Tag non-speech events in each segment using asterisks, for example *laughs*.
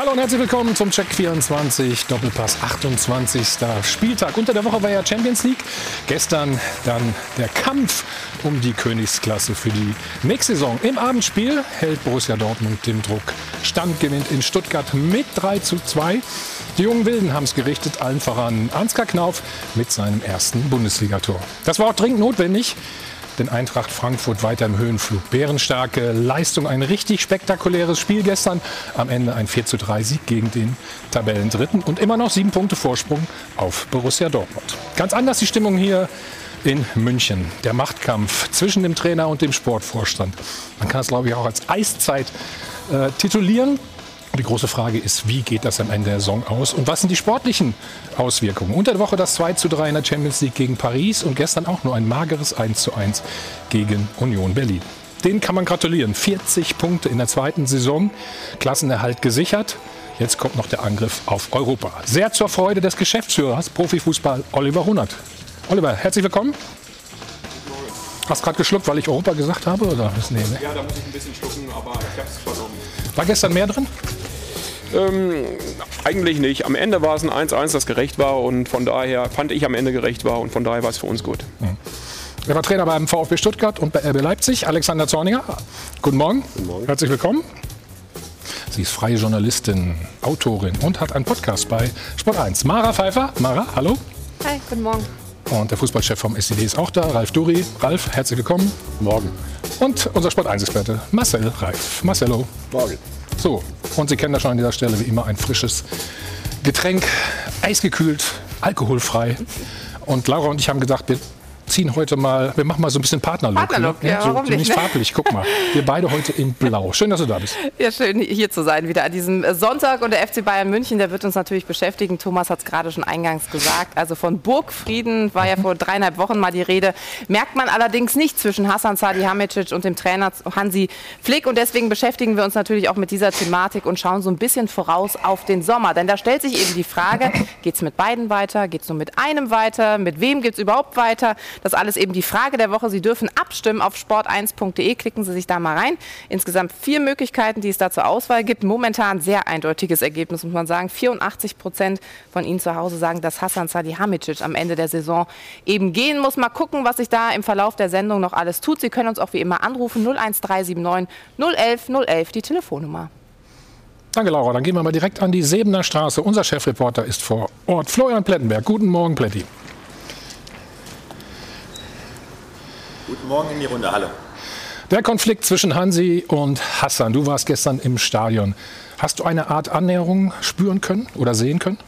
Hallo und herzlich willkommen zum Check 24 Doppelpass 28. Spieltag. Unter der Woche war ja Champions League. Gestern dann der Kampf um die Königsklasse für die nächste Saison. Im Abendspiel hält Borussia Dortmund den Druck. Stand gewinnt in Stuttgart mit 3 zu 2. Die jungen Wilden haben es gerichtet, allen voran Ansgar Knauf mit seinem ersten Bundesligator. Das war auch dringend notwendig denn Eintracht Frankfurt weiter im Höhenflug. Bärenstarke Leistung, ein richtig spektakuläres Spiel gestern. Am Ende ein 4 zu 3 Sieg gegen den Tabellendritten und immer noch sieben Punkte Vorsprung auf Borussia Dortmund. Ganz anders die Stimmung hier in München. Der Machtkampf zwischen dem Trainer und dem Sportvorstand. Man kann es, glaube ich, auch als Eiszeit äh, titulieren. Die große Frage ist, wie geht das am Ende der Saison aus und was sind die sportlichen Auswirkungen? Unter der Woche das 2 zu 3 in der Champions League gegen Paris und gestern auch nur ein mageres 1 zu 1 gegen Union Berlin. Den kann man gratulieren. 40 Punkte in der zweiten Saison, Klassenerhalt gesichert. Jetzt kommt noch der Angriff auf Europa. Sehr zur Freude des Geschäftsführers, Profifußball Oliver Runert. Oliver, herzlich willkommen. Hast gerade geschluckt, weil ich Europa gesagt habe? Oder? Nee, ne? Ja, da muss ich ein bisschen schlucken, aber ich habe es vernommen. War gestern mehr drin? Ähm, eigentlich nicht. Am Ende war es ein 1-1, das gerecht war und von daher fand ich am Ende gerecht war und von daher war es für uns gut. Mhm. Er war Trainer beim VfB Stuttgart und bei RB Leipzig. Alexander Zorniger, guten Morgen. Guten Morgen. Herzlich willkommen. Sie ist freie Journalistin, Autorin und hat einen Podcast bei Sport 1. Mara Pfeiffer. Mara, hallo. Hi, guten Morgen. Und der Fußballchef vom SED ist auch da, Ralf Duri. Ralf, herzlich willkommen. Morgen. Und unser Sport 1-Experte, Marcel Reif. Marcello. Morgen. So, und Sie kennen da schon an dieser Stelle wie immer ein frisches Getränk, eisgekühlt, alkoholfrei. Und Laura und ich haben gedacht, wir ziehen heute mal, wir machen mal so ein bisschen Partnerlook. Partnerlook, ne? ja, so, warum so nicht ne? farblich, guck mal. Wir beide heute in blau. Schön, dass du da bist. Ja, schön hier zu sein wieder an diesem Sonntag. Und der FC Bayern München, der wird uns natürlich beschäftigen. Thomas hat es gerade schon eingangs gesagt. Also von Burgfrieden war ja vor dreieinhalb Wochen mal die Rede. Merkt man allerdings nicht zwischen Hasan Salihamidzic und dem Trainer Hansi Flick. Und deswegen beschäftigen wir uns natürlich auch mit dieser Thematik und schauen so ein bisschen voraus auf den Sommer. Denn da stellt sich eben die Frage, geht es mit beiden weiter? Geht es nur mit einem weiter? Mit wem geht es überhaupt weiter? Das alles eben die Frage der Woche. Sie dürfen abstimmen auf sport1.de. Klicken Sie sich da mal rein. Insgesamt vier Möglichkeiten, die es da zur Auswahl gibt. Momentan sehr eindeutiges Ergebnis, muss man sagen. 84 Prozent von Ihnen zu Hause sagen, dass Hassan Salihamidzic am Ende der Saison eben gehen muss. Mal gucken, was sich da im Verlauf der Sendung noch alles tut. Sie können uns auch wie immer anrufen. 01379 011 011, die Telefonnummer. Danke, Laura. Dann gehen wir mal direkt an die Sebener Straße. Unser Chefreporter ist vor Ort. Florian Plettenberg. Guten Morgen, Pletti. Guten Morgen in die Runde. Hallo. Der Konflikt zwischen Hansi und Hassan. Du warst gestern im Stadion. Hast du eine Art Annäherung spüren können oder sehen können?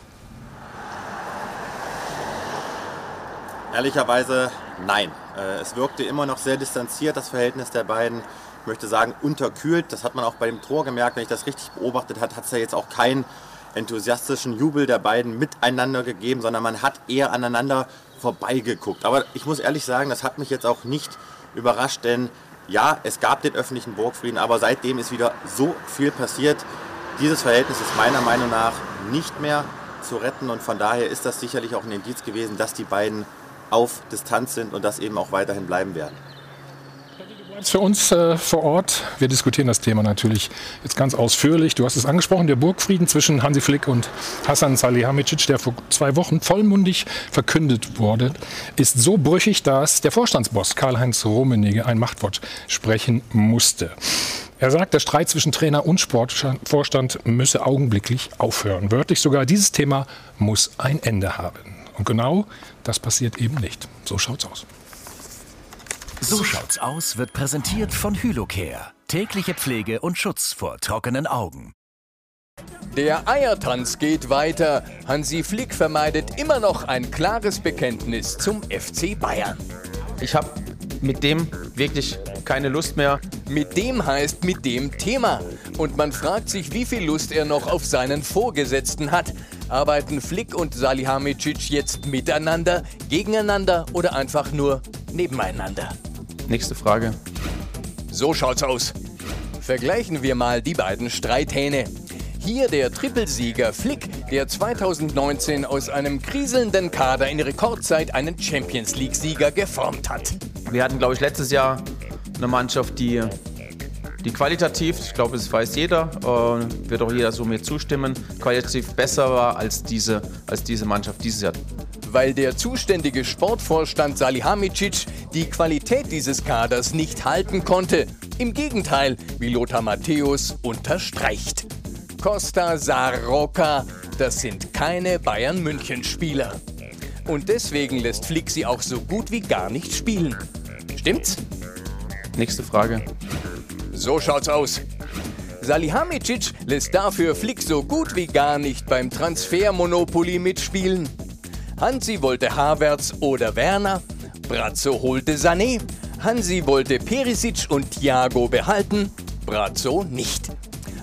Ehrlicherweise nein. Äh, Es wirkte immer noch sehr distanziert, das Verhältnis der beiden. Ich möchte sagen, unterkühlt. Das hat man auch bei dem Tor gemerkt. Wenn ich das richtig beobachtet habe, hat es ja jetzt auch keinen enthusiastischen Jubel der beiden miteinander gegeben, sondern man hat eher aneinander vorbeigeguckt. Aber ich muss ehrlich sagen, das hat mich jetzt auch nicht überrascht, denn ja, es gab den öffentlichen Burgfrieden, aber seitdem ist wieder so viel passiert. Dieses Verhältnis ist meiner Meinung nach nicht mehr zu retten und von daher ist das sicherlich auch ein Indiz gewesen, dass die beiden auf Distanz sind und das eben auch weiterhin bleiben werden. Für uns äh, vor Ort, wir diskutieren das Thema natürlich jetzt ganz ausführlich. Du hast es angesprochen, der Burgfrieden zwischen Hansi Flick und Hassan Salihamidzic, der vor zwei Wochen vollmundig verkündet wurde, ist so brüchig, dass der Vorstandsboss Karl-Heinz Rummenigge ein Machtwort sprechen musste. Er sagt, der Streit zwischen Trainer und Sportvorstand müsse augenblicklich aufhören. Wörtlich sogar, dieses Thema muss ein Ende haben. Und genau das passiert eben nicht. So schaut's aus. So schaut's aus wird präsentiert von Hylocare. Tägliche Pflege und Schutz vor trockenen Augen. Der Eiertanz geht weiter. Hansi Flick vermeidet immer noch ein klares Bekenntnis zum FC Bayern. Ich habe mit dem wirklich keine Lust mehr. Mit dem heißt mit dem Thema. Und man fragt sich, wie viel Lust er noch auf seinen Vorgesetzten hat. Arbeiten Flick und Salihamidzic jetzt miteinander, gegeneinander oder einfach nur nebeneinander? Nächste Frage. So schaut's aus. Vergleichen wir mal die beiden Streithähne. Hier der Trippelsieger Flick, der 2019 aus einem kriselnden Kader in Rekordzeit einen Champions League-Sieger geformt hat. Wir hatten, glaube ich, letztes Jahr eine Mannschaft, die die qualitativ, ich glaube, das weiß jeder, äh, wird auch jeder so mir zustimmen, qualitativ besser war als diese, als diese Mannschaft dieses Jahr. Weil der zuständige Sportvorstand Salihamidzic die Qualität dieses Kaders nicht halten konnte. Im Gegenteil, wie Lothar Matthäus unterstreicht. Costa Sarocca, das sind keine Bayern-München-Spieler. Und deswegen lässt Flick sie auch so gut wie gar nicht spielen. Stimmt's? Nächste Frage. So schaut's aus. Salihamidzic lässt dafür Flick so gut wie gar nicht beim Transfermonopoly mitspielen. Hansi wollte Havertz oder Werner, Brazzo holte Sané, Hansi wollte Perisic und Thiago behalten, Brazzo nicht.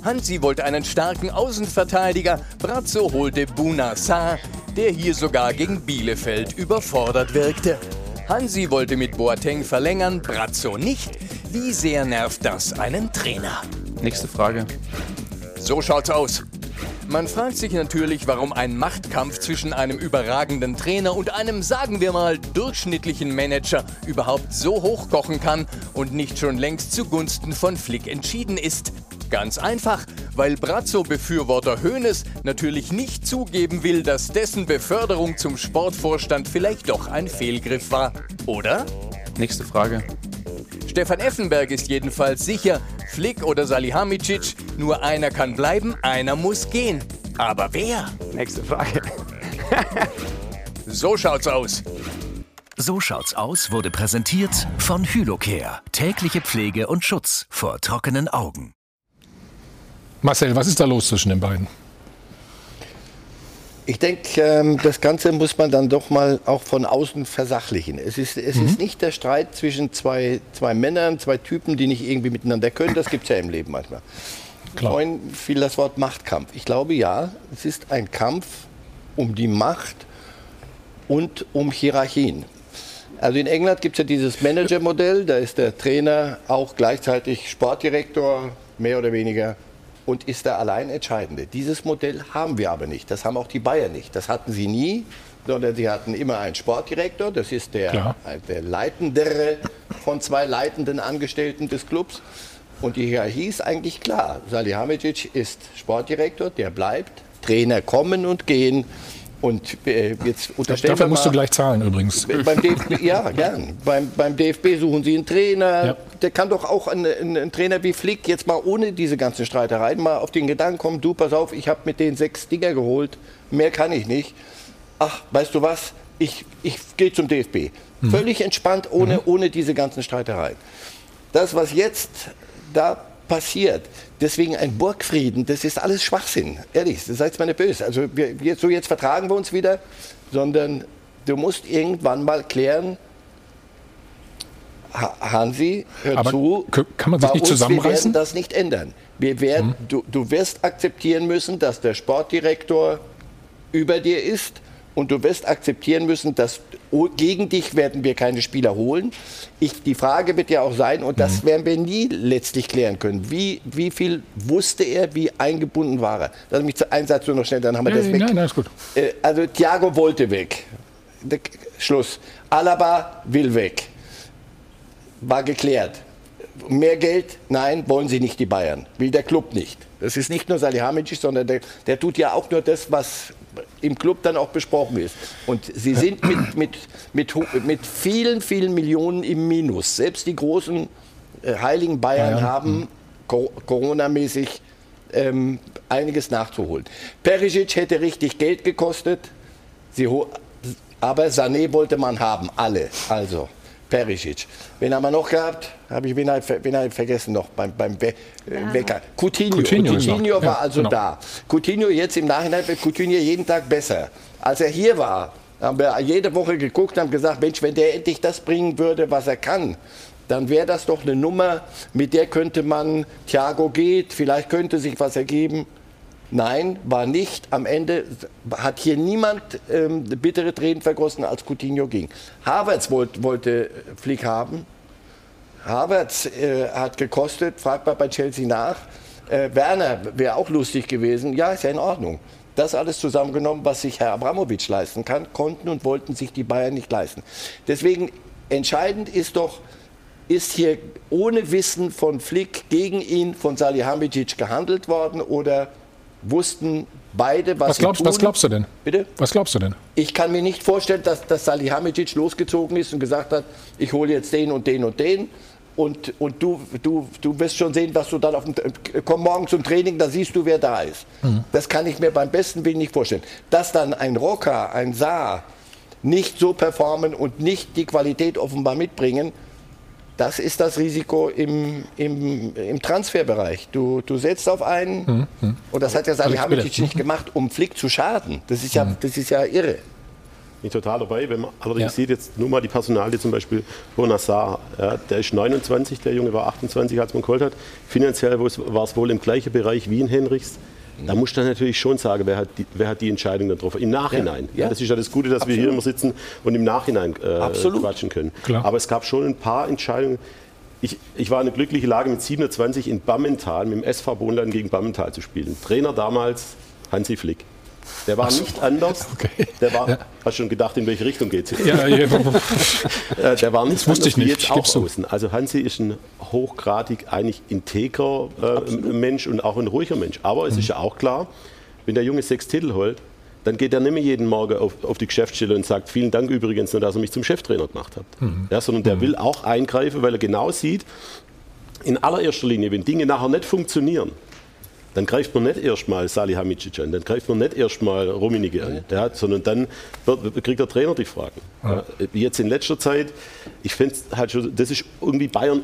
Hansi wollte einen starken Außenverteidiger, Brazzo holte Buna Sa, der hier sogar gegen Bielefeld überfordert wirkte. Hansi wollte mit Boateng verlängern, Brazzo nicht. Wie sehr nervt das einen Trainer? Nächste Frage. So schaut's aus. Man fragt sich natürlich, warum ein Machtkampf zwischen einem überragenden Trainer und einem, sagen wir mal, durchschnittlichen Manager überhaupt so hochkochen kann und nicht schon längst zugunsten von Flick entschieden ist. Ganz einfach, weil Brazzo-Befürworter Hoeneß natürlich nicht zugeben will, dass dessen Beförderung zum Sportvorstand vielleicht doch ein Fehlgriff war. Oder? Nächste Frage. Stefan Effenberg ist jedenfalls sicher, Flick oder Salihamidzic, nur einer kann bleiben, einer muss gehen. Aber wer? Nächste Frage. So schaut's aus. So schaut's aus wurde präsentiert von Hylocare. Tägliche Pflege und Schutz vor trockenen Augen. Marcel, was ist da los zwischen den beiden? Ich denke, ähm, das Ganze muss man dann doch mal auch von außen versachlichen. Es ist, es ist nicht der Streit zwischen zwei, zwei Männern, zwei Typen, die nicht irgendwie miteinander können. Das gibt es ja im Leben manchmal. Klar. Vorhin fiel das Wort Machtkampf. Ich glaube ja, es ist ein Kampf um die Macht und um Hierarchien. Also in England gibt es ja dieses Manager-Modell, da ist der Trainer auch gleichzeitig Sportdirektor, mehr oder weniger, und ist der allein Entscheidende. Dieses Modell haben wir aber nicht. Das haben auch die Bayern nicht. Das hatten sie nie, sondern sie hatten immer einen Sportdirektor, das ist der, Klar. der Leitendere von zwei leitenden Angestellten des Clubs. Und die Hierarchie ist eigentlich klar. Salihamidzic ist Sportdirektor, der bleibt. Trainer kommen und gehen. Und äh, jetzt unterstellen Dafür wir musst du mal- gleich zahlen übrigens. beim DFB, *laughs* ja, gern. Beim, beim DFB suchen sie einen Trainer. Ja. Der kann doch auch ein, ein, ein Trainer wie Flick jetzt mal ohne diese ganzen Streitereien mal auf den Gedanken kommen, du, pass auf, ich habe mit den sechs Dinger geholt, mehr kann ich nicht. Ach, weißt du was, ich, ich gehe zum DFB. Völlig entspannt, ohne, ohne diese ganzen Streitereien. Das, was jetzt da passiert, deswegen ein Burgfrieden, das ist alles Schwachsinn. Ehrlich, seid mal nicht böse. Also wir, so jetzt vertragen wir uns wieder, sondern du musst irgendwann mal klären, Ha- Hansi, hör Aber zu. kann man sich nicht uns, zusammenreißen? Wir werden das nicht ändern. Wir werden, du, du wirst akzeptieren müssen, dass der Sportdirektor über dir ist und du wirst akzeptieren müssen, dass gegen dich werden wir keine Spieler holen. Ich, die Frage wird ja auch sein, und Mhm. das werden wir nie letztlich klären können, wie, wie viel wusste er, wie eingebunden war er. Lass mich zu einem Satz nur noch schnell, dann haben wir das weg. Nein, nein, ist gut. Äh, also Thiago wollte weg. Schluss. Alaba will weg. War geklärt. Mehr Geld? Nein, wollen sie nicht die Bayern. Will der Club nicht. Das ist nicht nur Salihamidzic, sondern der, der tut ja auch nur das, was im Club dann auch besprochen ist. Und sie sind mit, mit, mit, mit vielen, vielen Millionen im Minus. Selbst die großen äh, heiligen Bayern Bayern, haben Co Corona-mäßig ähm, einiges nachzuholen. Perisic hätte richtig Geld gekostet. Aber Sané wollte man haben, alle. Also, Perisic. Wen haben wir noch gehabt? Habe ich wen, hab ich ver- wen hab ich vergessen noch beim, beim We äh, Wecker? Coutinho. Coutinho Coutinho, war Ja, also genau. da. Coutinho jetzt im Nachhinein wird Coutinho jeden Tag besser. Als er hier war, haben wir jede Woche geguckt und haben gesagt, Mensch, wenn der endlich das bringen würde, was er kann, dann wäre das doch eine Nummer, mit der könnte man, Thiago geht, vielleicht könnte sich was ergeben. Nein, war nicht. Am Ende hat hier niemand ähm, bittere Tränen vergossen, als Coutinho ging. Havertz wollt, wollte Flick haben. Havertz äh, hat gekostet, fragt mal bei Chelsea nach. Äh, Werner wäre auch lustig gewesen. Ja, ist ja in Ordnung. Das alles zusammengenommen, was sich Herr Abramowitsch leisten kann, konnten und wollten sich die Bayern nicht leisten. Deswegen entscheidend ist doch, ist hier ohne Wissen von Flick gegen ihn von Salihamidzic gehandelt worden oder wussten beide, was, Was glaubst, sie was glaubst du denn? Bitte? Was glaubst du denn? Ich kann mir nicht vorstellen, dass, dass Salihamidzic losgezogen ist und gesagt hat, ich hole jetzt den und den und den. Und, und du, du, du wirst schon sehen, was du dann auf dem. Komm morgen zum Training, da siehst du, wer da ist. Das kann ich mir beim besten Willen nicht vorstellen. Dass dann ein Rocker, ein Saar nicht so performen und nicht die Qualität offenbar mitbringen, das ist das Risiko im, im, im Transferbereich. Du, du setzt auf einen, und das hat ja Salihamidzic nicht gemacht, um Flick zu schaden. Das ist ja, das ist ja irre. Bin total dabei. Wenn man allerdings Ja. sieht, jetzt nur mal die Personalie zum Beispiel Bonassar, ja, der ist 29, der Junge war 28, als man geholt hat. Finanziell war es wohl im gleichen Bereich wie in Henrichs. Da muss dann natürlich schon sagen, wer hat die, wer hat die Entscheidung dann getroffen. Im Nachhinein. Ja, Ja, das ist ja das Gute, dass wir hier Absolut. immer sitzen und im Nachhinein äh, Absolut. quatschen können. Klar. Aber es gab schon ein paar Entscheidungen. Ich, ich war in einer glücklichen Lage, mit 27 in Bammental, mit dem SV Bohnland gegen Bammental zu spielen. Trainer damals Hansi Flick. Der war nicht anders. okay. Der war, Ja. hast schon gedacht, in welche Richtung geht es? Ja, ja, *laughs* Äh, der war nicht wusste ich anders wie nicht, jetzt ich auch außen. Also Hansi ist ein hochgradig eigentlich integrer äh, Mensch und auch ein ruhiger Mensch. Aber Mhm. es ist ja auch klar, wenn der Junge sechs Titel holt, dann geht er nicht mehr jeden Morgen auf, auf die Geschäftsstelle und sagt, vielen Dank übrigens, nur dass er mich zum Cheftrainer gemacht hat. Mhm. Ja, sondern der will auch eingreifen, weil er genau sieht, in allererster Linie, wenn Dinge nachher nicht funktionieren, dann greift man nicht erstmal Salihamidzic an, dann greift man nicht erstmal Rummenigge an, ja, sondern dann wird, kriegt der Trainer die Fragen. Ja, jetzt in letzter Zeit, ich finde halt schon, das ist irgendwie Bayern,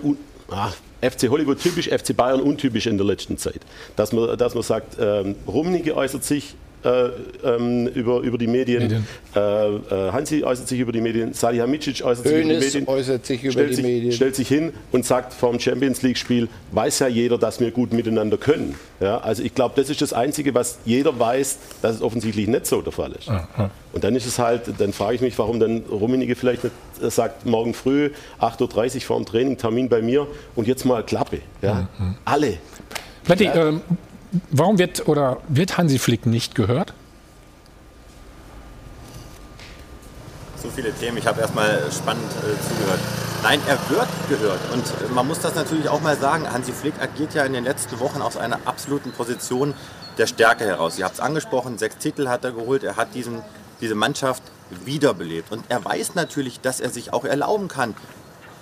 ah, FC Hollywood typisch, FC Bayern untypisch in der letzten Zeit. Dass man, dass man sagt, ähm, Rummenigge äußert sich äh, ähm, über, über die Medien, Medien. Äh, äh, Hansi äußert sich über die Medien, Salihamidzic äußert sich über die Medien äußert sich über stellt die sich, Medien. stellt sich hin und sagt vor dem Champions League-Spiel, weiß ja jeder, dass wir gut miteinander können. Ja, also ich glaube, das ist das Einzige, was jeder weiß, dass es offensichtlich nicht so der Fall ist. Und dann ist es halt, dann frage ich mich, warum dann Rummenigge vielleicht nicht äh, sagt, morgen früh 8.30 Uhr vor dem Training, Termin bei mir und jetzt mal Klappe. Ja? Alle. Matti, ähm, warum wird oder wird Hansi Flick nicht gehört? so viele Themen. Ich habe erstmal spannend äh, zugehört. Nein, er wird gehört. Und äh, man muss das natürlich auch mal sagen. Hansi Flick agiert ja in den letzten Wochen aus einer absoluten Position der Stärke heraus. Ihr habt es angesprochen, sechs Titel hat er geholt. Er hat diesen, diese Mannschaft wiederbelebt. Und er weiß natürlich, dass er sich auch erlauben kann,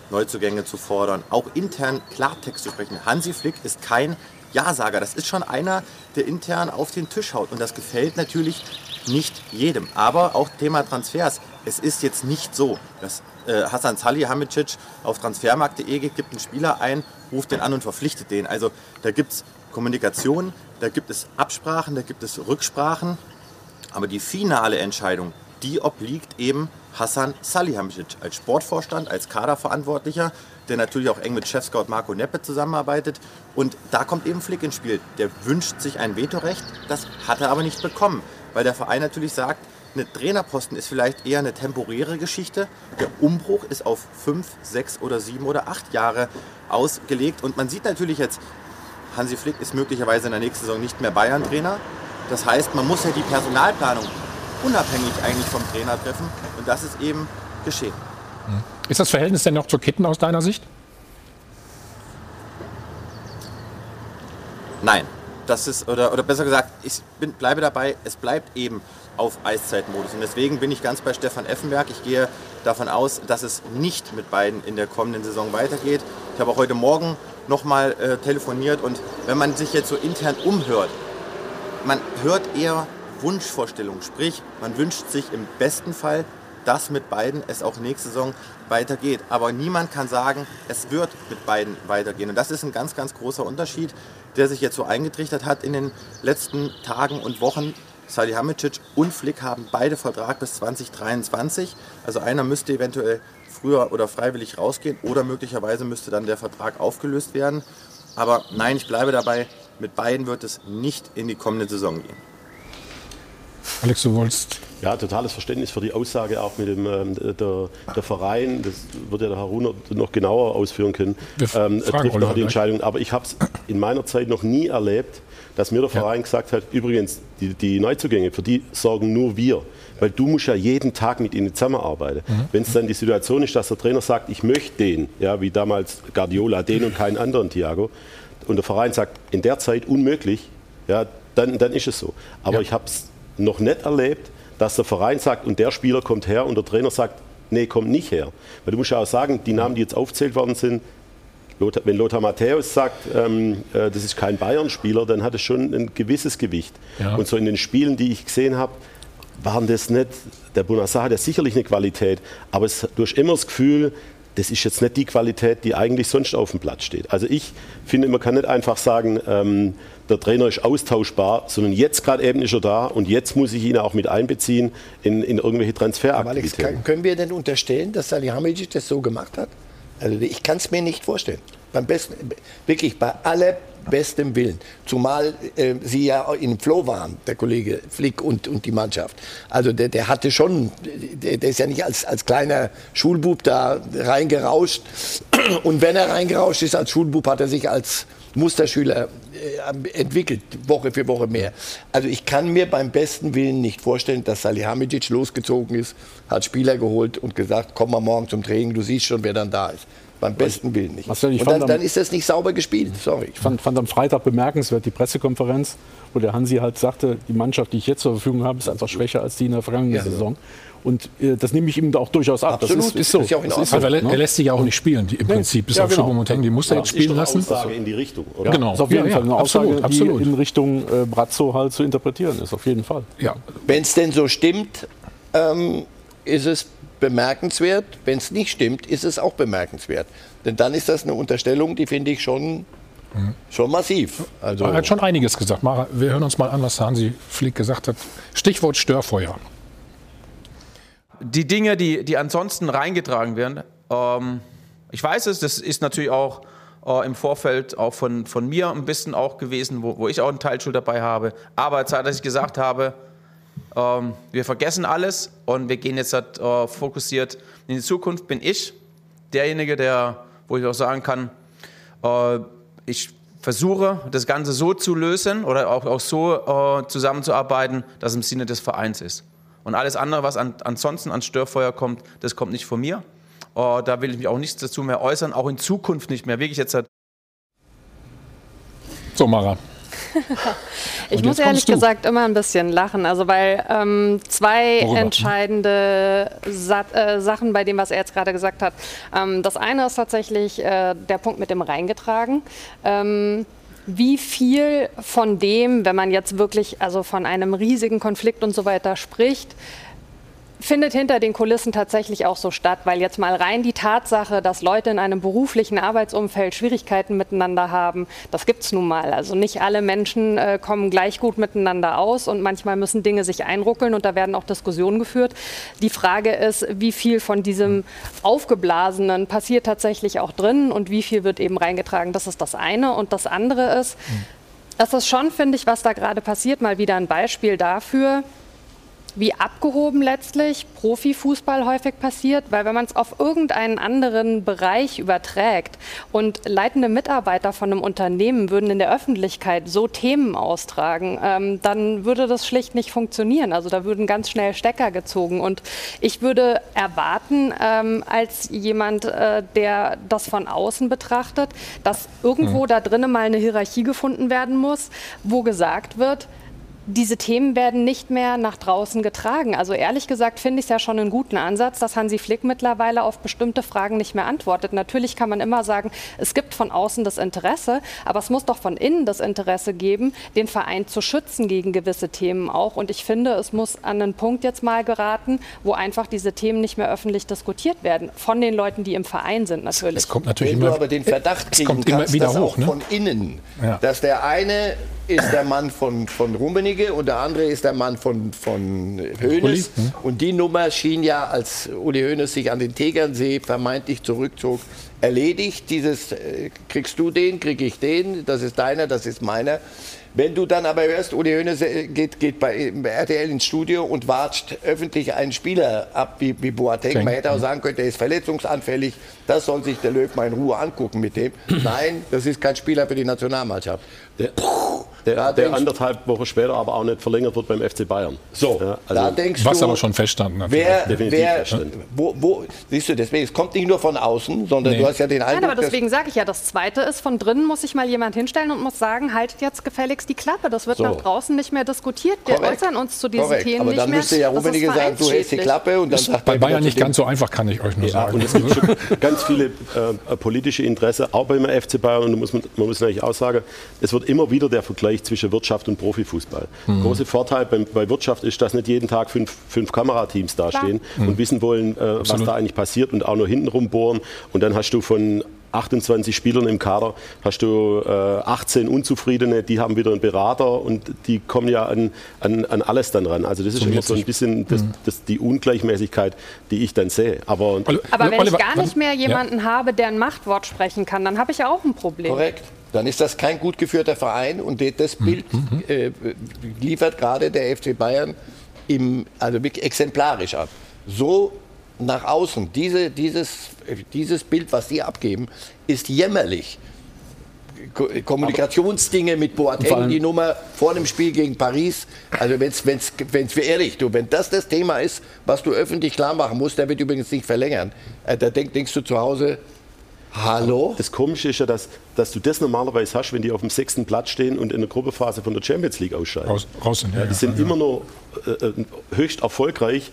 Neuzugänge zu fordern, auch intern Klartext zu sprechen. Hansi Flick ist kein Ja-Sager. Das ist schon einer, der intern auf den Tisch haut. Und das gefällt natürlich nicht jedem. Aber auch Thema Transfers. Es ist jetzt nicht so, dass äh, Hassan Salihamidzic auf transfermarkt.de geht, gibt einen Spieler ein, ruft den an und verpflichtet den. Also da gibt es Kommunikation, da gibt es Absprachen, da gibt es Rücksprachen. Aber die finale Entscheidung, die obliegt eben Hassan Salihamidzic als Sportvorstand, als Kaderverantwortlicher, der natürlich auch eng mit Chefscout Marco Neppe zusammenarbeitet. Und da kommt eben Flick ins Spiel. Der wünscht sich ein Vetorecht, das hat er aber nicht bekommen, weil der Verein natürlich sagt, eine Trainerposten ist vielleicht eher eine temporäre Geschichte. Der Umbruch ist auf fünf, sechs oder sieben oder acht Jahre ausgelegt. Und man sieht natürlich jetzt, Hansi Flick ist möglicherweise in der nächsten Saison nicht mehr Bayern-Trainer. Das heißt, man muss ja die Personalplanung unabhängig eigentlich vom Trainer treffen. Und das ist eben geschehen. Ist das Verhältnis denn noch zu Kitten aus deiner Sicht? Nein, das ist, oder, oder besser gesagt, ich bin, bleibe dabei, es bleibt eben auf Eiszeitmodus. Und deswegen bin ich ganz bei Stefan Effenberg. Ich gehe davon aus, dass es nicht mit beiden in der kommenden Saison weitergeht. Ich habe auch heute Morgen nochmal äh, telefoniert und wenn man sich jetzt so intern umhört, man hört eher Wunschvorstellungen. Sprich, man wünscht sich im besten Fall, dass mit beiden es auch nächste Saison weitergeht. Aber niemand kann sagen, es wird mit beiden weitergehen. Und das ist ein ganz, ganz großer Unterschied, der sich jetzt so eingetrichtert hat in den letzten Tagen und Wochen. Salihamidzic und Flick haben beide Vertrag bis 2023. Also einer müsste eventuell früher oder freiwillig rausgehen oder möglicherweise müsste dann der Vertrag aufgelöst werden. Aber nein, ich bleibe dabei, mit beiden wird es nicht in die kommende Saison gehen. Alex, du wolltest. Ja, totales Verständnis für die Aussage auch mit dem ähm, der, der Verein. Das wird ja der Herr Runer noch genauer ausführen können. Wir Ähm, trifft noch die. Entscheidung. Aber ich habe es in meiner Zeit noch nie erlebt, dass mir der Verein gesagt hat, übrigens, die, die Neuzugänge, für die sorgen nur wir. Weil du musst ja jeden Tag mit ihnen zusammenarbeiten. Mhm. Wenn es dann die Situation ist, dass der Trainer sagt, ich möchte den, ja, wie damals Guardiola, den und keinen anderen Thiago, und der Verein sagt, in der Zeit unmöglich, ja, dann, dann ist es so. Aber Ja. ich habe es noch nicht erlebt, dass der Verein sagt, und der Spieler kommt her und der Trainer sagt, nee, kommt nicht her. Weil du musst ja auch sagen, die Namen, die jetzt aufgezählt worden sind, Lothar, wenn Lothar Matthäus sagt, ähm, äh, das ist kein Bayern-Spieler, dann hat es schon ein gewisses Gewicht. Ja. Und so in den Spielen, die ich gesehen habe, waren das nicht, der Bonassar hat ja sicherlich eine Qualität, aber es, du hast immer das Gefühl, das ist jetzt nicht die Qualität, die eigentlich sonst auf dem Platz steht. Also ich finde, man kann nicht einfach sagen, ähm, der Trainer ist austauschbar, sondern jetzt gerade eben ist er da und jetzt muss ich ihn auch mit einbeziehen in, in irgendwelche Alex, Transferaktivitäten. kann, können wir denn unterstellen, dass Salihamidzic das so gemacht hat? Also ich kann es mir nicht vorstellen. Beim besten, wirklich bei allerbestem Willen. Zumal äh, Sie ja im Flow waren, der Kollege Flick und, und die Mannschaft. Also der, der hatte schon, der, der ist ja nicht als, als kleiner Schulbub da reingerauscht. *clears throat* Und wenn er reingerauscht ist als Schulbub, hat er sich als Musterschüler äh, entwickelt, Woche für Woche mehr. Also ich kann mir beim besten Willen nicht vorstellen, dass Salihamidzic losgezogen ist, hat Spieler geholt und gesagt, komm mal morgen zum Training, du siehst schon, wer dann da ist. Beim besten Willen nicht. Marcel, ich und fand dann, am- dann ist das nicht sauber gespielt, sorry. Ich fand, fand am Freitag bemerkenswert die Pressekonferenz, wo der Hansi halt sagte, die Mannschaft, die ich jetzt zur Verfügung habe, ist einfach schwächer als die in der vergangenen Ja. Saison. Und äh, das nehme ich ihm auch durchaus ab. Absolut, das ist, ist so. das ist ja Das Ordnung. Also er, ne? er lässt sich ja auch nicht spielen, die, im Prinzip, bis Ja, auf genau. Choupo-Moting. Die muss er jetzt ist spielen doch eine lassen. Aussage in die Richtung, oder? Genau. Das ist auf jeden Ja, Fall eine ja, Aussage, absolut, absolut. die in Richtung äh, Brazzo halt zu interpretieren ist, auf jeden Fall. Ja, Wenn es denn so stimmt, ähm, ist es bemerkenswert. Wenn es nicht stimmt, ist es auch bemerkenswert. Denn dann ist das eine Unterstellung, die finde ich schon, schon massiv. Also, er hat schon einiges gesagt. Mara, wir hören uns mal an, was Hansi Flick gesagt hat. Stichwort Störfeuer. die Dinge, die, die ansonsten reingetragen werden, ähm, ich weiß es, das ist natürlich auch äh, im Vorfeld auch von, von mir ein bisschen auch gewesen, wo, wo ich auch einen Teilschuld dabei habe. Aber Zeit, dass ich gesagt habe, ähm, wir vergessen alles und wir gehen jetzt halt, äh, fokussiert in die Zukunft, bin ich derjenige, der, wo ich auch sagen kann, äh, ich versuche das Ganze so zu lösen oder auch, auch so äh, zusammenzuarbeiten, dass es im Sinne des Vereins ist. Und alles andere, was an, ansonsten an Störfeuer kommt, das kommt nicht von mir. Äh, da will ich mich auch nichts dazu mehr äußern, auch in Zukunft nicht mehr. Wirklich jetzt halt So, Mara. Ich muss ehrlich gesagt immer ein bisschen lachen, also weil ähm, zwei Worüber? entscheidende Sa äh, Sachen bei dem, was er jetzt gerade gesagt hat. Ähm, das eine ist tatsächlich äh, der Punkt mit dem reingetragen. Ähm, wie viel von dem, wenn man jetzt wirklich also von einem riesigen Konflikt und so weiter spricht, findet hinter den Kulissen tatsächlich auch so statt, weil jetzt mal rein die Tatsache, dass Leute in einem beruflichen Arbeitsumfeld Schwierigkeiten miteinander haben, das gibt's nun mal. Also nicht alle Menschen äh, kommen gleich gut miteinander aus und manchmal müssen Dinge sich einruckeln und da werden auch Diskussionen geführt. Die Frage ist, wie viel von diesem Aufgeblasenen passiert tatsächlich auch drin und wie viel wird eben reingetragen. Das ist das eine. Und das andere ist, das ist schon, finde ich, was da gerade passiert, mal wieder ein Beispiel dafür, wie abgehoben letztlich Profifußball häufig passiert, weil wenn man es auf irgendeinen anderen Bereich überträgt und leitende Mitarbeiter von einem Unternehmen würden in der Öffentlichkeit so Themen austragen, ähm, dann würde das schlicht nicht funktionieren. Also da würden ganz schnell Stecker gezogen und ich würde erwarten, ähm, als jemand, äh, der das von außen betrachtet, dass irgendwo da drinnen mal eine Hierarchie gefunden werden muss, wo gesagt wird, diese Themen werden nicht mehr nach draußen getragen. Also ehrlich gesagt finde ich es ja schon einen guten Ansatz, dass Hansi Flick mittlerweile auf bestimmte Fragen nicht mehr antwortet. Natürlich kann man immer sagen, es gibt von außen das Interesse, aber es muss doch von innen das Interesse geben, den Verein zu schützen gegen gewisse Themen auch. Und ich finde, es muss an einen Punkt jetzt mal geraten, wo einfach diese Themen nicht mehr öffentlich diskutiert werden. Von den Leuten, die im Verein sind natürlich. Es kommt natürlich Wenn du immer, aber den Verdacht es kriegen kommt immer kannst, wieder dass hoch. auch Ne? von innen, Ja. dass der eine ist der Mann von, von Rummenigge und der andere ist der Mann von, von Hoeneß. Hm. Und die Nummer schien ja, als Uli Hoeneß sich an den Tegernsee vermeintlich zurückzog, erledigt. Dieses, äh, kriegst du den, krieg ich den, das ist deiner, das ist meiner. Wenn du dann aber hörst, Uli Hoeneß äh, geht, geht bei RTL ins Studio und watscht öffentlich einen Spieler ab wie, wie Boateng. Man hätte auch sagen können, der ist verletzungsanfällig, das soll sich der Löw mal in Ruhe angucken mit dem. *clears throat* Nein, das ist kein Spieler für die Nationalmannschaft. Der, der, Da der anderthalb Wochen später aber auch nicht verlängert wird beim FC Bayern. So, Ja, da also denkst Was du, aber schon feststanden hat. wer, definitiv wer, feststanden. wo, wo, siehst du, deswegen, es kommt nicht nur von außen, sondern Nee. du hast ja den Nein, Eindruck, aber deswegen sage ich ja, das Zweite ist, von drinnen muss sich mal jemand hinstellen und muss sagen, haltet jetzt gefälligst die Klappe. Das wird So. nach draußen nicht mehr diskutiert. Wir Korrekt. äußern uns zu diesen Korrekt. Themen aber nicht dann mehr. müsste ja Das ist Rummenigge sagen, du hältst die. Klappe und dann sagt Bei er Bayern nicht ganz so einfach, kann ich euch nur Ja, sagen. und es gibt schon ganz viele äh, politische Interesse, auch beim FC Bayern. Und da muss man, man muss natürlich auch sagen, es wird immer wieder der Vergleich zwischen Wirtschaft und Profifußball. Mhm. Große Vorteil beim, bei Wirtschaft ist, dass nicht jeden Tag fünf, fünf Kamerateams dastehen und wissen wollen, äh, was Mhm. Da eigentlich passiert und auch nur hintenrum bohren. Und dann hast du von 28 Spielern im Kader, hast du äh, 18 Unzufriedene, die haben wieder einen Berater und die kommen ja an, an, an alles dann ran. Also das ist immer so ein bisschen das, das, die Ungleichmäßigkeit, die ich dann sehe. Aber Aber wenn ich gar nicht mehr Ja. jemanden habe, der ein Machtwort sprechen kann, dann habe ich ja auch ein Problem. Korrekt. Dann ist das kein gut geführter Verein und das Mhm. Bild äh, liefert gerade der FC Bayern im, also exemplarisch ab. So nach außen, diese, dieses, dieses Bild, was die abgeben, ist jämmerlich. Ko Kommunikationsdinge mit Boateng, die Nummer vor dem Spiel gegen Paris. Also wenn's, wenn's, wenn's, ehrlich, du, wenn das das Thema ist, was du öffentlich klar machen musst, der wird übrigens nicht verlängern, äh, da denk, denkst du zu Hause, hallo? Das Komische ist ja, dass, dass du das normalerweise hast, wenn die auf dem sechsten Platz stehen und in der Gruppephase von der Champions League ausscheiden. Raus, raus sind, ja, die ja, sind ja. immer noch äh, äh, höchst erfolgreich.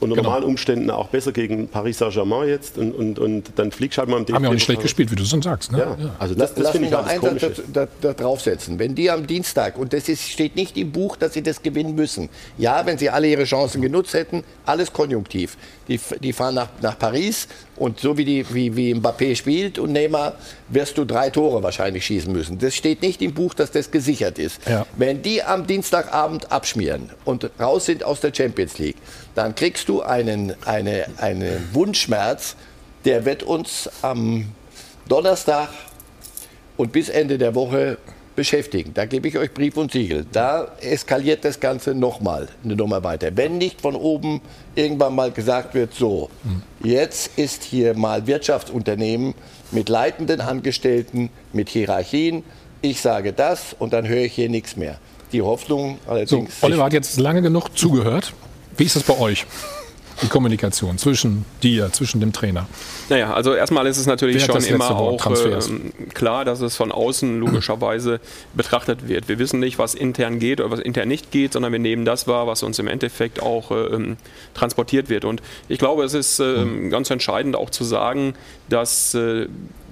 Unter Genau. normalen Umständen auch besser gegen Paris Saint-Germain jetzt und, und, und dann fliegst du halt mal im Haben ja auch nicht schlecht gespielt, wie du schon sagst. Ne? Ja, also das, das Lass finde mich ich noch halt das da, da, da draufsetzen. Wenn die am Dienstag, und das ist, steht nicht im Buch, dass sie das gewinnen müssen. Ja, wenn sie alle ihre Chancen genutzt hätten, alles konjunktiv. Die, die fahren nach, nach Paris und so wie, die, wie, wie Mbappé spielt und Neymar, wirst du drei Tore wahrscheinlich schießen müssen. Das steht nicht im Buch, dass das gesichert ist. Ja. Wenn die am Dienstagabend abschmieren und raus sind aus der Champions League, dann kriegst du einen, eine, einen Wunschschmerz, der wird uns am Donnerstag und bis Ende der Woche beschäftigen. Da gebe ich euch Brief und Siegel. Da eskaliert das Ganze nochmal eine Nummer weiter. Wenn nicht von oben irgendwann mal gesagt wird, so, jetzt ist hier mal Wirtschaftsunternehmen mit leitenden Angestellten, mit Hierarchien. Ich sage das und dann höre ich hier nichts mehr. Die Hoffnung So, allerdings. Oliver hat jetzt lange genug zugehört. Wie ist das bei euch? Die Kommunikation zwischen dir, zwischen dem Trainer. Naja, also erstmal ist es natürlich schon immer auch ähm, klar, dass es von außen logischerweise betrachtet wird. Wir wissen nicht, was intern geht oder was intern nicht geht, sondern wir nehmen das wahr, was uns im Endeffekt auch ähm, transportiert wird. Und ich glaube, es ist ähm, ganz entscheidend auch zu sagen, dass äh,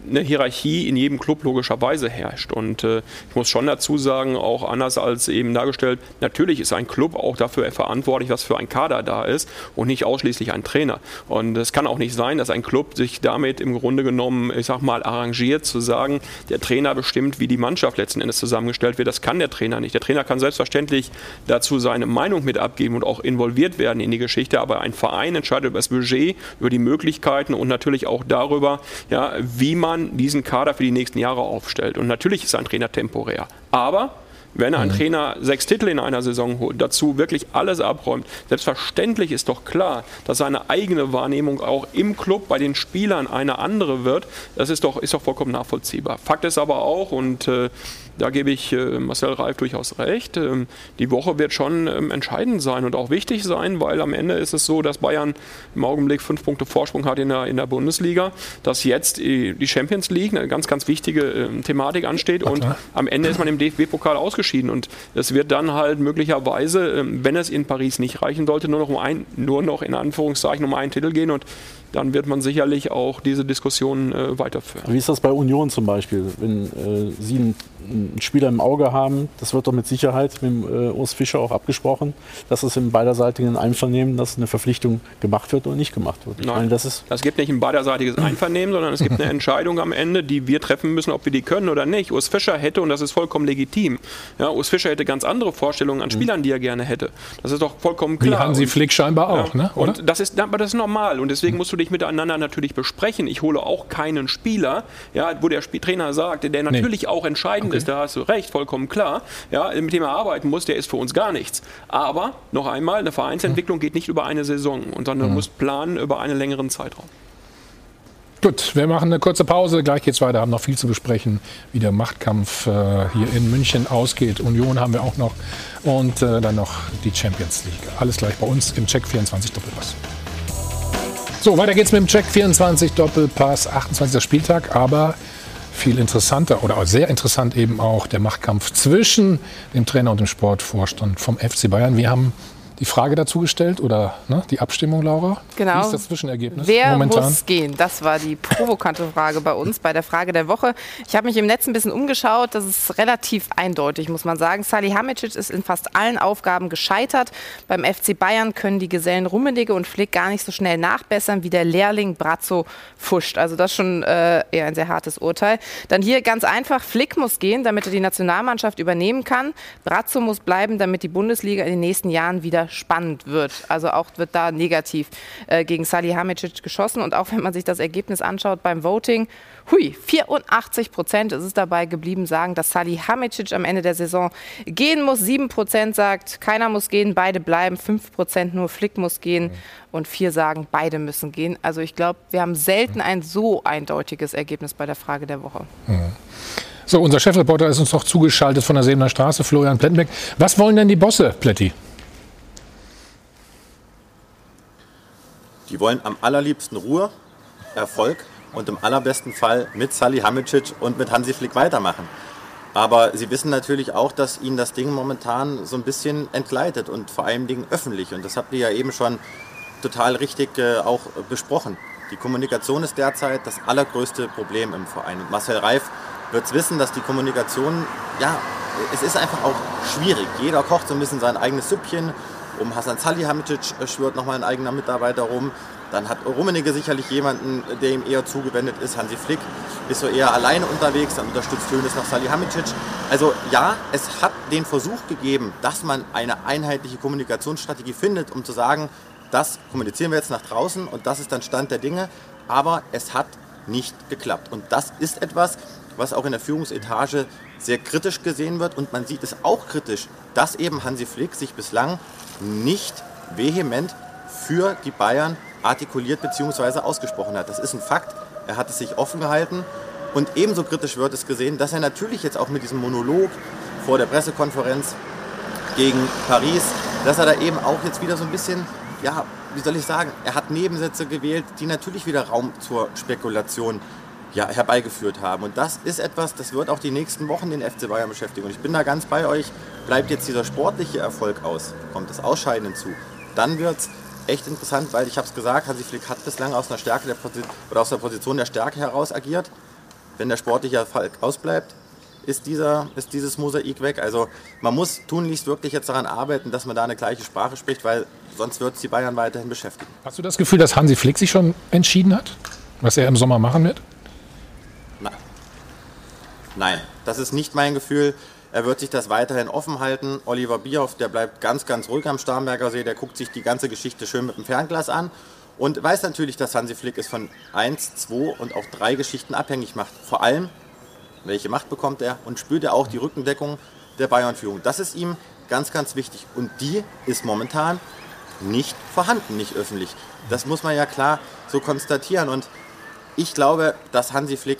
eine Hierarchie in jedem Club logischerweise herrscht. Und äh, ich muss schon dazu sagen, auch anders als eben dargestellt, natürlich ist ein Club auch dafür verantwortlich, was für ein Kader da ist und nicht ausschließlich ein Trainer. Und es kann auch nicht sein, dass ein Club sich damit im Grunde genommen, ich sag mal, arrangiert, zu sagen, der Trainer bestimmt, wie die Mannschaft letzten Endes zusammengestellt wird. Das kann der Trainer nicht. Der Trainer kann selbstverständlich dazu seine Meinung mit abgeben und auch involviert werden in die Geschichte, aber ein Verein entscheidet über das Budget, über die Möglichkeiten und natürlich auch darüber, ja, wie man diesen Kader für die nächsten Jahre aufstellt. Und natürlich ist ein Trainer temporär. Aber wenn ein Trainer sechs Titel in einer Saison holt, dazu wirklich alles abräumt, selbstverständlich ist doch klar, dass seine eigene Wahrnehmung auch im Club bei den Spielern eine andere wird. Das ist doch, ist doch vollkommen nachvollziehbar. Fakt ist aber auch, und äh, da gebe ich äh, Marcel Reif durchaus recht, ähm, die Woche wird schon ähm, entscheidend sein und auch wichtig sein, weil am Ende ist es so, dass Bayern im Augenblick fünf Punkte Vorsprung hat in der, in der Bundesliga, dass jetzt die Champions League, eine ganz, ganz wichtige ähm, Thematik ansteht und am Ende ist man im DFB-Pokal ausgeschieden. Und es wird dann halt möglicherweise, wenn es in Paris nicht reichen sollte, nur noch um ein, nur noch in Anführungszeichen um einen Titel gehen. Und dann wird man sicherlich auch diese Diskussion äh, weiterführen. Wie ist das bei Union zum Beispiel? Wenn äh, Sie einen, einen Spieler im Auge haben, das wird doch mit Sicherheit mit dem, äh, Urs Fischer auch abgesprochen, dass es im beiderseitigen Einvernehmen, dass eine Verpflichtung gemacht wird oder nicht gemacht wird. Ich Nein. meine, das ist Es gibt nicht ein beiderseitiges *clears throat* Einvernehmen, sondern es gibt eine Entscheidung am Ende, die wir treffen müssen, ob wir die können oder nicht. Urs Fischer hätte, und das ist vollkommen legitim, ja, Urs Fischer hätte ganz andere Vorstellungen an Spielern, die er gerne hätte. Das ist doch vollkommen Wie klar. Hansi Und- Flick scheinbar auch, ja, ne? oder? Und das ist, aber das ist normal und deswegen musst du dich miteinander natürlich besprechen. Ich hole auch keinen Spieler, ja, wo der Trainer sagt, der natürlich auch entscheidend ist, da hast du recht, vollkommen klar, ja, mit dem er arbeiten muss, der ist für uns gar nichts. Aber noch einmal, eine Vereinsentwicklung geht nicht über eine Saison, und sondern du musst planen über einen längeren Zeitraum. Gut, wir machen eine kurze Pause. Gleich geht's weiter. Haben noch viel zu besprechen, wie der Machtkampf äh, hier in München ausgeht. Union haben wir auch noch und äh, dann noch die Champions League. Alles gleich bei uns im Check 24 Doppelpass. So, weiter geht's mit dem Check 24 Doppelpass, 28. Spieltag, aber viel interessanter oder sehr interessant eben auch der Machtkampf zwischen dem Trainer und dem Sportvorstand vom FC Bayern. Wir haben die Frage dazu gestellt oder ne, die Abstimmung, Laura? Genau. Wie ist das Zwischenergebnis Wer momentan? muss gehen? Das war die provokante Frage bei uns bei der Frage der Woche. Ich habe mich im Netz ein bisschen umgeschaut. Das ist relativ eindeutig, muss man sagen. Salihamidzic ist in fast allen Aufgaben gescheitert. Beim FC Bayern können die Gesellen Rummenigge und Flick gar nicht so schnell nachbessern wie der Lehrling Brazzo Fuscht. Also das ist schon äh, eher ein sehr hartes Urteil. Dann hier ganz einfach, Flick muss gehen, damit er die Nationalmannschaft übernehmen kann. Brazzo muss bleiben, damit die Bundesliga in den nächsten Jahren wieder spannend wird. Also auch wird da negativ äh, gegen Salihamidzic geschossen. Und auch wenn man sich das Ergebnis anschaut beim Voting, hui, 84 Prozent ist es dabei geblieben, sagen, dass Salihamidzic am Ende der Saison gehen muss. 7 Prozent sagt, keiner muss gehen, beide bleiben. 5 Prozent nur Flick muss gehen. Und vier sagen, beide müssen gehen. Also ich glaube, wir haben selten ein so eindeutiges Ergebnis bei der Frage der Woche. So, unser Chefreporter ist uns noch zugeschaltet von der Sebener Straße, Florian Plettenbeck. Was wollen denn die Bosse, Pletti? Die wollen am allerliebsten Ruhe, Erfolg und im allerbesten Fall mit Salihamidzic und mit Hansi Flick weitermachen. Aber sie wissen natürlich auch, dass ihnen das Ding momentan so ein bisschen entgleitet und vor allem Dingen öffentlich. Und das habt ihr ja eben schon total richtig äh, auch besprochen. Die Kommunikation ist derzeit das allergrößte Problem im Verein. Und Marcel Reif wird es wissen, dass die Kommunikation, ja, es ist einfach auch schwierig. Jeder kocht so ein bisschen sein eigenes Süppchen. Um Hasan Salihamidzic äh, schwört nochmal ein eigener Mitarbeiter rum. Dann hat Rummenigge sicherlich jemanden, der ihm eher zugewendet ist. Hansi Flick ist so eher alleine unterwegs, dann unterstützt Hönes noch Salihamidzic. Also ja, es hat den Versuch gegeben, dass man eine einheitliche Kommunikationsstrategie findet, um zu sagen, das kommunizieren wir jetzt nach draußen und das ist dann Stand der Dinge. Aber es hat nicht geklappt. Und das ist etwas, was auch in der Führungsetage sehr kritisch gesehen wird. Und man sieht es auch kritisch, dass eben Hansi Flick sich bislang nicht vehement für die Bayern artikuliert bzw. ausgesprochen hat. Das ist ein Fakt. Er hat es sich offen gehalten. Und ebenso kritisch wird es gesehen, dass er natürlich jetzt auch mit diesem Monolog vor der Pressekonferenz gegen Paris, dass er da eben auch jetzt wieder so ein bisschen, ja, wie soll ich sagen, er hat Nebensätze gewählt, die natürlich wieder Raum zur Spekulation ja, herbeigeführt haben. Und das ist etwas, das wird auch die nächsten Wochen den FC Bayern beschäftigen. Und ich bin da ganz bei euch. Bleibt jetzt dieser sportliche Erfolg aus, kommt das Ausscheiden hinzu, dann wird es echt interessant, weil ich habe es gesagt, Hansi Flick hat bislang aus einer Stärke der Posi oder aus der Position der Stärke heraus agiert. Wenn der sportliche Erfolg ausbleibt, ist, dieser, ist dieses Mosaik weg. Also man muss tunlichst wirklich jetzt daran arbeiten, dass man da eine gleiche Sprache spricht, weil sonst wird es die Bayern weiterhin beschäftigen. Hast du das Gefühl, dass Hansi Flick sich schon entschieden hat, was er im Sommer machen wird? Nein. Das ist nicht mein Gefühl. Er wird sich das weiterhin offen halten. Oliver Bierhoff, der bleibt ganz, ganz ruhig am Starnberger See. Der guckt sich die ganze Geschichte schön mit dem Fernglas an und weiß natürlich, dass Hansi Flick es von 1, 2 und auch 3 Geschichten abhängig macht. Vor allem, welche Macht bekommt er und spürt er auch die Rückendeckung der Bayern-Führung. Das ist ihm ganz, ganz wichtig. Und die ist momentan nicht vorhanden, nicht öffentlich. Das muss man ja klar so konstatieren. Und ich glaube, dass Hansi Flick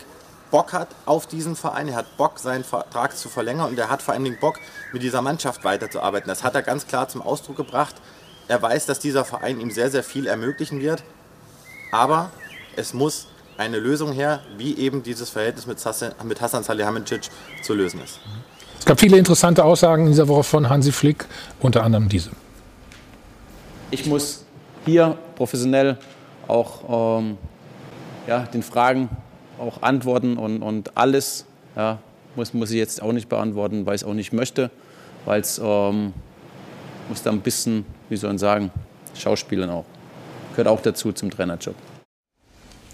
Bock hat auf diesen Verein. Er hat Bock, seinen Vertrag zu verlängern und er hat vor allen Dingen Bock, mit dieser Mannschaft weiterzuarbeiten. Das hat er ganz klar zum Ausdruck gebracht. Er weiß, dass dieser Verein ihm sehr, sehr viel ermöglichen wird. Aber es muss eine Lösung her, wie eben dieses Verhältnis mit Hassan, mit Hassan Salihamidzic zu lösen ist. Es gab viele interessante Aussagen in dieser Woche von Hansi Flick, unter anderem diese. Ich muss hier professionell auch ähm, ja, den Fragen auch antworten und, und alles ja, muss, muss ich jetzt auch nicht beantworten, weil ich es auch nicht möchte, weil es ähm, muss da ein bisschen, wie soll man sagen, Schauspielern auch. Gehört auch dazu zum Trainerjob.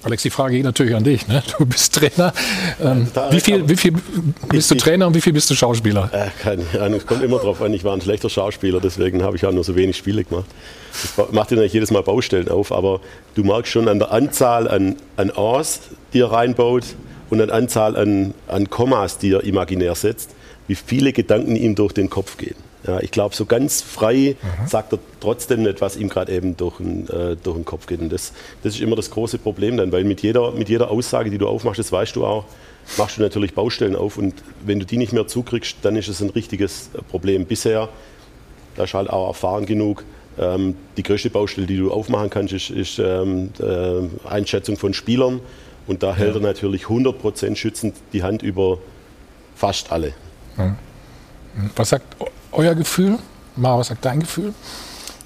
Alex, die Frage geht natürlich an dich. Ne? Du bist Trainer. Ähm, wie, viel, wie viel bist du Trainer und wie viel bist du Schauspieler? Äh, keine Ahnung, es kommt immer drauf an. Ich war ein schlechter Schauspieler, deswegen habe ich auch nur so wenig Spiele gemacht. Das macht dir natürlich jedes Mal Baustellen auf, aber du merkst schon an der Anzahl an, an A's, die er reinbaut und an Anzahl an, an Kommas, die er imaginär setzt, wie viele Gedanken ihm durch den Kopf gehen. Ja, ich glaube, so ganz frei sagt er trotzdem nicht, was ihm gerade eben durch den, äh, durch den Kopf geht. Und das, das ist immer das große Problem dann, weil mit jeder, mit jeder Aussage, die du aufmachst, das weißt du auch, machst du natürlich Baustellen auf. Und wenn du die nicht mehr zukriegst, dann ist es ein richtiges äh, Problem. Bisher, da ist halt auch erfahren genug, ähm, die größte Baustelle, die du aufmachen kannst, ist, ist ähm, äh, Einschätzung von Spielern. Und da hält er natürlich 100% schützend die Hand über fast alle. Was sagt euer Gefühl? Mara, was sagt dein Gefühl?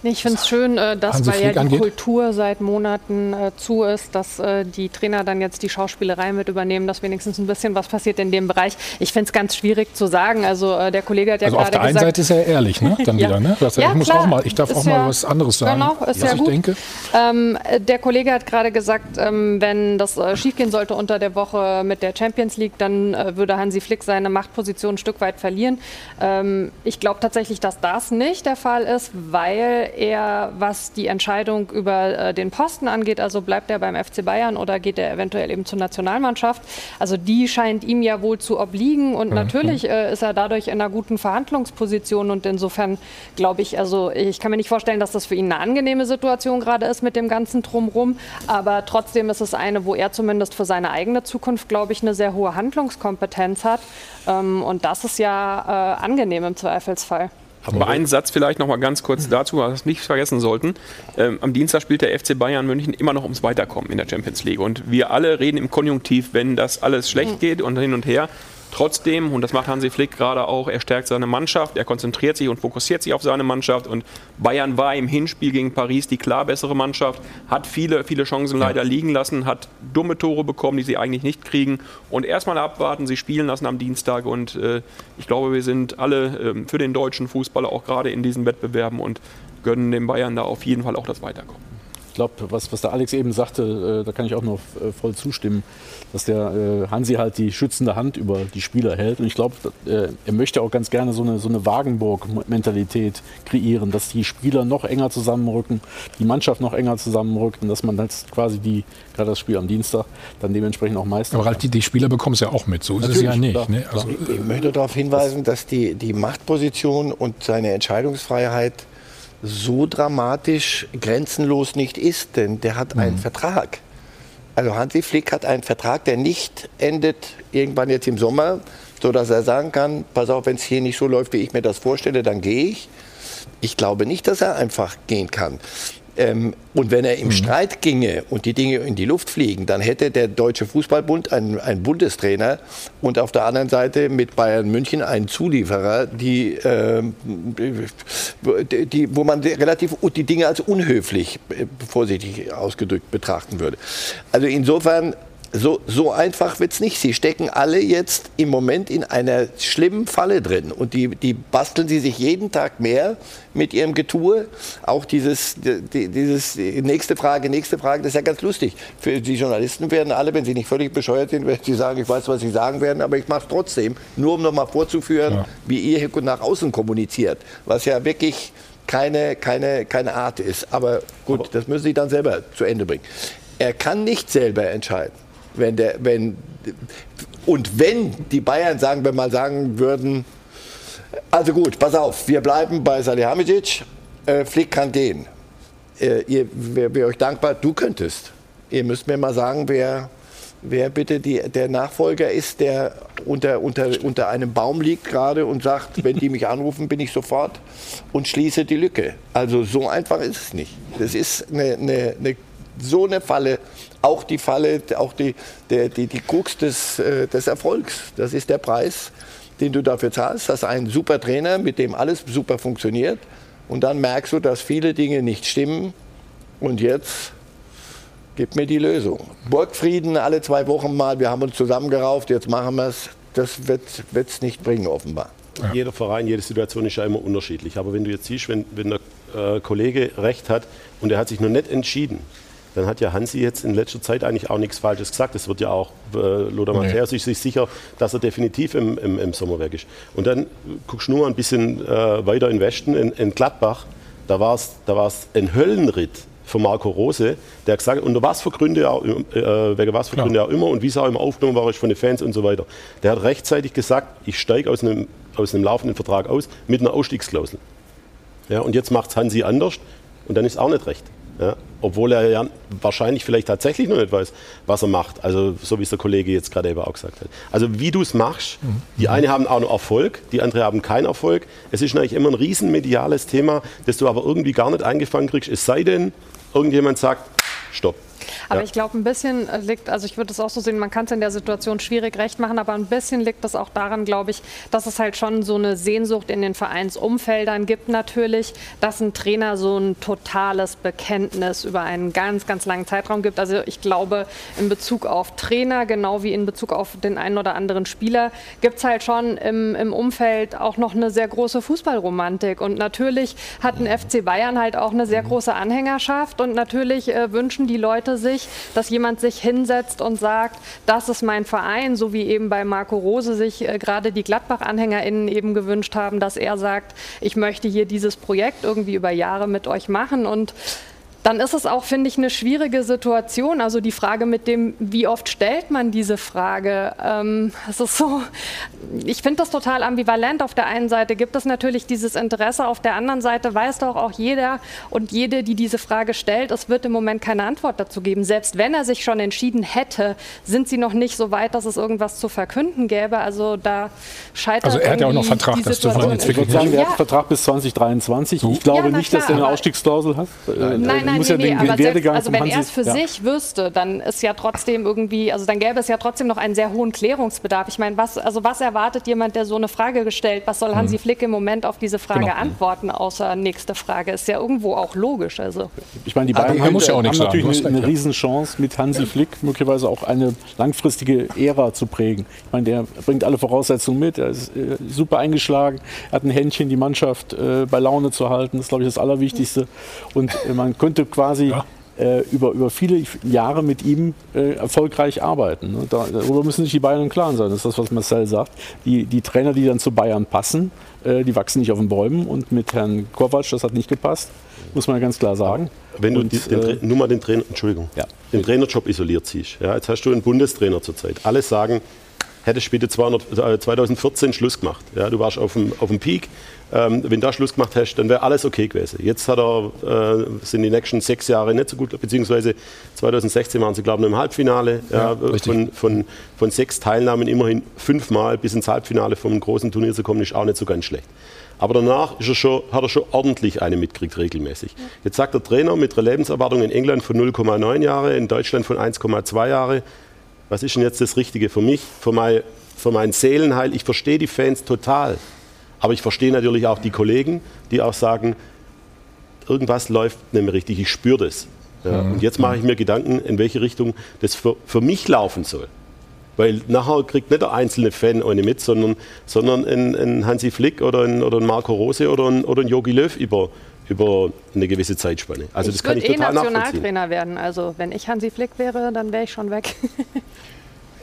Nee, Ich finde es schön, äh, dass, Hansi weil ja die angeht? Kultur seit Monaten äh, zu ist, dass äh, die Trainer dann jetzt die Schauspielerei mit übernehmen, dass wenigstens ein bisschen was passiert in dem Bereich. Ich finde es ganz schwierig zu sagen. Also äh, der Kollege hat ja Also auf gerade der einen gesagt, Seite ist er ehrlich, ne? *laughs* Dann Ja. wieder, ne? Das, Ja, ich muss klar. auch mal, ich darf Ist auch mal ja- was anderes sagen, Genau, ist was ja ich gut. denke. Ähm, äh, der Kollege hat gerade gesagt, ähm, wenn das äh, schiefgehen sollte unter der Woche mit der Champions League, dann äh, würde Hansi Flick seine Machtposition ein Stück weit verlieren. Ähm, ich glaube tatsächlich, dass das nicht der Fall ist, weil er, was die Entscheidung über äh, den Posten angeht, also bleibt er beim FC Bayern oder geht er eventuell eben zur Nationalmannschaft, also die scheint ihm ja wohl zu obliegen und natürlich äh, ist er dadurch in einer guten Verhandlungsposition und insofern glaube ich, also ich kann mir nicht vorstellen, dass das für ihn eine angenehme Situation gerade ist mit dem ganzen Drumrum, aber trotzdem ist es eine, wo er zumindest für seine eigene Zukunft, glaube ich, eine sehr hohe Handlungskompetenz hat. Ähm, und das ist ja äh, angenehm im Zweifelsfall. Aber einen Satz vielleicht noch mal ganz kurz dazu, was wir nicht vergessen sollten. Ähm, am Dienstag spielt der FC Bayern München immer noch ums Weiterkommen in der Champions League. Und wir alle reden im Konjunktiv, wenn das alles schlecht geht und hin und her. Trotzdem, und das macht Hansi Flick gerade auch, er stärkt seine Mannschaft, er konzentriert sich und fokussiert sich auf seine Mannschaft. Und Bayern war im Hinspiel gegen Paris die klar bessere Mannschaft, hat viele, viele Chancen leider liegen lassen, hat dumme Tore bekommen, die sie eigentlich nicht kriegen. Und erstmal abwarten, sie spielen lassen am Dienstag. Und äh, ich glaube, wir sind alle ähm, für den deutschen Fußballer auch gerade in diesen Wettbewerben und gönnen den Bayern da auf jeden Fall auch das Weiterkommen. Ich glaube, was, was der Alex eben sagte, äh, da kann ich auch noch äh, voll zustimmen, dass der äh, Hansi halt die schützende Hand über die Spieler hält. Und ich glaube, äh, er möchte auch ganz gerne so eine, so eine Wagenburg-Mentalität kreieren, dass die Spieler noch enger zusammenrücken, die Mannschaft noch enger zusammenrückt und dass man jetzt quasi die, gerade das Spiel am Dienstag, dann dementsprechend auch meistert. Aber halt die, die Spieler bekommen es ja auch mit, so ist es ja Natürlich, nicht. klar, Ne? Also, Ich möchte darauf hinweisen, dass die, die Machtposition und seine Entscheidungsfreiheit so dramatisch grenzenlos nicht ist, denn der hat einen Vertrag. Also Hansi Flick hat einen Vertrag, der nicht endet irgendwann jetzt im Sommer, sodass er sagen kann, pass auf, wenn es hier nicht so läuft, wie ich mir das vorstelle, dann gehe ich. Ich glaube nicht, dass er einfach gehen kann. Ähm, und wenn er im Streit ginge und die Dinge in die Luft fliegen, dann hätte der Deutsche Fußballbund einen, einen Bundestrainer und auf der anderen Seite mit Bayern München einen Zulieferer, die, die, die, wo man relativ die Dinge als unhöflich, äh, vorsichtig ausgedrückt, betrachten würde. Also insofern so, so einfach wird es nicht. Sie stecken alle jetzt im Moment in einer schlimmen Falle drin. Und die, die basteln sie sich jeden Tag mehr mit ihrem Getue. Auch dieses, die, dieses nächste Frage, nächste Frage, das ist ja ganz lustig. Für die Journalisten werden alle, wenn sie nicht völlig bescheuert sind, werden sie sagen, ich weiß, was sie sagen werden, aber ich mache es trotzdem. Nur um nochmal vorzuführen, Ja. wie ihr hier nach außen kommuniziert. Was ja wirklich keine, keine, keine Art ist. Aber gut, das müssen sie dann selber zu Ende bringen. Er kann nicht selber entscheiden. Wenn der, wenn, und wenn die Bayern, sagen wir mal, sagen würden, also gut, pass auf, wir bleiben bei Salihamidzic, äh, Flick kann den. Äh, ihr wäre wär euch dankbar, du könntest. Ihr müsst mir mal sagen, wer, wer bitte die, der Nachfolger ist, der unter, unter, unter einem Baum liegt gerade und sagt, wenn die mich anrufen, bin ich sofort und schließe die Lücke. Also so einfach ist es nicht. Das ist eine, eine, eine so eine Falle, auch die Falle, auch die, der, die, die Krux des, äh, des Erfolgs. Das ist der Preis, den du dafür zahlst. Das ist ein super Trainer, mit dem alles super funktioniert. Und dann merkst du, dass viele Dinge nicht stimmen. Und jetzt gib mir die Lösung. Burgfrieden alle zwei Wochen mal, wir haben uns zusammengerauft, jetzt machen wir es. Das wird es nicht bringen, offenbar. Jeder Verein, jede Situation ist ja immer unterschiedlich. Aber wenn du jetzt siehst, wenn, wenn der äh, Kollege recht hat und er hat sich noch nicht entschieden, dann hat ja Hansi jetzt in letzter Zeit eigentlich auch nichts Falsches gesagt. Es wird ja auch, äh, Lothar Nee. Matthäus ist sich sicher, dass er definitiv im, im, im Sommer weg ist. Und dann guckst du nur ein bisschen äh, weiter in Westen, in, in Gladbach, da war es da war's ein Höllenritt für Marco Rose, der hat gesagt, unter was für Gründe auch, äh, wegen was für Klar. Gründe auch immer und wie es auch immer aufgenommen war ist von den Fans und so weiter. Der hat rechtzeitig gesagt, ich steige aus einem aus einem laufenden Vertrag aus mit einer Ausstiegsklausel. Ja, und jetzt macht es Hansi anders und dann ist es auch nicht recht. Ja, obwohl er ja wahrscheinlich vielleicht tatsächlich noch nicht weiß, was er macht. Also so wie es der Kollege jetzt gerade eben auch gesagt hat. Also wie du es machst, die eine haben auch noch Erfolg, die andere haben keinen Erfolg. Es ist eigentlich immer ein riesen mediales Thema, das du aber irgendwie gar nicht eingefangen kriegst. Es sei denn, irgendjemand sagt, stopp. Aber Ja. ich glaube, ein bisschen äh, liegt, also ich würde es auch so sehen, man kann es in der Situation schwierig recht machen, aber ein bisschen liegt das auch daran, glaube ich, dass es halt schon so eine Sehnsucht in den Vereinsumfeldern gibt natürlich, dass ein Trainer so ein totales Bekenntnis über einen ganz, ganz langen Zeitraum gibt. Also ich glaube, in Bezug auf Trainer, genau wie in Bezug auf den einen oder anderen Spieler, gibt es halt schon im, im Umfeld auch noch eine sehr große Fußballromantik. Und natürlich hat ein FC Bayern halt auch eine sehr große Anhängerschaft und natürlich äh, wünschen die Leute sich, dass jemand sich hinsetzt und sagt, das ist mein Verein, so wie eben bei Marco Rose sich äh, gerade die Gladbach-AnhängerInnen eben gewünscht haben, dass er sagt, ich möchte hier dieses Projekt irgendwie über Jahre mit euch machen. Und dann ist es auch, finde ich, eine schwierige Situation. Also die Frage mit dem, wie oft stellt man diese Frage? Ähm, es ist so, ich finde das total ambivalent. Auf der einen Seite gibt es natürlich dieses Interesse, auf der anderen Seite weiß doch auch jeder und jede, die diese Frage stellt, es wird im Moment keine Antwort dazu geben. Selbst wenn er sich schon entschieden hätte, sind sie noch nicht so weit, dass es irgendwas zu verkünden gäbe. Also da scheitert Also er hat ja auch noch irgendwie Vertrag, das dürfen wir jetzt Ich wirklich würde sagen, nicht. der Ja. hat einen Vertrag bis 2023. Ich glaube Ja, nicht, dass klar, er eine Ausstiegsklausel hat. Äh, Nein, nein, muss nee, ja nee, den, aber den selbst, also wenn er es für ja. sich wüsste, dann ist ja trotzdem irgendwie, also dann gäbe es ja trotzdem noch einen sehr hohen Klärungsbedarf. Ich meine, was, also was erwartet jemand, der so eine Frage gestellt? Was soll Hansi Flick im Moment auf diese Frage Genau. antworten, außer nächste Frage? Ist ja irgendwo auch logisch. Also. Ich meine, die beiden haben, muss ja auch haben natürlich eine, eine. Riesenchance, mit Hansi Flick möglicherweise auch eine langfristige Ära zu prägen. Ich meine, der bringt alle Voraussetzungen mit, er ist äh, super eingeschlagen, er hat ein Händchen, die Mannschaft äh, bei Laune zu halten, das ist, glaube ich, das Allerwichtigste. Und äh, man könnte quasi Ja. äh, über, über viele Jahre mit ihm äh, erfolgreich arbeiten. Ne? Da, darüber müssen sich die Bayern im Klaren sein. Das ist das, was Marcel sagt. Die, die Trainer, die dann zu Bayern passen, äh, die wachsen nicht auf den Bäumen. Und mit Herrn Kovac, das hat nicht gepasst, muss man ganz klar sagen. Wenn du Und, die, den, äh, nur mal den Trainer, Entschuldigung, Ja. den Trainerjob isoliert siehst. Ja, jetzt hast du einen Bundestrainer zurzeit. Alle sagen, hättest bitte 200, äh, 2014 Schluss gemacht. Ja, du warst auf dem, auf dem Peak. Ähm, wenn du da Schluss gemacht hast, dann wäre alles okay gewesen. Jetzt hat er, äh, sind die nächsten sechs Jahre nicht so gut, beziehungsweise 2016 waren sie, glaube ich, noch im Halbfinale. Ja, richtig. von, von, von sechs Teilnahmen immerhin fünfmal bis ins Halbfinale vom großen Turnier zu kommen, ist auch nicht so ganz schlecht. Aber danach er schon, hat er schon ordentlich eine mitgekriegt, regelmäßig. Jetzt sagt der Trainer mit einer Lebenserwartung in England von 0,9 Jahre, in Deutschland von 1,2 Jahre. Was ist denn jetzt das Richtige für mich, für mein, für mein Seelenheil? Ich verstehe die Fans total. Aber ich verstehe natürlich auch die Kollegen, die auch sagen, irgendwas läuft nicht mehr richtig, ich spüre das. Ja, Und jetzt mache ich mir Gedanken, in welche Richtung das für, für mich laufen soll. Weil nachher kriegt nicht der einzelne Fan eine mit, sondern, sondern ein, ein Hansi Flick oder ein, oder ein Marco Rose oder ein, oder ein Jogi Löw über, über eine gewisse Zeitspanne. Also das ich kann würde ich eh total nachvollziehen. Nationaltrainer werden. Also wenn ich Hansi Flick wäre, dann wäre ich schon weg. *laughs*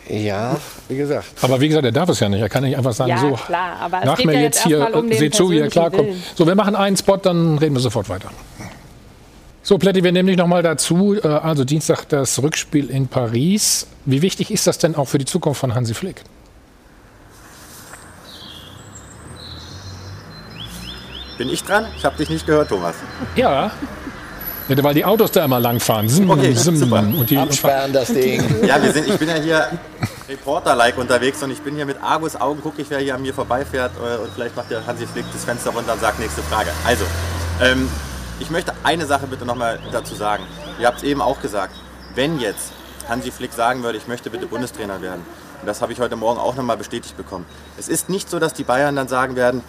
Ja, wie gesagt. Aber wie gesagt, er darf es ja nicht. Er kann nicht einfach sagen, Ja, so, klar, aber nach mir ja jetzt jetzt hier, um seht zu, wie persönlichen klarkommt. Willen. So, wir machen einen Spot, dann reden wir sofort weiter. So, Plätti, wir nehmen dich nochmal dazu. Äh, Also Dienstag das Rückspiel in Paris. Wie wichtig ist das denn auch für die Zukunft von Hansi Flick? Bin ich dran? Ich habe dich nicht gehört, Thomas. Ja. ja weil die Autos da immer langfahren. Sim, Okay, sim, super. und die Absperren das Ding. Ja, wir sind, ich bin ja hier Reporter-like unterwegs und ich bin hier mit Argus Augen, gucke ich, wer hier an mir vorbeifährt äh, und vielleicht macht der Hansi Flick das Fenster runter und sagt nächste Frage. Also, ähm, ich möchte eine Sache bitte nochmal dazu sagen. Ihr habt es eben auch gesagt, wenn jetzt Hansi Flick sagen würde, ich möchte bitte Bundestrainer werden, und das habe ich heute Morgen auch nochmal bestätigt bekommen. Es ist nicht so, dass die Bayern dann sagen werden,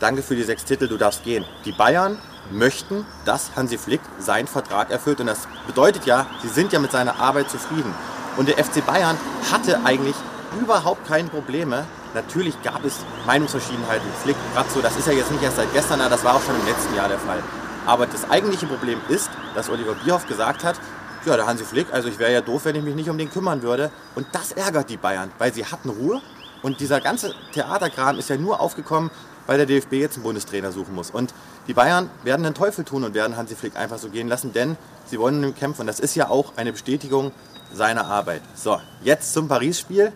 danke für die sechs Titel, du darfst gehen. Die Bayern möchten, dass Hansi Flick seinen Vertrag erfüllt. Und das bedeutet ja, sie sind ja mit seiner Arbeit zufrieden. Und der FC Bayern hatte eigentlich überhaupt keine Probleme. Natürlich gab es Meinungsverschiedenheiten. Flick, so, das ist ja jetzt nicht erst seit gestern, da, das war auch schon im letzten Jahr der Fall. Aber das eigentliche Problem ist, dass Oliver Bierhoff gesagt hat, ja, der Hansi Flick, also ich wäre ja doof, wenn ich mich nicht um den kümmern würde. Und das ärgert die Bayern, weil sie hatten Ruhe. Und dieser ganze Theaterkram ist ja nur aufgekommen, weil der DFB jetzt einen Bundestrainer suchen muss. Und die Bayern werden den Teufel tun und werden Hansi Flick einfach so gehen lassen, denn sie wollen ihm kämpfen. Und das ist ja auch eine Bestätigung seiner Arbeit. So, jetzt zum Paris-Spiel.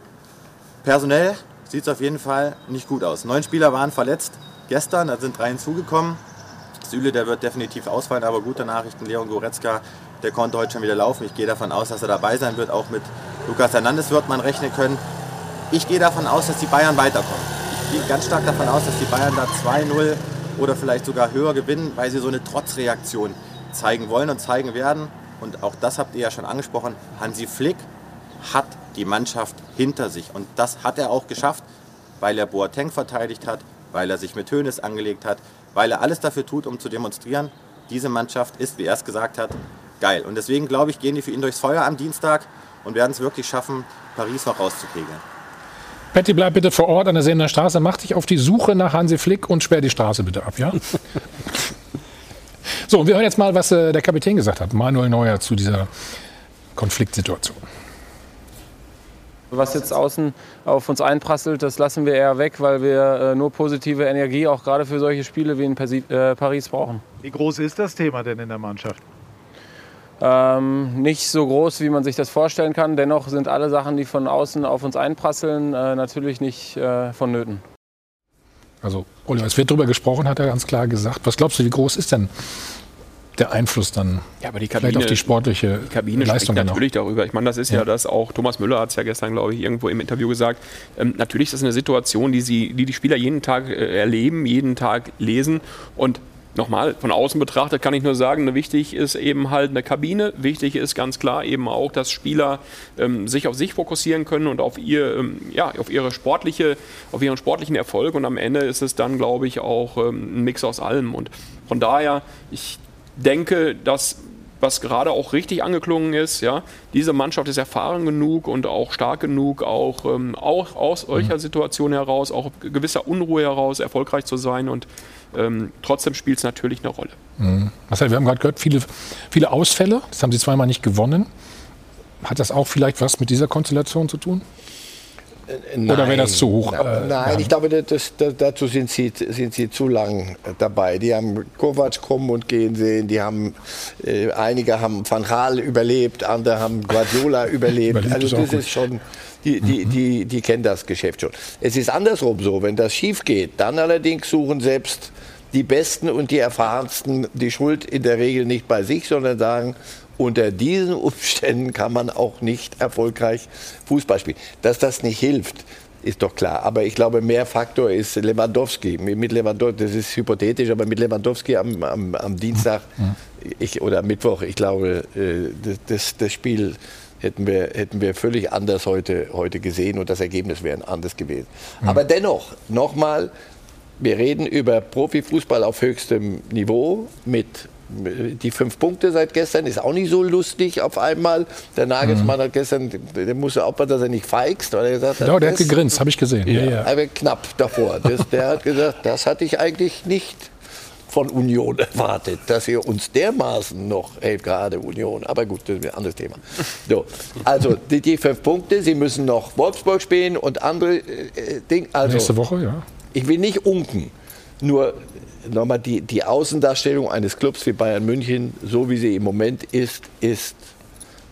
Personell sieht es auf jeden Fall nicht gut aus. Neun Spieler waren verletzt gestern, da sind drei hinzugekommen. Süle, der wird definitiv ausfallen, aber gute Nachrichten. Leon Goretzka, der konnte heute schon wieder laufen. Ich gehe davon aus, dass er dabei sein wird. Auch mit Lukas Hernandez wird man rechnen können. Ich gehe davon aus, dass die Bayern weiterkommen. Ich gehe ganz stark davon aus, dass die Bayern da 2-0 oder vielleicht sogar höher gewinnen, weil sie so eine Trotzreaktion zeigen wollen und zeigen werden. Und auch das habt ihr ja schon angesprochen. Hansi Flick hat die Mannschaft hinter sich. Und das hat er auch geschafft, weil er Boateng verteidigt hat, weil er sich mit Hönes angelegt hat, weil er alles dafür tut, um zu demonstrieren, diese Mannschaft ist, wie er es gesagt hat, geil. Und deswegen glaube ich, gehen die für ihn durchs Feuer am Dienstag und werden es wirklich schaffen, Paris noch rauszukegeln. Patty, bleib bitte vor Ort an der Seener Straße. Mach dich auf die Suche nach Hansi Flick und sperr die Straße bitte ab, ja? *laughs* so, und wir hören jetzt mal, was äh, der Kapitän gesagt hat, Manuel Neuer, zu dieser Konfliktsituation. Was jetzt außen auf uns einprasselt, das lassen wir eher weg, weil wir äh, nur positive Energie auch gerade für solche Spiele wie in Persi äh, Paris brauchen. Wie groß ist das Thema denn in der Mannschaft? Ähm, nicht so groß, wie man sich das vorstellen kann. Dennoch sind alle Sachen, die von außen auf uns einprasseln, äh, natürlich nicht äh, vonnöten. Also, Oliver, es wird darüber gesprochen, hat er ganz klar gesagt. Was glaubst du, wie groß ist denn der Einfluss dann ja, aber die vielleicht auf die sportliche die Kabine Leistung spricht natürlich darüber. Ich meine, das ist ja, Ja. das auch, Thomas Müller hat es ja gestern, glaube ich, irgendwo im Interview gesagt. Ähm, natürlich ist das eine Situation, die, sie, die die Spieler jeden Tag äh, erleben, jeden Tag lesen und Nochmal, von außen betrachtet kann ich nur sagen, wichtig ist eben halt eine Kabine. Wichtig ist ganz klar eben auch, dass Spieler ähm, sich auf sich fokussieren können und auf, ihr, ähm, ja, auf, ihre sportliche, auf ihren sportlichen Erfolg. Und am Ende ist es dann, glaube ich, auch ähm, ein Mix aus allem. Und von daher, ich denke, dass was gerade auch richtig angeklungen ist, ja, diese Mannschaft ist erfahren genug und auch stark genug, auch, ähm, auch aus solcher Situation heraus, auch gewisser Unruhe heraus erfolgreich zu sein und ähm, trotzdem spielt es natürlich eine Rolle. Mhm. Marcel, wir haben gerade gehört, viele, viele Ausfälle. Das haben Sie zweimal nicht gewonnen. Hat das auch vielleicht was mit dieser Konstellation zu tun? Oder wäre das zu hoch? Na, äh, nein, ich glaube, das, das, dazu sind sie, sind sie zu lang dabei. Die haben Kovac kommen und gehen sehen. Die haben, äh, einige haben Van Gaal überlebt, andere haben Guardiola *laughs* überlebt. Überlebt also ist das gut. ist schon, die, die, die, die kennen das Geschäft schon. Es ist andersrum so, wenn das schief geht, dann allerdings suchen selbst die Besten und die Erfahrensten die Schuld in der Regel nicht bei sich, sondern sagen, unter diesen Umständen kann man auch nicht erfolgreich Fußball spielen. Dass das nicht hilft, ist doch klar. Aber ich glaube, mehr Faktor ist Lewandowski. Mit Lewandowski, das ist hypothetisch, aber mit Lewandowski am, am, am Dienstag ich, oder am Mittwoch, ich glaube, äh, das, das Spiel hätten wir, hätten wir völlig anders heute, heute gesehen und das Ergebnis wäre anders gewesen. Aber dennoch, nochmal, wir reden über Profifußball auf höchstem Niveau mit die fünf Punkte seit gestern ist auch nicht so lustig auf einmal. Der Nagelsmann hat gestern, der musste aufpassen, dass er nicht feigst, weil er gesagt hat, Ja, der hat gegrinst, habe ich gesehen. Ja, ja. aber knapp davor. Das, der hat gesagt, das hatte ich eigentlich nicht von Union erwartet, dass ihr uns dermaßen noch, hey, gerade Union, aber gut, das ist ein anderes Thema. So, also die, die fünf Punkte, sie müssen noch Wolfsburg spielen und andere äh, Dinge. Also, Nächste Woche, ja. ich will nicht unken, nur nochmal die, die Außendarstellung eines Clubs wie Bayern München, so wie sie im Moment ist, ist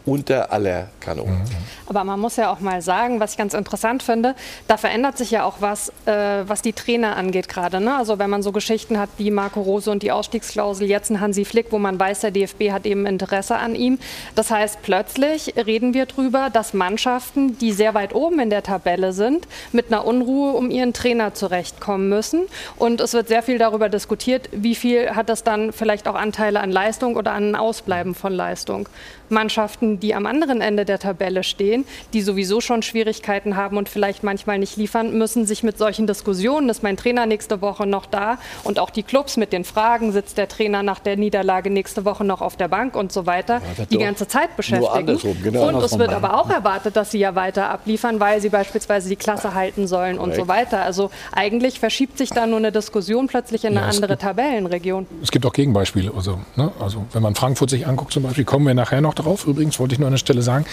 unter aller Kanone. Aber man muss ja auch mal sagen, was ich ganz interessant finde, da verändert sich ja auch was, äh, was die Trainer angeht gerade. Ne? Also wenn man so Geschichten hat wie Marco Rose und die Ausstiegsklausel, jetzt ein Hansi Flick, wo man weiß, der DFB hat eben Interesse an ihm. Das heißt, plötzlich reden wir drüber, dass Mannschaften, die sehr weit oben in der Tabelle sind, mit einer Unruhe um ihren Trainer zurechtkommen müssen. Und es wird sehr viel darüber diskutiert, wie viel hat das dann vielleicht auch Anteile an Leistung oder an Ausbleiben von Leistung. Mannschaften, die am anderen Ende der Tabelle stehen, die sowieso schon Schwierigkeiten haben und vielleicht manchmal nicht liefern, müssen sich mit solchen Diskussionen, ist mein Trainer nächste Woche noch da und auch die Clubs mit den Fragen, sitzt der Trainer nach der Niederlage nächste Woche noch auf der Bank und so weiter, das die ganze Zeit beschäftigen. genau. Und es wird aber auch erwartet, dass sie ja weiter abliefern, weil sie beispielsweise die Klasse halten sollen und so weiter. Also eigentlich verschiebt sich da nur eine Diskussion plötzlich in eine Ja, andere gibt- Tabellenregion. Es gibt auch Gegenbeispiele. Also, ne? also wenn man Frankfurt sich anguckt zum Beispiel, kommen wir nachher noch drauf. Übrigens wollte ich nur an der Stelle sagen.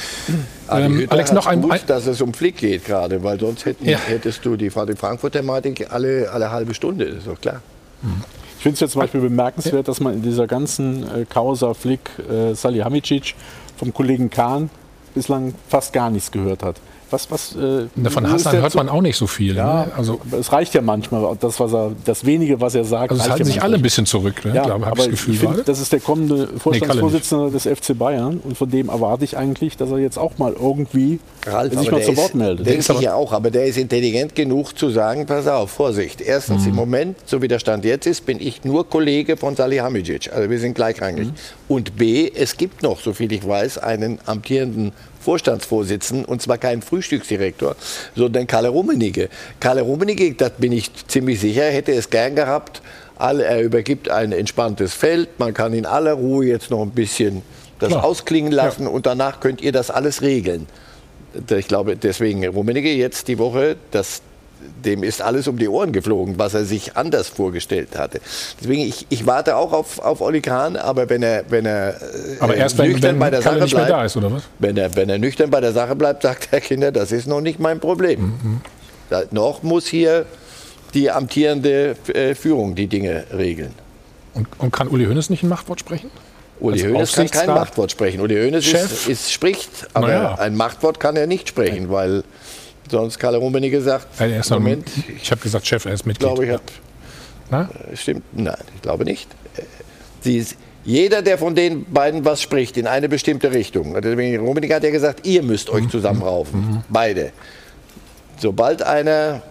Adi Ähm, Alex, noch ein, gut, dass es um Flick geht gerade, weil sonst hätten, Ja. hättest du die, Frankfurt-Thematik alle, alle halbe Stunde, ist doch klar. Ich finde es jetzt zum Beispiel bemerkenswert, dass man in dieser ganzen äh, Causa Flick äh, Salihamidzic vom Kollegen Kahn bislang fast gar nichts gehört hat. Was, was, äh, Von Hassan hört zu- man auch nicht so viel. Ja, Ne? Also, aber es reicht ja manchmal, das, was er, das wenige, was er sagt. also es halten ja sich alle ein bisschen zurück, ne? Ja, glaube, aber ich das Gefühl ich finde, gerade. das ist der kommende Vorstandsvorsitzende des FC Bayern und von dem erwarte ich eigentlich, dass er jetzt auch mal irgendwie Ralf, sich mal der zu ist- Wort meldet. Denke ich ja auch, aber der ist intelligent genug zu sagen, pass auf, Vorsicht. Erstens, Mhm. im Moment, so wie der Stand jetzt ist, bin ich nur Kollege von Salihamidzic. Also wir sind gleichrangig. Mhm. Und B, es gibt noch, so viel ich weiß, einen amtierenden Vorstandsvorsitzenden, und zwar keinen Frühstücksdirektor, sondern Kalle Rummenigge. Kalle Rummenigge, das bin ich ziemlich sicher, hätte es gern gehabt. Er übergibt ein entspanntes Feld, man kann in aller Ruhe jetzt noch ein bisschen das Klar. ausklingen lassen und danach könnt ihr das alles regeln. Ich glaube, deswegen Rummenigge jetzt die Woche, das, dem ist alles um die Ohren geflogen, was er sich anders vorgestellt hatte. Deswegen, ich, ich warte auch auf, auf Oli Kahn, aber wenn er, wenn er äh, Aber erst wenn, nüchtern wenn bei der Kalle Sache bleibt, ist, wenn er, wenn er nüchtern bei der Sache bleibt, sagt er, *laughs* Kinder, das ist noch nicht mein Problem. Mhm. Da, noch muss hier die amtierende äh, Führung die Dinge regeln. Und, und kann Uli Hoeneß nicht ein Machtwort sprechen? Uli Hoeneß kann kein? Machtwort sprechen. Uli Hoeneß Chef? ist, ist, spricht, aber Naja. ein Machtwort kann er nicht sprechen, weil sonst Karl Rummenigge sagt, ist noch- Moment, ich habe gesagt, Chef, er ist ich Mitglied. glaube, ich habe Na? Stimmt? Nein, ich glaube nicht. Äh, Sie ist, jeder, der von den beiden was spricht, in eine bestimmte Richtung. Deswegen, Rummenigge hat ja gesagt, ihr müsst Mhm. euch zusammenraufen. Beide. Sobald einer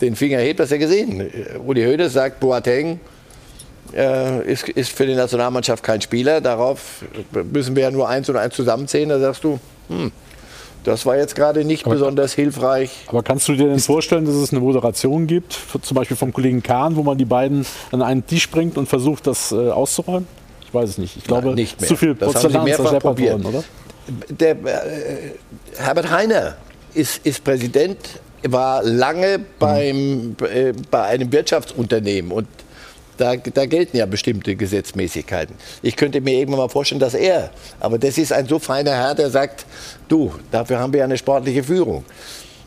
den Finger hebt, hast du ja gesehen. Äh, Uli Hoeneß sagt, Boateng äh, ist, ist für die Nationalmannschaft kein Spieler. Darauf müssen wir ja nur eins und eins zusammenzählen. Da sagst du, hm, das war jetzt gerade nicht besonders hilfreich. Aber kannst du dir denn vorstellen, dass es eine Moderation gibt, zum Beispiel vom Kollegen Kahn, wo man die beiden an einen Tisch bringt und versucht, das äh, auszuräumen? Ich weiß es nicht. Ich glaube, Nein, nicht mehr. zu viel Porzellan ist probiert. worden, oder? Der, äh, Herbert Heiner ist, ist Präsident, war lange beim, äh, bei einem Wirtschaftsunternehmen und da, da gelten ja bestimmte Gesetzmäßigkeiten. Ich könnte mir irgendwann mal vorstellen, dass er, aber das ist ein so feiner Herr, der sagt, du, dafür haben wir eine sportliche Führung.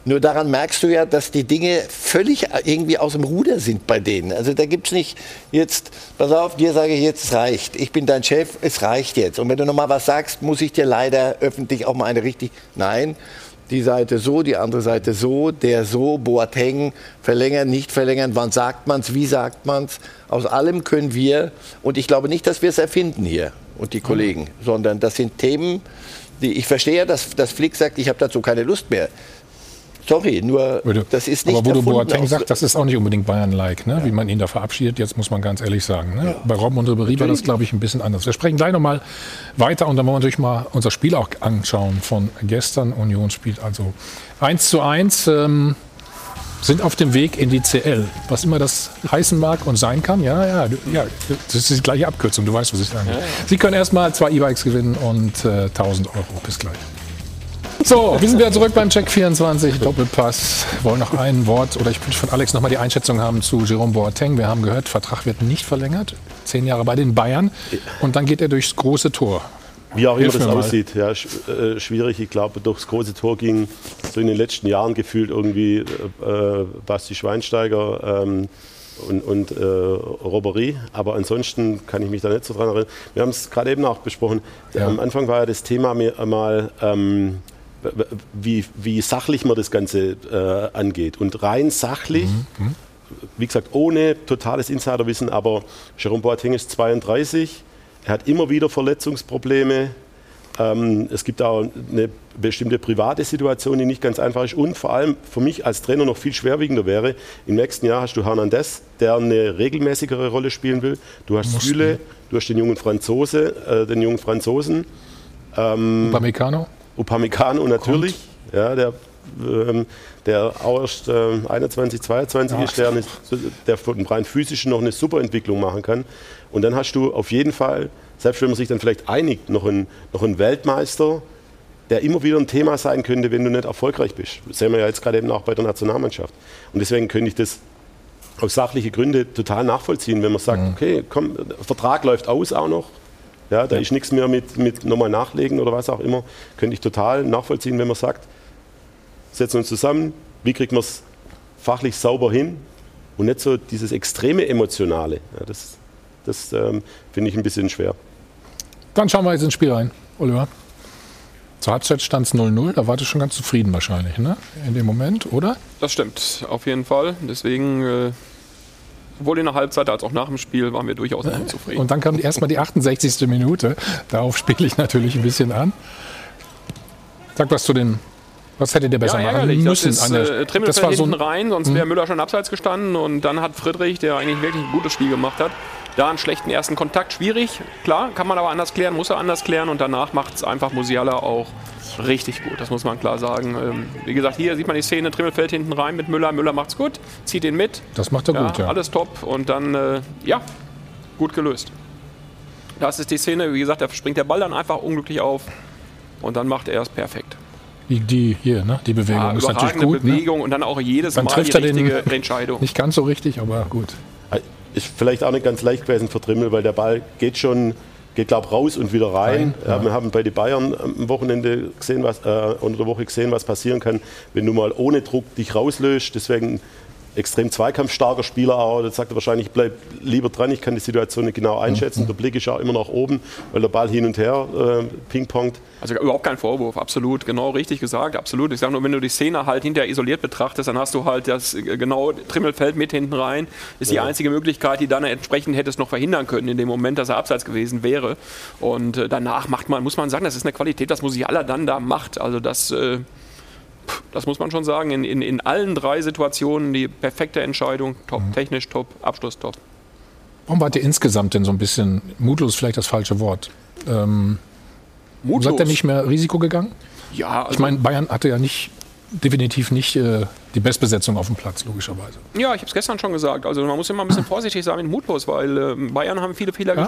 Nur daran merkst du ja, dass die Dinge völlig irgendwie aus dem Ruder sind bei denen. Also da gibt es nicht jetzt, pass auf, dir sage ich jetzt, es reicht. Ich bin dein Chef, es reicht jetzt. Und wenn du noch mal was sagst, muss ich dir leider öffentlich auch mal eine richtig, nein, die Seite so, die andere Seite so, der so, Boateng, verlängern, nicht verlängern, wann sagt man es, wie sagt man es. Aus allem können wir, und ich glaube nicht, dass wir es erfinden hier und die Kollegen, sondern das sind Themen, die, ich verstehe dass, dass Flick sagt, ich habe dazu keine Lust mehr. Sorry, nur das ist nicht Aber wo du Boateng sagt, das ist auch nicht unbedingt Bayern-like, ne? wie man ihn da verabschiedet, jetzt muss man ganz ehrlich sagen. Ne? Bei Robben und Ribéry war das, glaube ich, ein bisschen anders. Wir sprechen gleich nochmal weiter und dann wollen wir natürlich mal unser Spiel auch anschauen von gestern. Union spielt also 1 zu 1, ähm, sind auf dem Weg in die CL, was immer das heißen mag und sein kann. Ja, ja, ja das ist die gleiche Abkürzung, du weißt, was ich sage. Sie können erstmal zwei E-Bikes gewinnen und äh, 1000 Euro. Bis gleich. So, wir sind wieder zurück beim Check 24 Doppelpass. Wollen noch ein Wort oder ich würde von Alex noch mal die Einschätzung haben zu Jerome Boateng. Wir haben gehört, Vertrag wird nicht verlängert. Zehn Jahre bei den Bayern und dann geht er durchs große Tor. Wie auch immer das aussieht, ja, äh, schwierig. Ich glaube, durchs große Tor ging so in den letzten Jahren gefühlt irgendwie äh, Basti Schweinsteiger ähm, und, und äh, Robbery. Aber ansonsten kann ich mich da nicht so dran erinnern. Wir haben es gerade eben auch besprochen. Am Anfang war ja das Thema mir mal, ähm, wie, wie sachlich man das Ganze äh, angeht. Und rein sachlich, wie gesagt, ohne totales Insiderwissen, aber Jerome Boateng ist 32. Er hat immer wieder Verletzungsprobleme. Ähm, es gibt auch eine bestimmte private Situation, die nicht ganz einfach ist. Und vor allem für mich als Trainer noch viel schwerwiegender wäre, im nächsten Jahr hast du Hernandez, der eine regelmäßigere Rolle spielen will. Du hast Süle, du hast den jungen Franzose, äh, den jungen Franzosen. Ähm, Upamecano? Upamecano natürlich, ja, der, ähm, der auch erst ähm, 21, 22 ist, der, eine, der von rein physischen noch eine super Entwicklung machen kann. Und dann hast du auf jeden Fall, selbst wenn man sich dann vielleicht einigt, noch einen, noch einen Weltmeister, der immer wieder ein Thema sein könnte, wenn du nicht erfolgreich bist. Das sehen wir ja jetzt gerade eben auch bei der Nationalmannschaft. Und deswegen könnte ich das aus sachlichen Gründen total nachvollziehen, wenn man sagt, okay, komm, der Vertrag läuft aus auch noch. Ja, da ist nichts mehr mit, mit nochmal nachlegen oder was auch immer. Könnte ich total nachvollziehen, wenn man sagt, setzen uns zusammen, wie kriegt man es fachlich sauber hin und nicht so dieses extreme Emotionale. Ja, das das ähm, finde ich ein bisschen schwer. Dann schauen wir jetzt ins Spiel rein, Oliver. Zur Halbzeit stand es 0-0, da war du schon ganz zufrieden wahrscheinlich, ne? In dem Moment, oder? Das stimmt, auf jeden Fall. Deswegen, äh, sowohl in der Halbzeit als auch nach dem Spiel, waren wir durchaus unzufrieden. Und dann kam erstmal die 68. Minute. Darauf spiele ich natürlich ein bisschen an. Sag was zu den. Was hättet ihr besser ja, machen müssen? Das ist äh, Trimmel das war so hinten ein, rein, sonst wäre Müller schon abseits gestanden. Und dann hat Friedrich, der eigentlich wirklich ein gutes Spiel gemacht hat, da einen schlechten ersten Kontakt. Schwierig, klar, kann man aber anders klären, muss er anders klären. Und danach macht es einfach Musiala auch richtig gut, das muss man klar sagen. Ähm, wie gesagt, hier sieht man die Szene, Trimmel fällt hinten rein mit Müller. Müller macht's gut, zieht ihn mit. Das macht er gut, ja. Alles top und dann, äh, ja, gut gelöst. Das ist die Szene, wie gesagt, da springt der Ball dann einfach unglücklich auf und dann macht er es perfekt. die, die hier, ne? Die Bewegung Ja, ist natürlich gut. Ne? Bewegung und dann auch jedes Dann Mal trifft die er den richtige Entscheidung. nicht ganz so richtig, aber gut. Ist vielleicht auch nicht ganz leicht gewesen für Trimmel, weil der Ball geht schon, geht glaube raus und wieder rein. Ja, wir haben bei den Bayern am Wochenende gesehen, was, äh, unter der Woche gesehen, was passieren kann, wenn du mal ohne Druck dich rauslöst. Deswegen extrem zweikampfstarker Spieler auch. Da sagt er wahrscheinlich, bleib lieber dran, ich kann die Situation nicht genau einschätzen. Mhm. Der Blick ist auch immer nach oben, weil der Ball hin und her äh, pingpongt. Also überhaupt kein Vorwurf, absolut, genau richtig gesagt, absolut. Ich sage nur, wenn du die Szene halt hinterher isoliert betrachtest, dann hast du halt das äh, genau Trimmelfeld mit hinten rein. Ist die Ja. einzige Möglichkeit, die dann entsprechend hättest noch verhindern können in dem Moment, dass er abseits gewesen wäre. Und äh, danach macht man, muss man sagen, das ist eine Qualität, das Musiala dann da macht. Also das, äh, das muss man schon sagen, in, in, in allen drei Situationen die perfekte Entscheidung, top, Mhm. technisch top, Abschluss top. Warum wart ihr insgesamt denn so ein bisschen mutlos, vielleicht das falsche Wort? Ähm, Mutlos? Seid ihr nicht mehr Risiko gegangen? Ja, also Ich meine, Bayern hatte ja nicht, definitiv nicht äh, die Bestbesetzung auf dem Platz, logischerweise. Ja, ich habe es gestern schon gesagt. Also man muss immer ein bisschen vorsichtig sein mit mutlos, weil äh, Bayern haben viele, Fehler Ja.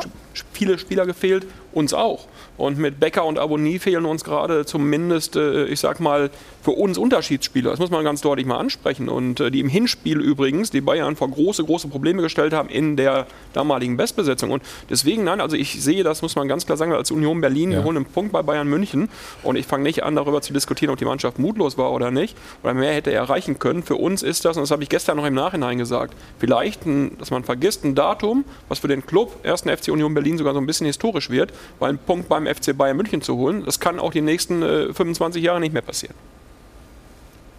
viele Spieler gefehlt, uns auch. Und mit Becker und Abonnie fehlen uns gerade zumindest, äh, ich sag mal, für uns Unterschiedsspieler. Das muss man ganz deutlich mal ansprechen. Und äh, die im Hinspiel übrigens, die Bayern vor große, große Probleme gestellt haben in der damaligen Bestbesetzung. Und deswegen, nein, also ich sehe, das muss man ganz klar sagen, als Union Berlin, wir Ja. holen einen Punkt bei Bayern München. Und ich fange nicht an, darüber zu diskutieren, ob die Mannschaft mutlos war oder nicht. Oder mehr hätte er können. Für uns ist das, und das habe ich gestern noch im Nachhinein gesagt, vielleicht, ein, dass man vergisst, ein Datum, was für den Club, ersten FC Union Berlin, sogar so ein bisschen historisch wird, weil einen Punkt beim FC Bayern München zu holen, das kann auch die nächsten äh, 25 Jahre nicht mehr passieren.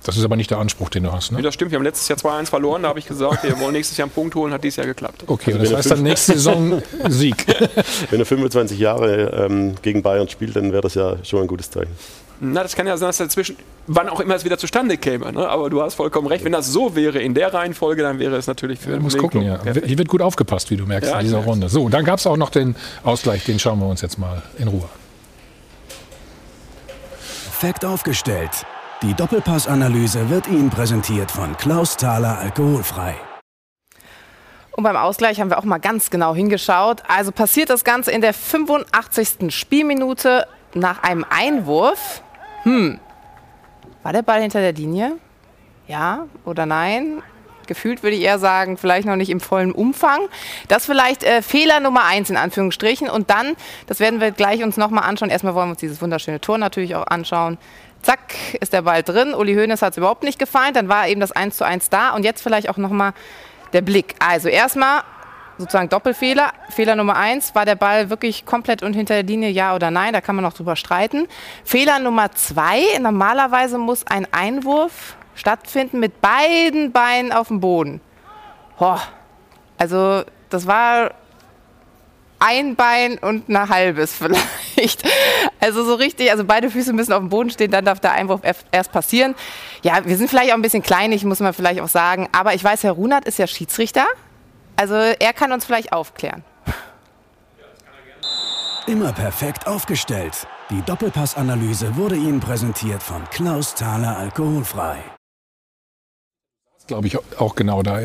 Das ist aber nicht der Anspruch, den du hast. Nee, Ne? das stimmt, wir haben letztes Jahr 2-1 verloren, da habe ich gesagt, wir wollen nächstes Jahr einen Punkt holen, hat dieses Jahr geklappt. Okay, Also das heißt dann nächste Saison Sieg. *laughs* Wenn er 25 Jahre ähm, gegen Bayern spielt, dann wäre das ja schon mal ein gutes Zeichen. Na, das kann ja sein, dass dazwischen, wann auch immer es wieder zustande käme. Ne? Aber du hast vollkommen recht. Wenn das so wäre in der Reihenfolge, dann wäre es natürlich für musst den gucken, ja. perfekt. Hier wird gut aufgepasst, wie du merkst, Ja, in dieser. Runde. So, dann gab es auch noch den Ausgleich, den schauen wir uns jetzt mal in Ruhe. Perfekt aufgestellt. Die Doppelpassanalyse wird Ihnen präsentiert von Klaus Thaler Alkoholfrei. Und beim Ausgleich haben wir auch mal ganz genau hingeschaut. Also passiert das Ganze in der 85. Spielminute nach einem Einwurf. Hm, war der Ball hinter der Linie? Ja oder nein? Gefühlt würde ich eher sagen, vielleicht noch nicht im vollen Umfang. Das vielleicht äh, Fehler Nummer eins in Anführungsstrichen. Und dann, das werden wir gleich uns nochmal anschauen. Erstmal wollen wir uns dieses wunderschöne Tor natürlich auch anschauen. Zack, ist der Ball drin. Uli Hoeneß hat es überhaupt nicht gefallen. Dann war eben das 1 zu 1 da. Und jetzt vielleicht auch nochmal der Blick. Also erstmal sozusagen Doppelfehler. Fehler Nummer eins, war der Ball wirklich komplett und hinter der Linie, ja oder nein? Da kann man noch drüber streiten. Fehler Nummer zwei, normalerweise muss ein Einwurf stattfinden mit beiden Beinen auf dem Boden. Boah. Also das war ein Bein und ein halbes vielleicht. *laughs* Also so richtig, also beide Füße müssen auf dem Boden stehen, dann darf der Einwurf erst- passieren. Ja, wir sind vielleicht auch ein bisschen kleinig, muss man vielleicht auch sagen. Aber ich weiß, Herr Runert ist ja Schiedsrichter. Also er kann uns vielleicht aufklären. Immer perfekt aufgestellt. Die Doppelpassanalyse wurde Ihnen präsentiert von Klaus Thaler Alkoholfrei. Glaube ich auch genau da.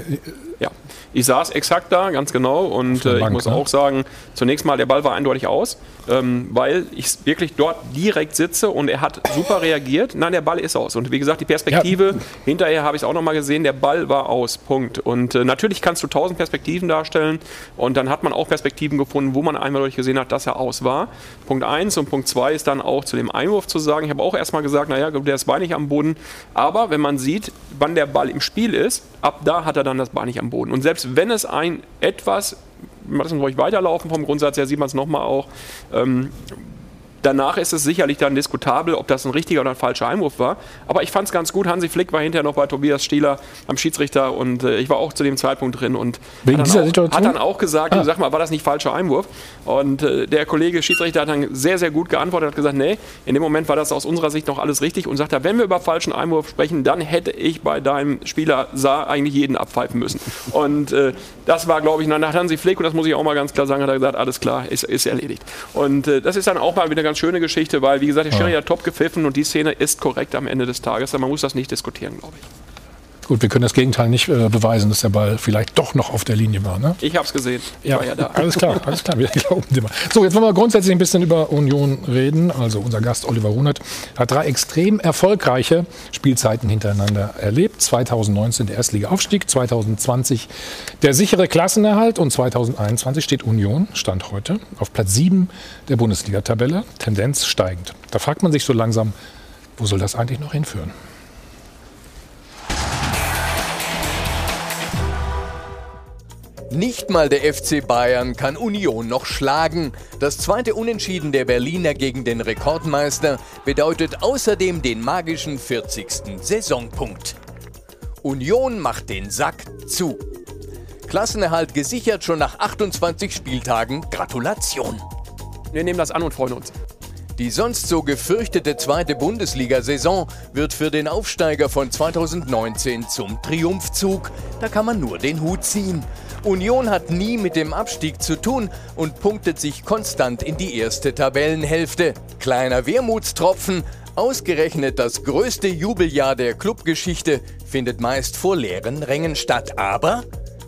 Ja, ich saß exakt da, ganz genau. Und äh, ich Bank, muss ne? auch sagen, zunächst mal, der Ball war eindeutig aus, ähm, weil ich wirklich dort direkt sitze und er hat super reagiert. Nein, der Ball ist aus. Und wie gesagt, die Perspektive, hinterher habe ich es auch nochmal gesehen, der Ball war aus. Punkt. Und äh, natürlich kannst du tausend Perspektiven darstellen. Und dann hat man auch Perspektiven gefunden, wo man einmal durch gesehen hat, dass er aus war. Punkt eins und Punkt zwei ist dann auch zu dem Einwurf zu sagen. Ich habe auch erstmal gesagt, naja, der ist Bein nicht am Boden. Aber wenn man sieht, wann der Ball im Spiel ist, ab da hat er dann das Bein nicht am Boden. Und selbst wenn es ein etwas, wir lassen ruhig weiterlaufen vom Grundsatz her, sieht man es nochmal auch, ähm, Danach ist es sicherlich dann diskutabel, ob das ein richtiger oder ein falscher Einwurf war. Aber ich fand es ganz gut. Hansi Flick war hinterher noch bei Tobias Stieler am Schiedsrichter und äh, ich war auch zu dem Zeitpunkt drin und hat, dann auch, hat dann auch gesagt, Ah. sag mal, war das nicht falscher Einwurf? Und äh, der Kollege Schiedsrichter hat dann sehr, sehr gut geantwortet, hat gesagt, nee, in dem Moment war das aus unserer Sicht noch alles richtig und sagt, er, wenn wir über falschen Einwurf sprechen, dann hätte ich bei deinem Spieler Saar eigentlich jeden abpfeifen müssen. Und äh, das war, glaube ich, hat Hansi Flick, und das muss ich auch mal ganz klar sagen, hat er gesagt, alles klar, ist, ist erledigt. Und äh, das ist dann auch mal wieder eine ganz schöne Geschichte, weil, wie gesagt, der Schiri Ja. hat top gepfiffen und die Szene ist korrekt am Ende des Tages. Man muss das nicht diskutieren, glaube ich. Gut, wir können das Gegenteil nicht äh, beweisen, dass der Ball vielleicht doch noch auf der Linie war. Ne? Ich habe es gesehen. Ich Ja, ja da. *laughs* alles klar, alles klar, wir *laughs* glauben dir mal. So, jetzt wollen wir grundsätzlich ein bisschen über Union reden. Also unser Gast Oliver Runert hat drei extrem erfolgreiche Spielzeiten hintereinander erlebt. 2019 der Erstliga-Aufstieg, 2020 der sichere Klassenerhalt und 2021 steht Union, Stand heute, auf Platz 7 der Bundesliga-Tabelle, Tendenz steigend. Da fragt man sich so langsam, wo soll das eigentlich noch hinführen? Nicht mal der FC Bayern kann Union noch schlagen. Das zweite Unentschieden der Berliner gegen den Rekordmeister bedeutet außerdem den magischen 40. Saisonpunkt. Union macht den Sack zu. Klassenerhalt gesichert schon nach 28 Spieltagen. Gratulation. Wir nehmen das an und freuen uns. Die sonst so gefürchtete zweite Bundesliga-Saison wird für den Aufsteiger von 2019 zum Triumphzug. Da kann man nur den Hut ziehen. Union hat nie mit dem Abstieg zu tun und punktet sich konstant in die erste Tabellenhälfte. Kleiner Wermutstropfen. Ausgerechnet das größte Jubeljahr der Clubgeschichte findet meist vor leeren Rängen statt. Aber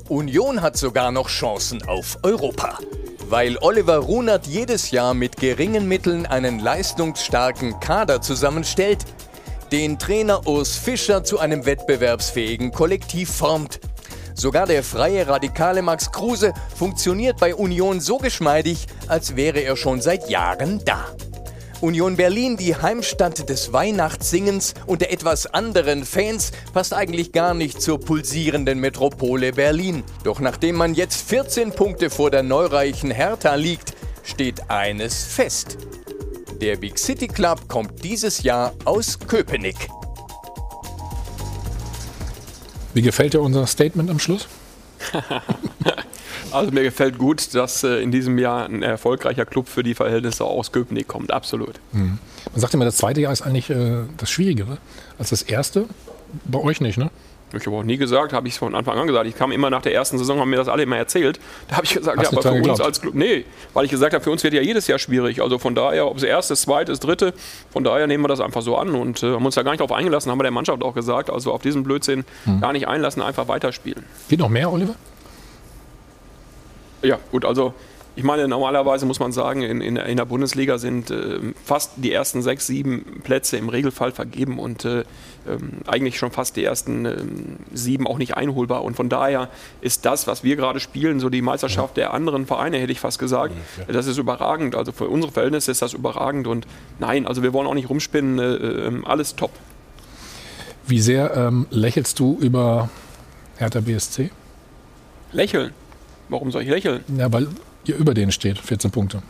Union hat sogar noch Chancen auf Europa. Weil Oliver Runert jedes Jahr mit geringen Mitteln einen leistungsstarken Kader zusammenstellt, den Trainer Urs Fischer zu einem wettbewerbsfähigen Kollektiv formt. Sogar der freie Radikale Max Kruse funktioniert bei Union so geschmeidig, als wäre er schon seit Jahren da. Union Berlin, die Heimstatt des Weihnachtssingens und der etwas anderen Fans, passt eigentlich gar nicht zur pulsierenden Metropole Berlin. Doch nachdem man jetzt 14 Punkte vor der neureichen Hertha liegt, steht eines fest. Der Big City Club kommt dieses Jahr aus Köpenick. Wie gefällt dir unser Statement am Schluss? Also mir gefällt gut, dass äh, in diesem Jahr ein erfolgreicher Club für die Verhältnisse aus Köpenick kommt. Absolut. Mhm. Man sagt immer, das zweite Jahr ist eigentlich äh, das Schwierigere als das erste. Bei euch nicht, ne? Ich habe auch nie gesagt, habe ich von Anfang an gesagt. Ich kam immer nach der ersten Saison, haben mir das alle immer erzählt. Da habe ich gesagt, Hast ja, aber für dran uns geglaubt? als Club, nee, weil ich gesagt habe, für uns wird ja jedes Jahr schwierig. Also von daher, ob es erstes, zweites, dritte, von daher nehmen wir das einfach so an und äh, haben uns da gar nicht darauf eingelassen, haben wir der Mannschaft auch gesagt. Also auf diesen Blödsinn Hm. gar nicht einlassen, einfach weiterspielen. Geht noch mehr, Oliver? Ja, gut, also ich meine, normalerweise muss man sagen, in, in, in der Bundesliga sind äh, fast die ersten sechs, sieben Plätze im Regelfall vergeben und äh, ähm, eigentlich schon fast die ersten ähm, sieben auch nicht einholbar. Und von daher ist das, was wir gerade spielen, so die Meisterschaft der anderen Vereine, hätte ich fast gesagt, das ist überragend. Also für unsere Verhältnisse ist das überragend und nein, also wir wollen auch nicht rumspinnen, äh, äh, alles top. Wie sehr ähm, lächelst du über Hertha BSC? Lächeln. Warum soll ich lächeln? Ja, weil ihr über denen steht, 14 Punkte.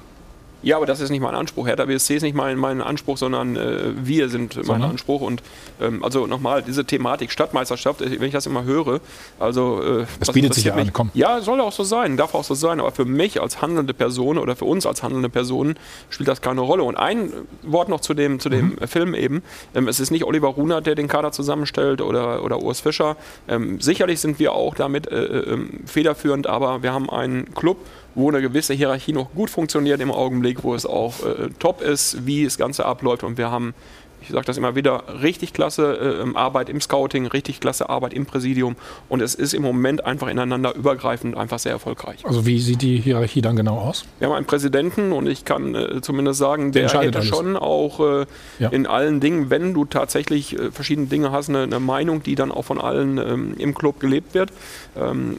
Ja, aber das ist nicht mein Anspruch. Hertha BSC ist nicht mein, mein Anspruch, sondern äh, wir sind mein Sondern? Anspruch. Und ähm, also nochmal, diese Thematik Stadtmeisterschaft, äh, wenn ich das immer höre, also äh, Das bietet sich ja an, mich? komm. Ja, soll auch so sein, darf auch so sein. Aber für mich als handelnde Person oder für uns als handelnde Person spielt das keine Rolle. Und ein Wort noch zu dem, zu dem Mhm. Film eben. Ähm, es ist nicht Oliver Runert, der den Kader zusammenstellt oder, oder Urs Fischer. Ähm, sicherlich sind wir auch damit äh, äh, ähm, federführend, aber wir haben einen Club, wo eine gewisse Hierarchie noch gut funktioniert im Augenblick, wo es auch äh, top ist, wie das Ganze abläuft. Und wir haben, ich sage das immer wieder, richtig klasse äh, Arbeit im Scouting, richtig klasse Arbeit im Präsidium. Und es ist im Moment einfach ineinander übergreifend einfach sehr erfolgreich. Also wie sieht die Hierarchie dann genau aus? Wir haben einen Präsidenten und ich kann äh, zumindest sagen, der, entscheidet hätte alles. schon auch äh, Ja. in allen Dingen, wenn du tatsächlich äh, verschiedene Dinge hast, eine, eine Meinung, die dann auch von allen ähm, im Club gelebt wird. Ähm,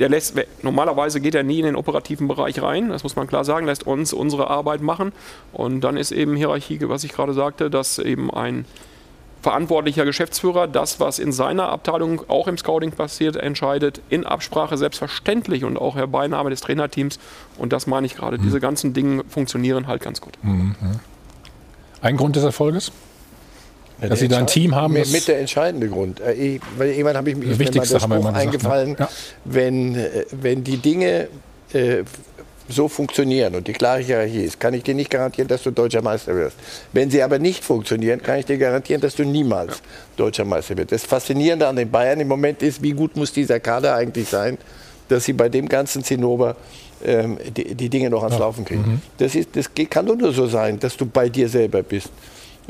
der lässt, normalerweise geht er nie in den operativen Bereich rein, das muss man klar sagen, lässt uns unsere Arbeit machen. Und dann ist eben Hierarchie, was ich gerade sagte, dass eben ein verantwortlicher Geschäftsführer das, was in seiner Abteilung auch im Scouting passiert, entscheidet, in Absprache selbstverständlich und auch Herbeinahme des Trainerteams. Und das meine ich gerade. Diese ganzen Dinge funktionieren halt ganz gut. Mhm. Ein Grund des Erfolges? Dass Sie da ein Team haben, Mit, mit der entscheidende Grund. Äh, ich, weil irgendwann habe ich mal Wichtigste der haben wir gesagt, eingefallen, ne? Ja. wenn, äh, wenn die Dinge äh, so funktionieren und die klare Hierarchie ist, kann ich dir nicht garantieren, dass du deutscher Meister wirst. Wenn sie aber nicht funktionieren, kann ich dir garantieren, dass du niemals deutscher Meister wirst. Das Faszinierende an den Bayern im Moment ist, wie gut muss dieser Kader eigentlich sein, dass sie bei dem ganzen Zinnober ähm, die, die Dinge noch ans Laufen kriegen. Mhm. Das, ist, das kann nur so sein, dass du bei dir selber bist.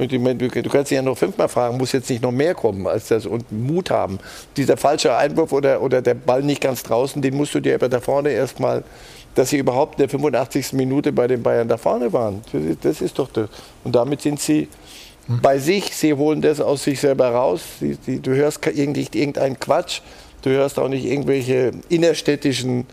Und ich meine, du, kannst dich ja noch fünfmal fragen, muss jetzt nicht noch mehr kommen als das und Mut haben. Dieser falsche Einwurf oder, oder der Ball nicht ganz draußen, den musst du dir aber da vorne erstmal, dass sie überhaupt in der 85. Minute bei den Bayern da vorne waren. Das ist, doch das. Und damit sind sie bei sich, sie holen das aus sich selber raus. Sie, sie, du hörst nicht irgendeinen Quatsch, du hörst auch nicht irgendwelche innerstädtischen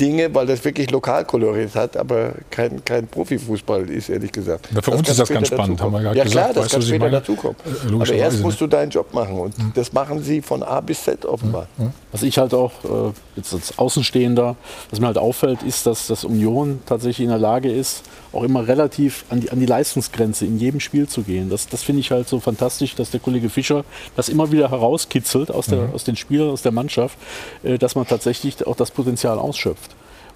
Dinge, weil das wirklich Lokalkolorit hat, aber kein, kein Profifußball ist, ehrlich gesagt. Na, für uns ist das ganz spannend, haben wir gerade Ja gesagt. klar, das kann später dazukommen. Äh, Aber erst ne? musst du deinen Job machen und das machen sie von A bis Z offenbar. Was ich halt auch äh, jetzt als Außenstehender, was mir halt auffällt, ist, dass das Union tatsächlich in der Lage ist, auch immer relativ an die, an die Leistungsgrenze in jedem Spiel zu gehen. Das, das finde ich halt so fantastisch, dass der Kollege Fischer das immer wieder herauskitzelt aus, der, Mhm. aus den Spielern, aus der Mannschaft, äh, dass man tatsächlich auch das Potenzial ausschöpft.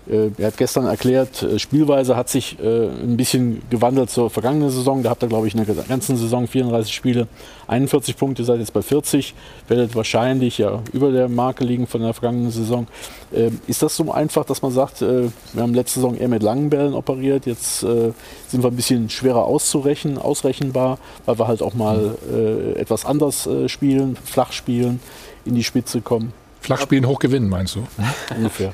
Äh, Er hat gestern erklärt, äh, Spielweise hat sich äh, ein bisschen gewandelt zur vergangenen Saison. Da habt ihr, glaube ich, in der ganzen Saison 34 Spiele, 41 Punkte, seid jetzt bei 40. Werdet wahrscheinlich ja über der Marke liegen von der vergangenen Saison. Ähm, Ist das so einfach, dass man sagt, wir haben letzte Saison eher mit langen Bällen operiert, jetzt sind wir ein bisschen schwerer auszurechnen, ausrechenbar, weil wir halt auch mal etwas anders spielen, flach spielen, in die Spitze kommen? Flach spielen, hoch gewinnen, meinst du? *laughs* Ungefähr.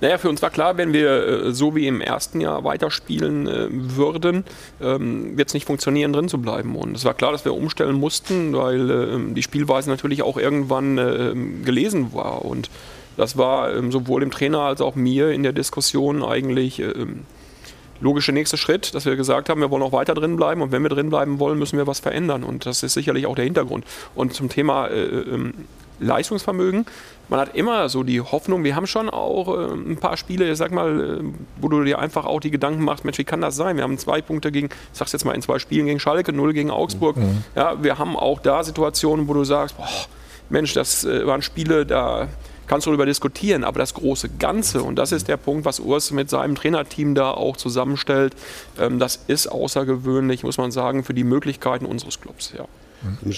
Naja, für uns war klar, wenn wir äh, so wie im ersten Jahr weiterspielen äh, würden, ähm, wird es nicht funktionieren, drin zu bleiben. Und es war klar, dass wir umstellen mussten, weil äh, die Spielweise natürlich auch irgendwann äh, gelesen war. Und das war ähm, sowohl dem Trainer als auch mir in der Diskussion eigentlich ähm, logische nächste Schritt, dass wir gesagt haben, wir wollen auch weiter drin bleiben und wenn wir drin bleiben wollen, müssen wir was verändern und das ist sicherlich auch der Hintergrund. Und zum Thema ähm, Leistungsvermögen, man hat immer so die Hoffnung, wir haben schon auch äh, ein paar Spiele, ich sag mal, äh, wo du dir einfach auch die Gedanken machst, Mensch, wie kann das sein? Wir haben zwei Punkte gegen, ich sag's jetzt mal in zwei Spielen gegen Schalke, null gegen Augsburg. Ja, wir haben auch da Situationen, wo du sagst, boah, Mensch, das äh, waren Spiele, da kannst du darüber diskutieren, aber das große Ganze, und das ist der Punkt, was Urs mit seinem Trainerteam da auch zusammenstellt, ähm, das ist außergewöhnlich, muss man sagen, für die Möglichkeiten unseres Clubs. Ja.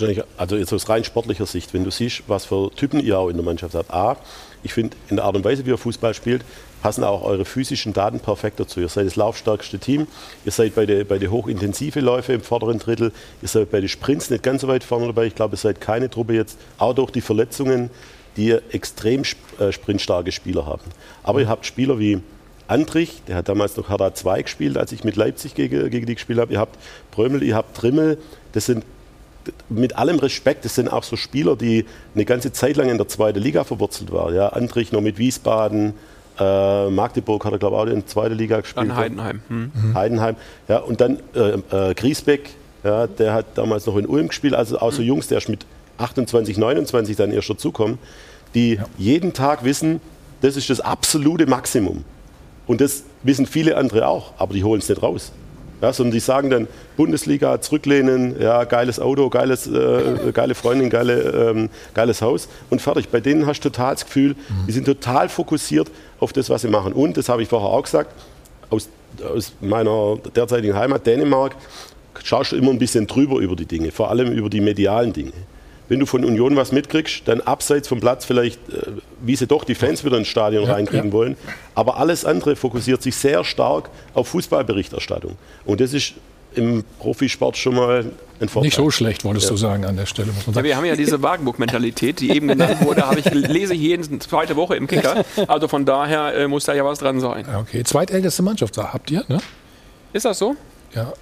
Eigentlich- Also jetzt aus rein sportlicher Sicht, wenn du siehst, was für Typen ihr auch in der Mannschaft habt. A, ich finde, in der Art und Weise, wie ihr Fußball spielt, passen auch eure physischen Daten perfekt dazu. Ihr seid das laufstärkste Team, ihr seid bei den bei der hochintensive Läufe im vorderen Drittel, ihr seid bei den Sprints nicht ganz so weit vorne dabei. Ich glaube, ihr seid keine Truppe jetzt, auch durch die Verletzungen, die extrem äh, sprintstarke Spieler haben. Aber ihr habt Spieler wie Andrich, der hat damals noch Hertha 2 gespielt, als ich mit Leipzig gegen, gegen die gespielt habe. Ihr habt Brömel, ihr habt Trimmel. Das sind mit allem Respekt, das sind auch so Spieler, die eine ganze Zeit lang in der zweiten Liga verwurzelt waren. Ja, Andrich noch mit Wiesbaden, äh, Magdeburg hat er, glaube ich, auch in der zweiten Liga gespielt. Dann Heidenheim. Hm. Heidenheim. Ja, und dann äh, äh, Griesbeck, ja, der hat damals noch in Ulm gespielt, also auch so Jungs, der erst mit 28, 29 dann erst dazukommen, die jeden Tag wissen, das ist das absolute Maximum. Und das wissen viele andere auch, aber die holen es nicht raus. Ja, sondern die sagen dann, Bundesliga, zurücklehnen, ja, geiles Auto, geiles, äh, *laughs* geile Freundin, geile, ähm, geiles Haus und fertig. Bei denen hast du total das Gefühl, die sind total fokussiert auf das, was sie machen. Und, das habe ich vorher auch gesagt, aus, aus meiner derzeitigen Heimat Dänemark schaust du immer ein bisschen drüber über die Dinge, vor allem über die medialen Dinge. Wenn du von Union was mitkriegst, dann abseits vom Platz vielleicht, äh, wie sie doch die Fans wieder ins Stadion Ja, reinkriegen ja. wollen. Aber alles andere fokussiert sich sehr stark auf Fußballberichterstattung. Und das ist im Profisport schon mal ein Vorteil. Nicht so schlecht, wolltest Ja. du sagen an der Stelle, muss man Ja, sagen. wir haben ja diese Wagenburg-Mentalität, die eben genannt wurde, habe ich lese ich jeden zweite Woche im Kicker. Also von daher äh, muss da ja was dran sein. Ja, Okay, zweitälteste Mannschaft habt ihr, ne? Ist das so? Ja.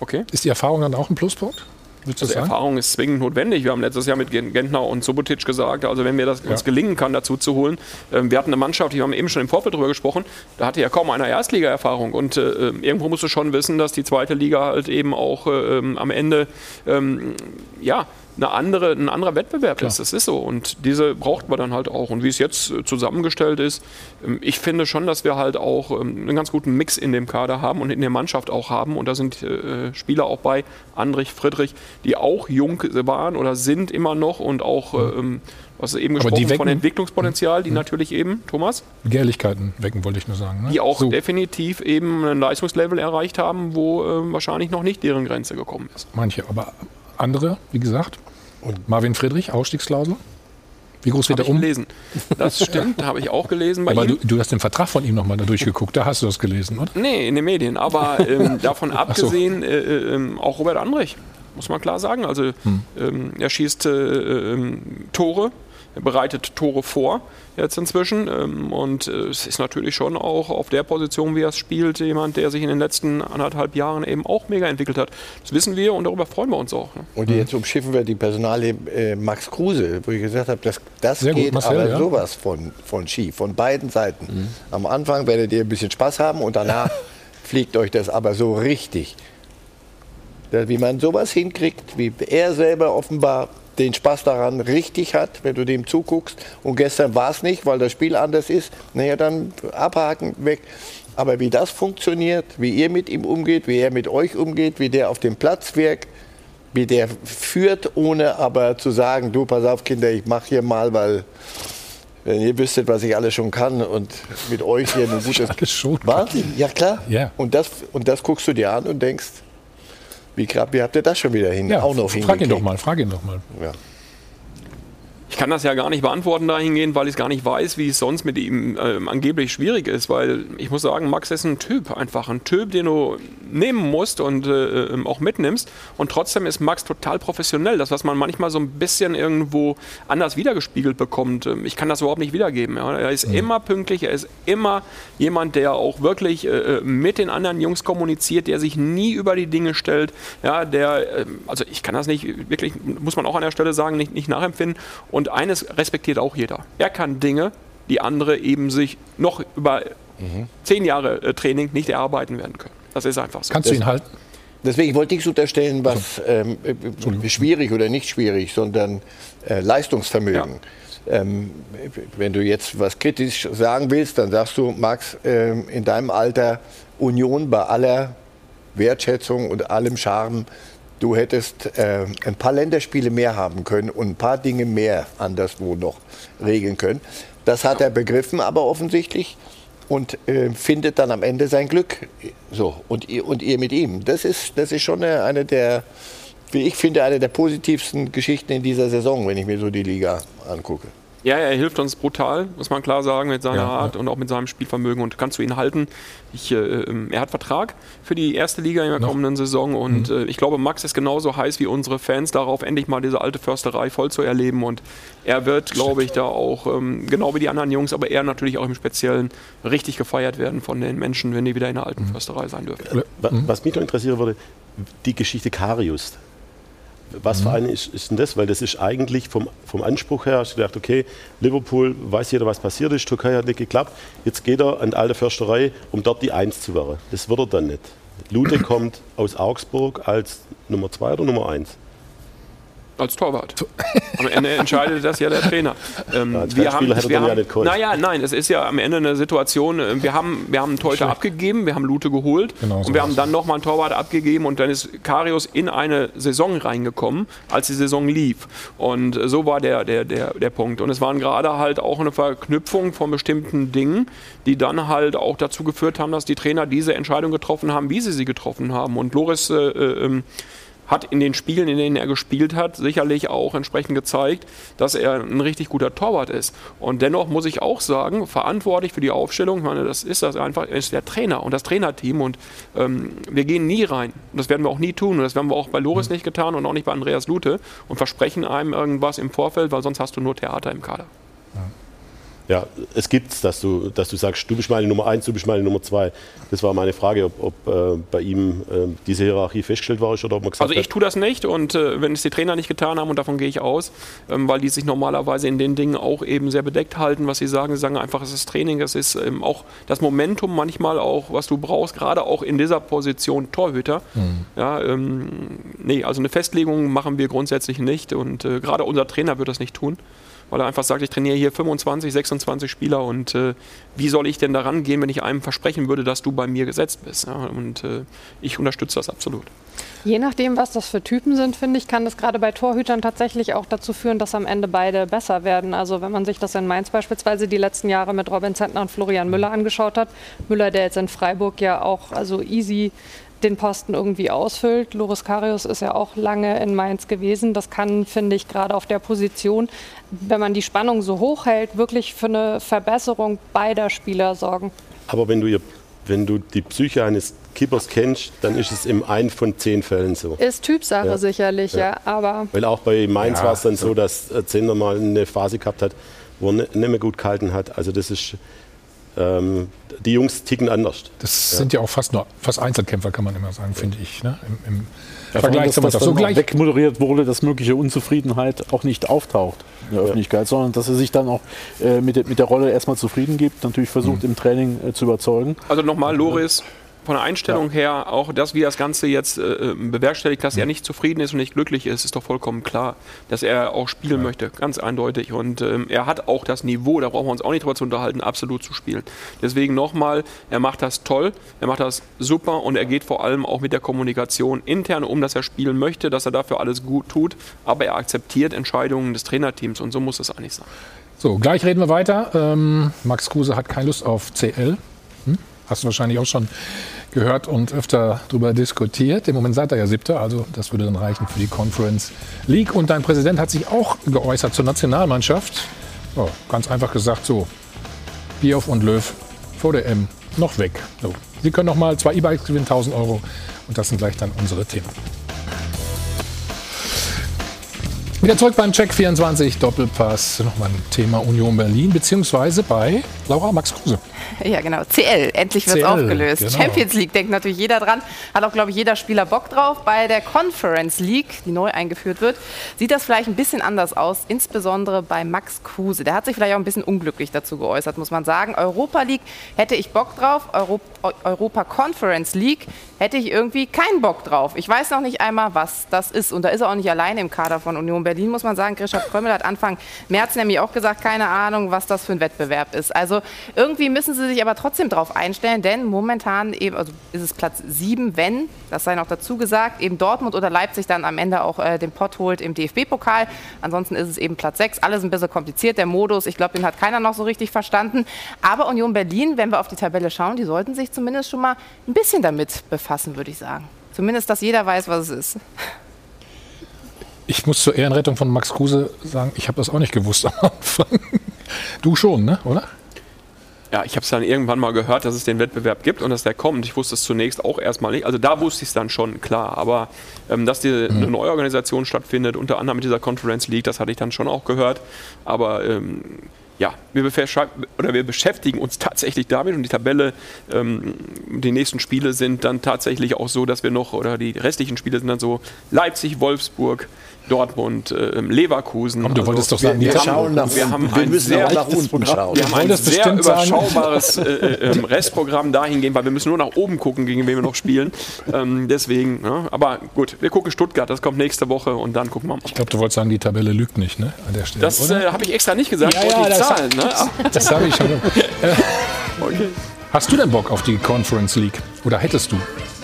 Okay. Ist die Erfahrung dann auch ein Pluspunkt? Du Also? Erfahrung ist zwingend notwendig. Wir haben letztes Jahr mit Gen- Gentner und Subotic gesagt, also wenn mir das uns gelingen kann, dazu zu holen. Ähm, wir hatten eine Mannschaft, die haben eben schon im Vorfeld drüber gesprochen, da hatte ja kaum einer Erstliga-Erfahrung. Und äh, ähm, irgendwo musst du schon wissen, dass die zweite Liga halt eben auch äh, ähm, am Ende ähm, ja, eine andere, ein anderer Wettbewerb Klar. ist. Das ist so. Und diese braucht man dann halt auch. Und wie es jetzt äh, zusammengestellt ist, ähm, ich finde schon, dass wir halt auch ähm, einen ganz guten Mix in dem Kader haben und in der Mannschaft auch haben. Und da sind äh, Spieler auch bei, Andrich, Friedrich, die auch jung waren oder sind immer noch und auch, ähm, was eben Aber die gesprochen von Entwicklungspotenzial, die natürlich eben, Thomas, Begehrlichkeiten wecken, wollte ich nur sagen. Ne? die auch So. definitiv eben ein Leistungslevel erreicht haben, wo wahrscheinlich noch nicht deren Grenze gekommen ist. Manche, aber andere, wie gesagt. Marvin Friedrich, Ausstiegsklausel. Wie groß wird er ich um? gelesen. Das *laughs* stimmt, habe ich auch gelesen Aber du, du hast den Vertrag von ihm nochmal da durchgeguckt, da hast du das gelesen, oder? Nee, in den Medien. Aber *laughs* ähm, davon so. abgesehen, äh, äh, ähm, auch Robert Andrich, muss man klar sagen. Also Hm. ähm, er schießt äh, ähm, Tore, bereitet Tore vor jetzt inzwischen. Ähm, und äh, es ist natürlich schon auch auf der Position, wie er es spielt, jemand, der sich in den letzten anderthalb Jahren eben auch mega entwickelt hat. Das wissen wir und darüber freuen wir uns auch. Ne? Und jetzt umschiffen wir die Personalie äh, Max Kruse, wo ich gesagt habe, das, das Sehr gut, geht Marcel, aber ja. sowas von, von schief, von beiden Seiten. Am Anfang werdet ihr ein bisschen Spaß haben und danach *laughs* fliegt euch das aber so richtig. Wie man sowas hinkriegt, wie er selber offenbar den Spaß daran richtig hat, wenn du dem zuguckst. Und gestern war es nicht, weil das Spiel anders ist. Naja, dann abhaken, weg. Aber wie das funktioniert, wie ihr mit ihm umgeht, wie er mit euch umgeht, wie der auf dem Platz wirkt, wie der führt, ohne aber zu sagen, du, pass auf, Kinder, ich mache hier mal, weil wenn ihr wüsstet, was ich alles schon kann und mit euch hier ein *laughs* gutes... alles schon Wahnsinn, ja klar. Ja. Und, das, und das guckst du dir an und denkst, wie, grad, wie habt ihr das schon wieder hin? Ja, auch noch frag ihn doch mal, frag ihn doch mal. Ja. Ich kann das ja gar nicht beantworten dahingehend, weil ich gar nicht weiß, wie es sonst mit ihm ähm, angeblich schwierig ist, weil ich muss sagen, Max ist ein Typ einfach, ein Typ, den du nehmen musst und äh, ähm, auch mitnimmst und trotzdem ist Max total professionell, das was man manchmal so ein bisschen irgendwo anders wiedergespiegelt bekommt. Ähm, Ich kann das überhaupt nicht wiedergeben. Ja. Er ist immer pünktlich, er ist immer jemand, der auch wirklich äh, mit den anderen Jungs kommuniziert, der sich nie über die Dinge stellt, ja, der, ähm, also ich kann das nicht wirklich, muss man auch an der Stelle sagen, nicht, nicht nachempfinden. Und eines respektiert auch jeder. Er kann Dinge, die andere eben sich noch über zehn Jahre äh, Training nicht erarbeiten werden können. Das ist einfach so. Kannst du ihn halten? Deswegen wollte ich unterstellen, was ähm, äh, schwierig oder nicht schwierig, sondern äh, Leistungsvermögen. Ähm, wenn du jetzt was kritisch sagen willst, dann sagst du, Max, ähm, in deinem Alter Union bei aller Wertschätzung und allem Charme, du hättest äh, ein paar Länderspiele mehr haben können und ein paar Dinge mehr anderswo noch regeln können. Das hat er begriffen, aber offensichtlich und äh, findet dann am Ende sein Glück. So, und ihr, und ihr mit ihm. Das ist, das ist schon eine, eine der, wie ich finde, eine der positivsten Geschichten in dieser Saison, wenn ich mir so die Liga angucke. Ja, er hilft uns brutal, muss man klar sagen, mit seiner Ja, Art und auch mit seinem Spielvermögen. Und kannst du ihn halten? Ich, äh, ähm, er hat Vertrag für die erste Liga in der kommenden Saison. Und Mhm. äh, ich glaube, Max ist genauso heiß wie unsere Fans darauf, endlich mal diese alte Försterei voll zu erleben. Und er wird, glaube ich, da auch, ähm, genau wie die anderen Jungs, aber er natürlich auch im Speziellen, richtig gefeiert werden von den Menschen, wenn die wieder in der Mhm. alten Försterei sein dürfen. Wa- Was mich noch interessieren würde, die Geschichte Karius. Was für eine ist, ist denn das? Weil das ist eigentlich vom, vom Anspruch her, hast du gedacht, okay, Liverpool, weiß jeder, was passiert ist, Türkei hat nicht geklappt, jetzt geht er an die alte Försterei, um dort die Eins zu werden. Das wird er dann nicht. Lute *coughs* kommt aus Augsburg als Nummer zwei oder Nummer eins. Als Torwart. Am Ende entscheidet das ja der Trainer. Ähm, er wir ja haben, nicht geholt. naja, nein, es ist ja am Ende eine Situation, äh, wir haben, wir haben einen Torhüter abgegeben, wir haben Lute geholt Genau so und wir haben dann nochmal einen Torwart abgegeben und dann ist Karius in eine Saison reingekommen, als die Saison lief. Und äh, so war der, der, der, der Punkt. Und es waren gerade halt auch eine Verknüpfung von bestimmten Dingen, die dann halt auch dazu geführt haben, dass die Trainer diese Entscheidung getroffen haben, wie sie sie getroffen haben. Und Loris äh, äh, ähm, hat in den Spielen, in denen er gespielt hat, sicherlich auch entsprechend gezeigt, dass er ein richtig guter Torwart ist. Und dennoch muss ich auch sagen, verantwortlich für die Aufstellung, ich meine, das ist das einfach, ist der Trainer und das Trainerteam. Und ähm, wir gehen nie rein. Und das werden wir auch nie tun. Und das werden wir auch bei Loris nicht getan und auch nicht bei Andreas Lute und versprechen einem irgendwas im Vorfeld, weil sonst hast du nur Theater im Kader. Ja, es gibt's, dass du, dass du sagst, du bist meine Nummer eins, du bist meine Nummer zwei. Das war meine Frage, ob, ob äh, bei ihm äh, diese Hierarchie festgestellt war oder ob man gesagt Also ich tue das nicht und äh, wenn es die Trainer nicht getan haben, und davon gehe ich aus, ähm, weil die sich normalerweise in den Dingen auch eben sehr bedeckt halten, was sie sagen. Sie sagen einfach, es ist Training, es ist ähm, auch das Momentum manchmal auch, was du brauchst, gerade auch in dieser Position Torhüter. Mhm. Ja, ähm, nee, also eine Festlegung machen wir grundsätzlich nicht und äh, gerade unser Trainer wird das nicht tun. Weil er einfach sagt, ich trainiere hier 25, 26 Spieler und äh, wie soll ich denn daran gehen, wenn ich einem versprechen würde, dass du bei mir gesetzt bist? Ja, und äh, ich unterstütze das absolut. Je nachdem, was das für Typen sind, finde ich, kann das gerade bei Torhütern tatsächlich auch dazu führen, dass am Ende beide besser werden. Also wenn man sich das in Mainz beispielsweise die letzten Jahre mit Robin Zentner und Florian Müller angeschaut hat, Müller, der jetzt in Freiburg ja auch also easy den Posten irgendwie ausfüllt. Loris Karius ist ja auch lange in Mainz gewesen. Das kann, finde ich, gerade auf der Position, wenn man die Spannung so hoch hält, wirklich für eine Verbesserung beider Spieler sorgen. Aber wenn du, ihr, wenn du die Psyche eines Keepers kennst, dann ist es in ein von zehn Fällen so. Ist Typsache Ja. sicherlich, ja. Ja. Aber Weil auch bei Mainz Ja, war es dann so, dass äh, Zehner mal eine Phase gehabt hat, wo er nicht mehr gut gehalten hat. Also das ist, ähm, die Jungs ticken anders. Das Ja. sind ja auch fast nur fast Einzelkämpfer, kann man immer sagen, finde ich. Ne? Im, im Ja, Vergleich dass zur das So gleich, wegmoderiert wurde, dass mögliche Unzufriedenheit auch nicht auftaucht in der Öffentlichkeit, sondern dass er sich dann auch äh, mit, der, mit der Rolle erstmal zufrieden gibt, natürlich versucht im Training äh, zu überzeugen. Also nochmal, Loris, von der Einstellung her, auch das, wie das Ganze jetzt äh, bewerkstelligt, dass er nicht zufrieden ist und nicht glücklich ist, ist doch vollkommen klar, dass er auch spielen möchte, ganz eindeutig. Und ähm, er hat auch das Niveau, da brauchen wir uns auch nicht drüber zu unterhalten, absolut zu spielen. Deswegen nochmal, er macht das toll, er macht das super und er geht vor allem auch mit der Kommunikation intern um, dass er spielen möchte, dass er dafür alles gut tut, aber er akzeptiert Entscheidungen des Trainerteams und so muss es eigentlich sein. so, gleich reden wir weiter. Ähm, Max Kruse hat keine Lust auf CL. Hm? Hast du wahrscheinlich auch schon gehört und öfter darüber diskutiert. Im Moment seid ihr ja Siebter, also das würde dann reichen für die Conference League. Und dein Präsident hat sich auch geäußert zur Nationalmannschaft. Oh, ganz einfach gesagt so, Bioff und Löw vor der M noch weg. So. Sie können noch mal zwei E-Bikes gewinnen, 1000 Euro. Und das sind gleich dann unsere Themen. Wieder zurück beim Check 24 Doppelpass. Nochmal ein Thema Union Berlin, beziehungsweise bei Laura Max Kruse. Ja, genau. CL, endlich wird es aufgelöst. genau. Champions League denkt natürlich jeder dran. Hat auch, glaube ich, jeder Spieler Bock drauf. Bei der Conference League, die neu eingeführt wird, sieht das vielleicht ein bisschen anders aus, insbesondere bei Max Kruse. Der hat sich vielleicht auch ein bisschen unglücklich dazu geäußert, muss man sagen. Europa League hätte ich Bock drauf, Euro Europa Conference League hätte ich irgendwie keinen Bock drauf. Ich weiß noch nicht einmal, was das ist. Und da ist er auch nicht alleine im Kader von Union Berlin, muss man sagen. Grisha Prömmel hat Anfang März nämlich auch gesagt, keine Ahnung, was das für ein Wettbewerb ist. Also irgendwie müssen sie sich aber trotzdem darauf einstellen, denn momentan eben, also ist es Platz 7, wenn, das sei noch dazu gesagt, eben Dortmund oder Leipzig dann am Ende auch äh, den Pott holt im DFB-Pokal. Ansonsten ist es eben Platz 6. Alles ein bisschen kompliziert, der Modus. Ich glaube, den hat keiner noch so richtig verstanden. Aber Union Berlin, wenn wir auf die Tabelle schauen, die sollten sich zumindest schon mal ein bisschen damit befassen, würde ich sagen. Zumindest, dass jeder weiß, was es ist. Ich muss zur Ehrenrettung von Max Kruse sagen, ich habe das auch nicht gewusst am Anfang. Du schon, ne? oder? Ja, ich habe es dann irgendwann mal gehört, dass es den Wettbewerb gibt und dass der kommt. Ich wusste es zunächst auch erstmal nicht. Also da wusste ich es dann schon, klar. Aber ähm, dass die, eine Neuorganisation stattfindet, unter anderem mit dieser Conference League, das hatte ich dann schon auch gehört. Aber ähm, ja, wir, beschäftigen- oder wir beschäftigen uns tatsächlich damit und die Tabelle, ähm, die nächsten Spiele sind dann tatsächlich auch so, dass wir noch, oder die restlichen Spiele sind dann so Leipzig, Wolfsburg, Dortmund, ähm, Leverkusen. Komm, du wolltest doch sagen, wir, wir, haben, nach wir haben Wir ein müssen sehr, auch nach unten schauen. wir haben ein sehr überschaubares *laughs* äh, äh, ähm, Restprogramm dahingehend, weil wir müssen nur nach oben gucken, gegen wen wir noch spielen. Ähm, deswegen, ne? aber gut, wir gucken Stuttgart, das kommt nächste Woche und dann gucken wir mal. Ich glaube, du wolltest sagen, die Tabelle lügt nicht, ne? An der Stelle. Das äh, habe ich extra nicht gesagt, Ja, ja, das- zahlen. Ne? das habe ich schon. *laughs* *laughs* Äh, Hast du denn Bock auf die Conference League? Oder hättest du?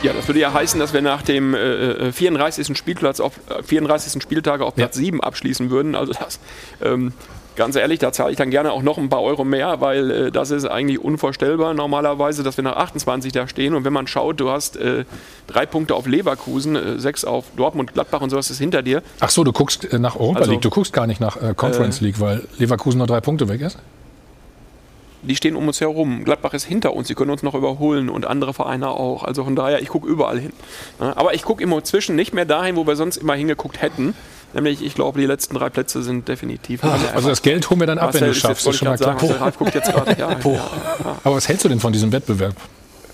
Ja, das würde ja heißen, dass wir nach dem äh, äh, 34. Spielplatz auf äh, 34. Spieltage auf Platz 7 abschließen würden. Also das, ähm, ganz ehrlich, da zahle ich dann gerne auch noch ein paar Euro mehr, weil äh, das ist eigentlich unvorstellbar normalerweise, dass wir nach 28 da stehen. Und wenn man schaut, du hast äh, drei Punkte auf Leverkusen, äh, sechs auf Dortmund, Gladbach und sowas ist hinter dir. Ach so, du guckst äh, nach Europa Also, League. Du guckst gar nicht nach äh, Conference äh, League, weil Leverkusen nur drei Punkte weg ist. Die stehen um uns herum. Gladbach ist hinter uns, sie können uns noch überholen und andere Vereine auch. Also von daher, ich gucke überall hin. Aber ich gucke immer zwischen nicht mehr dahin, wo wir sonst immer hingeguckt hätten. Nämlich, ich glaube, die letzten drei Plätze sind definitiv. Ah, also das Geld holen wir dann ab, Marcel wenn du schaffst. Jetzt, Das ist schon mal klar. sagen, Marcel. *laughs* Ja, ja. Aber was hältst du denn von diesem Wettbewerb?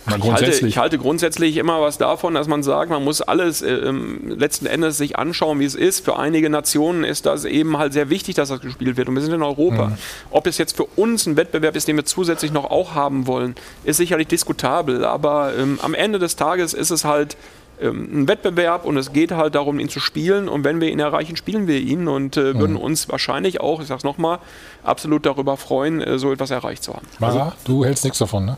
Mal Ich halte, grundsätzlich. ich halte grundsätzlich immer was davon, dass man sagt, man muss alles äh, ähm, letzten Endes sich anschauen, wie es ist. Für einige Nationen ist das eben halt sehr wichtig, dass das gespielt wird. Und wir sind in Europa. Mhm. Ob es jetzt für uns ein Wettbewerb ist, den wir zusätzlich noch auch haben wollen, ist sicherlich diskutabel. Aber ähm, am Ende des Tages ist es halt ähm, ein Wettbewerb und es geht halt darum, ihn zu spielen. Und wenn wir ihn erreichen, spielen wir ihn und äh, würden uns wahrscheinlich auch, ich sag's nochmal, absolut darüber freuen, äh, so etwas erreicht zu haben. Mara, du hältst nichts davon, ne?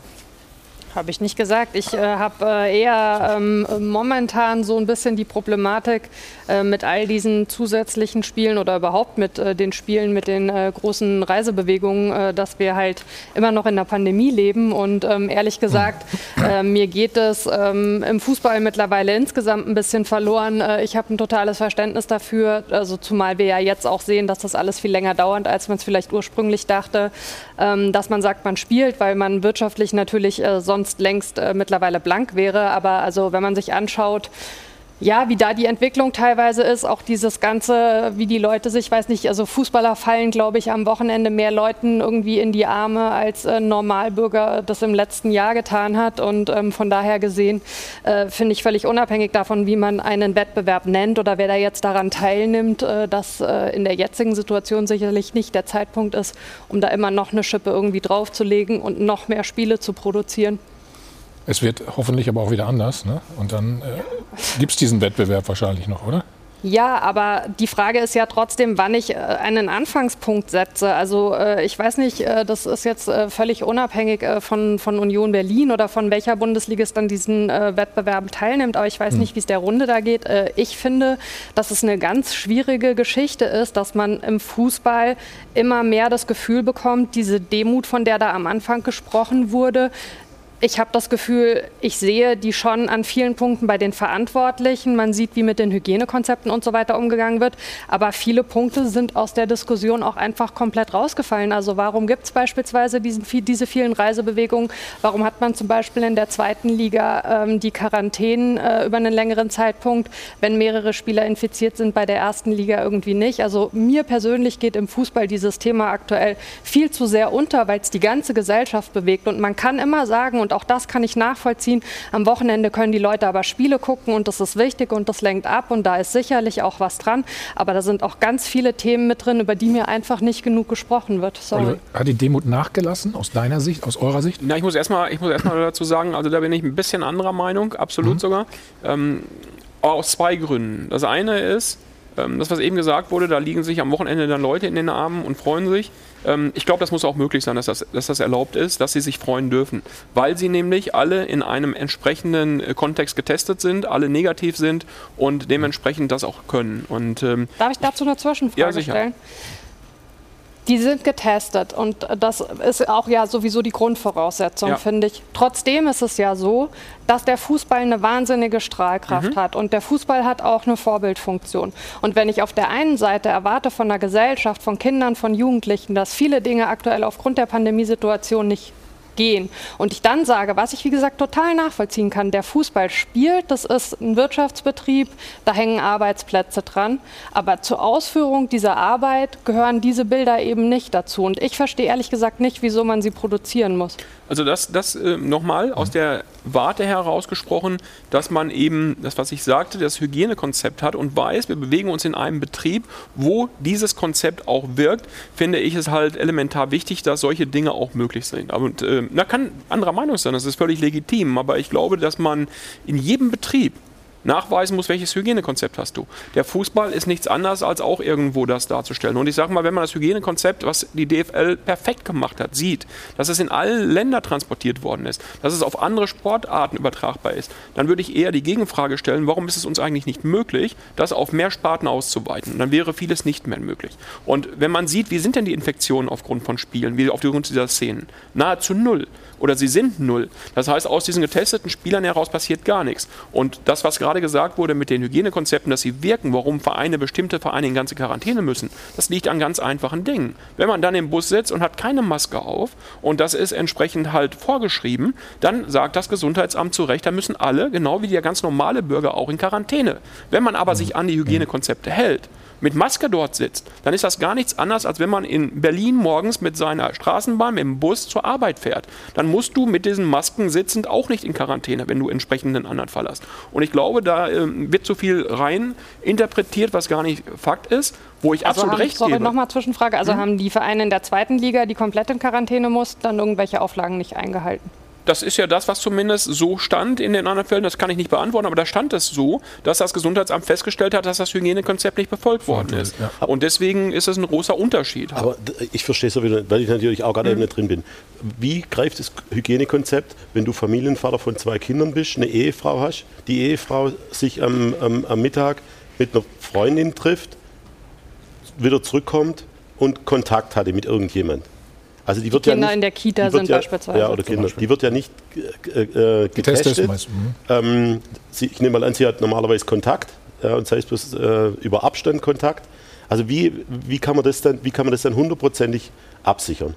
Habe ich nicht gesagt. Ich äh, habe äh, eher ähm, momentan so ein bisschen die Problematik äh, mit all diesen zusätzlichen Spielen oder überhaupt mit äh, den Spielen mit den äh, großen Reisebewegungen, äh, dass wir halt immer noch in der Pandemie leben. Und ähm, ehrlich gesagt, *laughs* mir geht es ähm, im Fußball mittlerweile insgesamt ein bisschen verloren. Ich habe ein totales Verständnis dafür, also zumal wir ja jetzt auch sehen, dass das alles viel länger dauert, als man es vielleicht ursprünglich dachte, dass man sagt, man spielt, weil man wirtschaftlich natürlich äh, sonst längst äh, mittlerweile blank wäre. Aber also wenn man sich anschaut, ja, wie da die Entwicklung teilweise ist, auch dieses Ganze, wie die Leute sich, weiß nicht, also Fußballer fallen, glaube ich, am Wochenende mehr Leuten irgendwie in die Arme, als äh, ein Normalbürger das im letzten Jahr getan hat. Und ähm, von daher gesehen äh, finde ich völlig unabhängig davon, wie man einen Wettbewerb nennt oder wer da jetzt daran teilnimmt, äh, dass äh, in der jetzigen Situation sicherlich nicht der Zeitpunkt ist, um da immer noch eine Schippe irgendwie draufzulegen und noch mehr Spiele zu produzieren. Es wird hoffentlich aber auch wieder anders. Ne? Und dann äh, gibt es diesen Wettbewerb wahrscheinlich noch, oder? Ja, aber die Frage ist ja trotzdem, wann ich äh, einen Anfangspunkt setze. Also äh, ich weiß nicht, äh, das ist jetzt völlig unabhängig von, von Union Berlin oder von welcher Bundesligist dann diesen Wettbewerben teilnimmt. Aber ich weiß Hm. nicht, wie es der Runde da geht. Ich finde, dass es eine ganz schwierige Geschichte ist, dass man im Fußball immer mehr das Gefühl bekommt, diese Demut, von der da am Anfang gesprochen wurde, ich habe das Gefühl, ich sehe die schon an vielen Punkten bei den Verantwortlichen. Man sieht, wie mit den Hygienekonzepten und so weiter umgegangen wird. Aber viele Punkte sind aus der Diskussion auch einfach komplett rausgefallen. Also warum gibt es beispielsweise diesen, diese vielen Reisebewegungen? Warum hat man zum Beispiel in der zweiten Liga ähm, die Quarantänen äh, über einen längeren Zeitpunkt, wenn mehrere Spieler infiziert sind, bei der ersten Liga irgendwie nicht? Also mir persönlich geht im Fußball dieses Thema aktuell viel zu sehr unter, weil es die ganze Gesellschaft bewegt. Und man kann immer sagen, und auch das kann ich nachvollziehen, am Wochenende können die Leute aber Spiele gucken und das ist wichtig und das lenkt ab und da ist sicherlich auch was dran. Aber da sind auch ganz viele Themen mit drin, über die mir einfach nicht genug gesprochen wird. Sorry. Oliver, Hat die Demut nachgelassen aus deiner Sicht, aus eurer Sicht? Na, ich muss erstmal ich muss erstmal dazu sagen, also da bin ich ein bisschen anderer Meinung, absolut sogar. Ähm, aus zwei Gründen. Das eine ist, ähm, das, was eben gesagt wurde, da liegen sich am Wochenende dann Leute in den Armen und freuen sich. Ähm, ich glaube, das muss auch möglich sein, dass das, dass das erlaubt ist, dass sie sich freuen dürfen. Weil sie nämlich alle in einem entsprechenden äh, Kontext getestet sind, alle negativ sind und dementsprechend das auch können. Und ähm, Darf ich dazu eine Zwischenfrage Ja, sicher. stellen? Die sind getestet und das ist auch ja sowieso die Grundvoraussetzung, Ja. finde ich. Trotzdem ist es ja so, dass der Fußball eine wahnsinnige Strahlkraft Mhm. hat und der Fußball hat auch eine Vorbildfunktion. Und wenn ich auf der einen Seite erwarte von der Gesellschaft, von Kindern, von Jugendlichen, dass viele Dinge aktuell aufgrund der Pandemiesituation nicht gehen. Und ich dann sage, was ich wie gesagt total nachvollziehen kann, der Fußball spielt, das ist ein Wirtschaftsbetrieb, da hängen Arbeitsplätze dran, aber zur Ausführung dieser Arbeit gehören diese Bilder eben nicht dazu. Und ich verstehe ehrlich gesagt nicht, wieso man sie produzieren muss. Also das, das äh, nochmal aus der Warte herausgesprochen, dass man eben, das was ich sagte, das Hygienekonzept hat und weiß, wir bewegen uns in einem Betrieb, wo dieses Konzept auch wirkt, finde ich es halt elementar wichtig, dass solche Dinge auch möglich sind. Und äh, da kann anderer Meinung sein, das ist völlig legitim, aber ich glaube, dass man in jedem Betrieb nachweisen muss, welches Hygienekonzept hast du. Der Fußball ist nichts anderes, als auch irgendwo das darzustellen. Und ich sage mal, wenn man das Hygienekonzept, was die DFL perfekt gemacht hat, sieht, dass es in alle Länder transportiert worden ist, dass es auf andere Sportarten übertragbar ist, dann würde ich eher die Gegenfrage stellen, warum ist es uns eigentlich nicht möglich, das auf mehr Sparten auszuweiten? Dann wäre vieles nicht mehr möglich. Und wenn man sieht, wie sind denn die Infektionen aufgrund von Spielen, wie aufgrund dieser Szenen? Nahezu null. Oder sie sind null. Das heißt, aus diesen getesteten Spielern heraus passiert gar nichts. Und das, was gerade gesagt wurde mit den Hygienekonzepten, dass sie wirken, warum Vereine, bestimmte Vereine in ganze Quarantäne müssen, das liegt an ganz einfachen Dingen. Wenn man dann im Bus sitzt und hat keine Maske auf und das ist entsprechend halt vorgeschrieben, dann sagt das Gesundheitsamt zu Recht, da müssen alle, genau wie der ganz normale Bürger, auch in Quarantäne. Wenn man aber sich an die Hygienekonzepte hält, mit Maske dort sitzt, dann ist das gar nichts anderes, als wenn man in Berlin morgens mit seiner Straßenbahn, mit dem Bus zur Arbeit fährt. Dann musst du mit diesen Masken sitzend auch nicht in Quarantäne, wenn du entsprechend einen anderen Fall hast. Und ich glaube, da ähm, wird zu viel rein interpretiert, was gar nicht Fakt ist, wo ich Also absolut haben, recht sorry, gebe. nochmal Zwischenfrage. Also Mhm. haben die Vereine in der zweiten Liga, die komplett in Quarantäne mussten, dann irgendwelche Auflagen nicht eingehalten? Das ist ja das, was zumindest so stand in den anderen Fällen. Das kann ich nicht beantworten, aber da stand es so, dass das Gesundheitsamt festgestellt hat, dass das Hygienekonzept nicht befolgt worden ist. Und deswegen ist es ein großer Unterschied. Aber ich verstehe es wieder, weil ich natürlich auch gerade eben nicht drin bin. Wie greift das Hygienekonzept, wenn du Familienvater von zwei Kindern bist, eine Ehefrau hast, die Ehefrau sich am, am, am Mittag mit einer Freundin trifft, wieder zurückkommt und Kontakt hatte mit irgendjemand? Also die wird Kinder ja nicht, in der Kita die sind ja, beispielsweise. Ja, oder Kinder. Die wird ja nicht äh, äh, Getestet getestet. meist, mhm. Ähm, sie, ich nehme mal an, sie hat normalerweise Kontakt, ja, und sei es bloß äh, über Abstand Kontakt. Also wie, wie, kann man das dann, wie kann man das dann hundertprozentig absichern?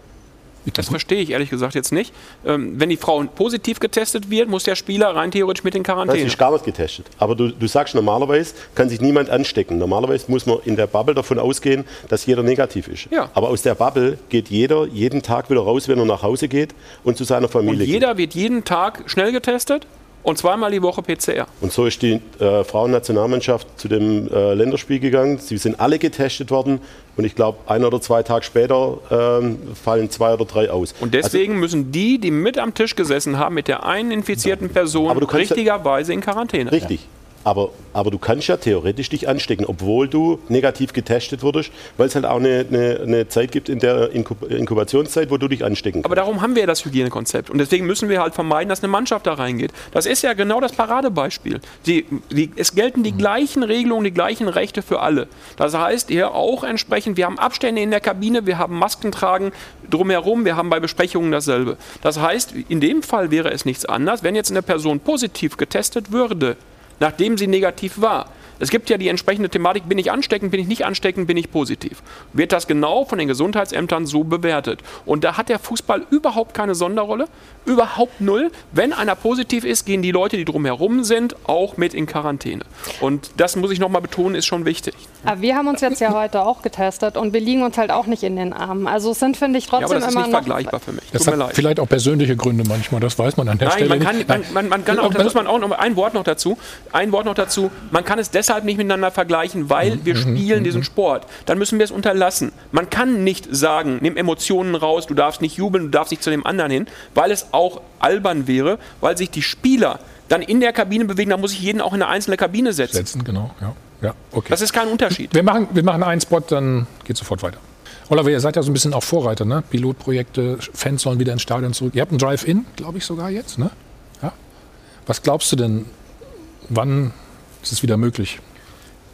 Das verstehe ich ehrlich gesagt jetzt nicht. Ähm, wenn die Frau positiv getestet wird, muss der Spieler rein theoretisch mit in Quarantäne. ist gar nicht getestet. Aber du, du sagst, normalerweise kann sich niemand anstecken. Normalerweise muss man in der Bubble davon ausgehen, dass jeder negativ ist. Ja. Aber aus der Bubble geht jeder jeden Tag wieder raus, wenn er nach Hause geht und zu seiner Und Familie geht. jeder wird jeden Tag schnell getestet und zweimal die Woche PCR. Und so ist die äh, Frauennationalmannschaft zu dem äh, Länderspiel gegangen. Sie sind alle getestet worden und ich glaube, ein oder zwei Tage später ähm, fallen zwei oder drei aus. Und deswegen müssen die, die mit am Tisch gesessen haben, mit der einen infizierten Person ja- richtigerweise in Quarantäne. Richtig. Aber, aber du kannst ja theoretisch dich anstecken, obwohl du negativ getestet wurdest, weil es halt auch eine, eine, eine Zeit gibt in der Inkub Inkubationszeit, wo du dich anstecken kannst. Aber darum haben wir ja das Hygienekonzept. Und deswegen müssen wir halt vermeiden, dass eine Mannschaft da reingeht. Das ist ja genau das Paradebeispiel. Die, die, es gelten die gleichen Regelungen, die gleichen Rechte für alle. Das heißt, hier auch entsprechend, wir haben Abstände in der Kabine, wir haben Masken tragen drumherum, wir haben bei Besprechungen dasselbe. Das heißt, in dem Fall wäre es nichts anderes, wenn jetzt eine Person positiv getestet würde, nachdem sie negativ war. Es gibt ja die entsprechende Thematik, bin ich ansteckend, bin ich nicht ansteckend, bin ich positiv. Wird das genau von den Gesundheitsämtern so bewertet. Und da hat der Fußball überhaupt keine Sonderrolle, überhaupt null. Wenn einer positiv ist, gehen die Leute, die drumherum sind, auch mit in Quarantäne. Und das muss ich nochmal betonen, ist schon wichtig. Aber wir haben uns jetzt ja heute auch getestet und wir liegen uns halt auch nicht in den Armen. Also es sind, finde ich, Ja, aber trotzdem das ist immer nicht noch... vergleichbar für mich. Das Tut mir leid. vielleicht auch persönliche Gründe manchmal, das weiß man an der Nein, Stelle man kann, nicht. man, man, man kann auch, das muss man auch noch ein Wort noch dazu, ein Wort noch dazu, man kann es deshalb nicht miteinander vergleichen, weil Mhm, wir spielen diesen Sport. Dann müssen wir es unterlassen. Man kann nicht sagen, nimm Emotionen raus, du darfst nicht jubeln, du darfst nicht zu dem anderen hin, weil es auch albern wäre, weil sich die Spieler dann in der Kabine bewegen, da muss ich jeden auch in eine einzelne Kabine setzen. Setzen, genau, ja. ja okay. Das ist kein Unterschied. Wir machen, wir machen einen Spot, dann geht sofort weiter. Oliver, ihr seid ja so ein bisschen auch Vorreiter, ne? Pilotprojekte, Fans sollen wieder ins Stadion zurück. Ihr habt einen Drive-In, glaube ich sogar jetzt, ne? Ja. Was glaubst du denn, wann ist es wieder möglich?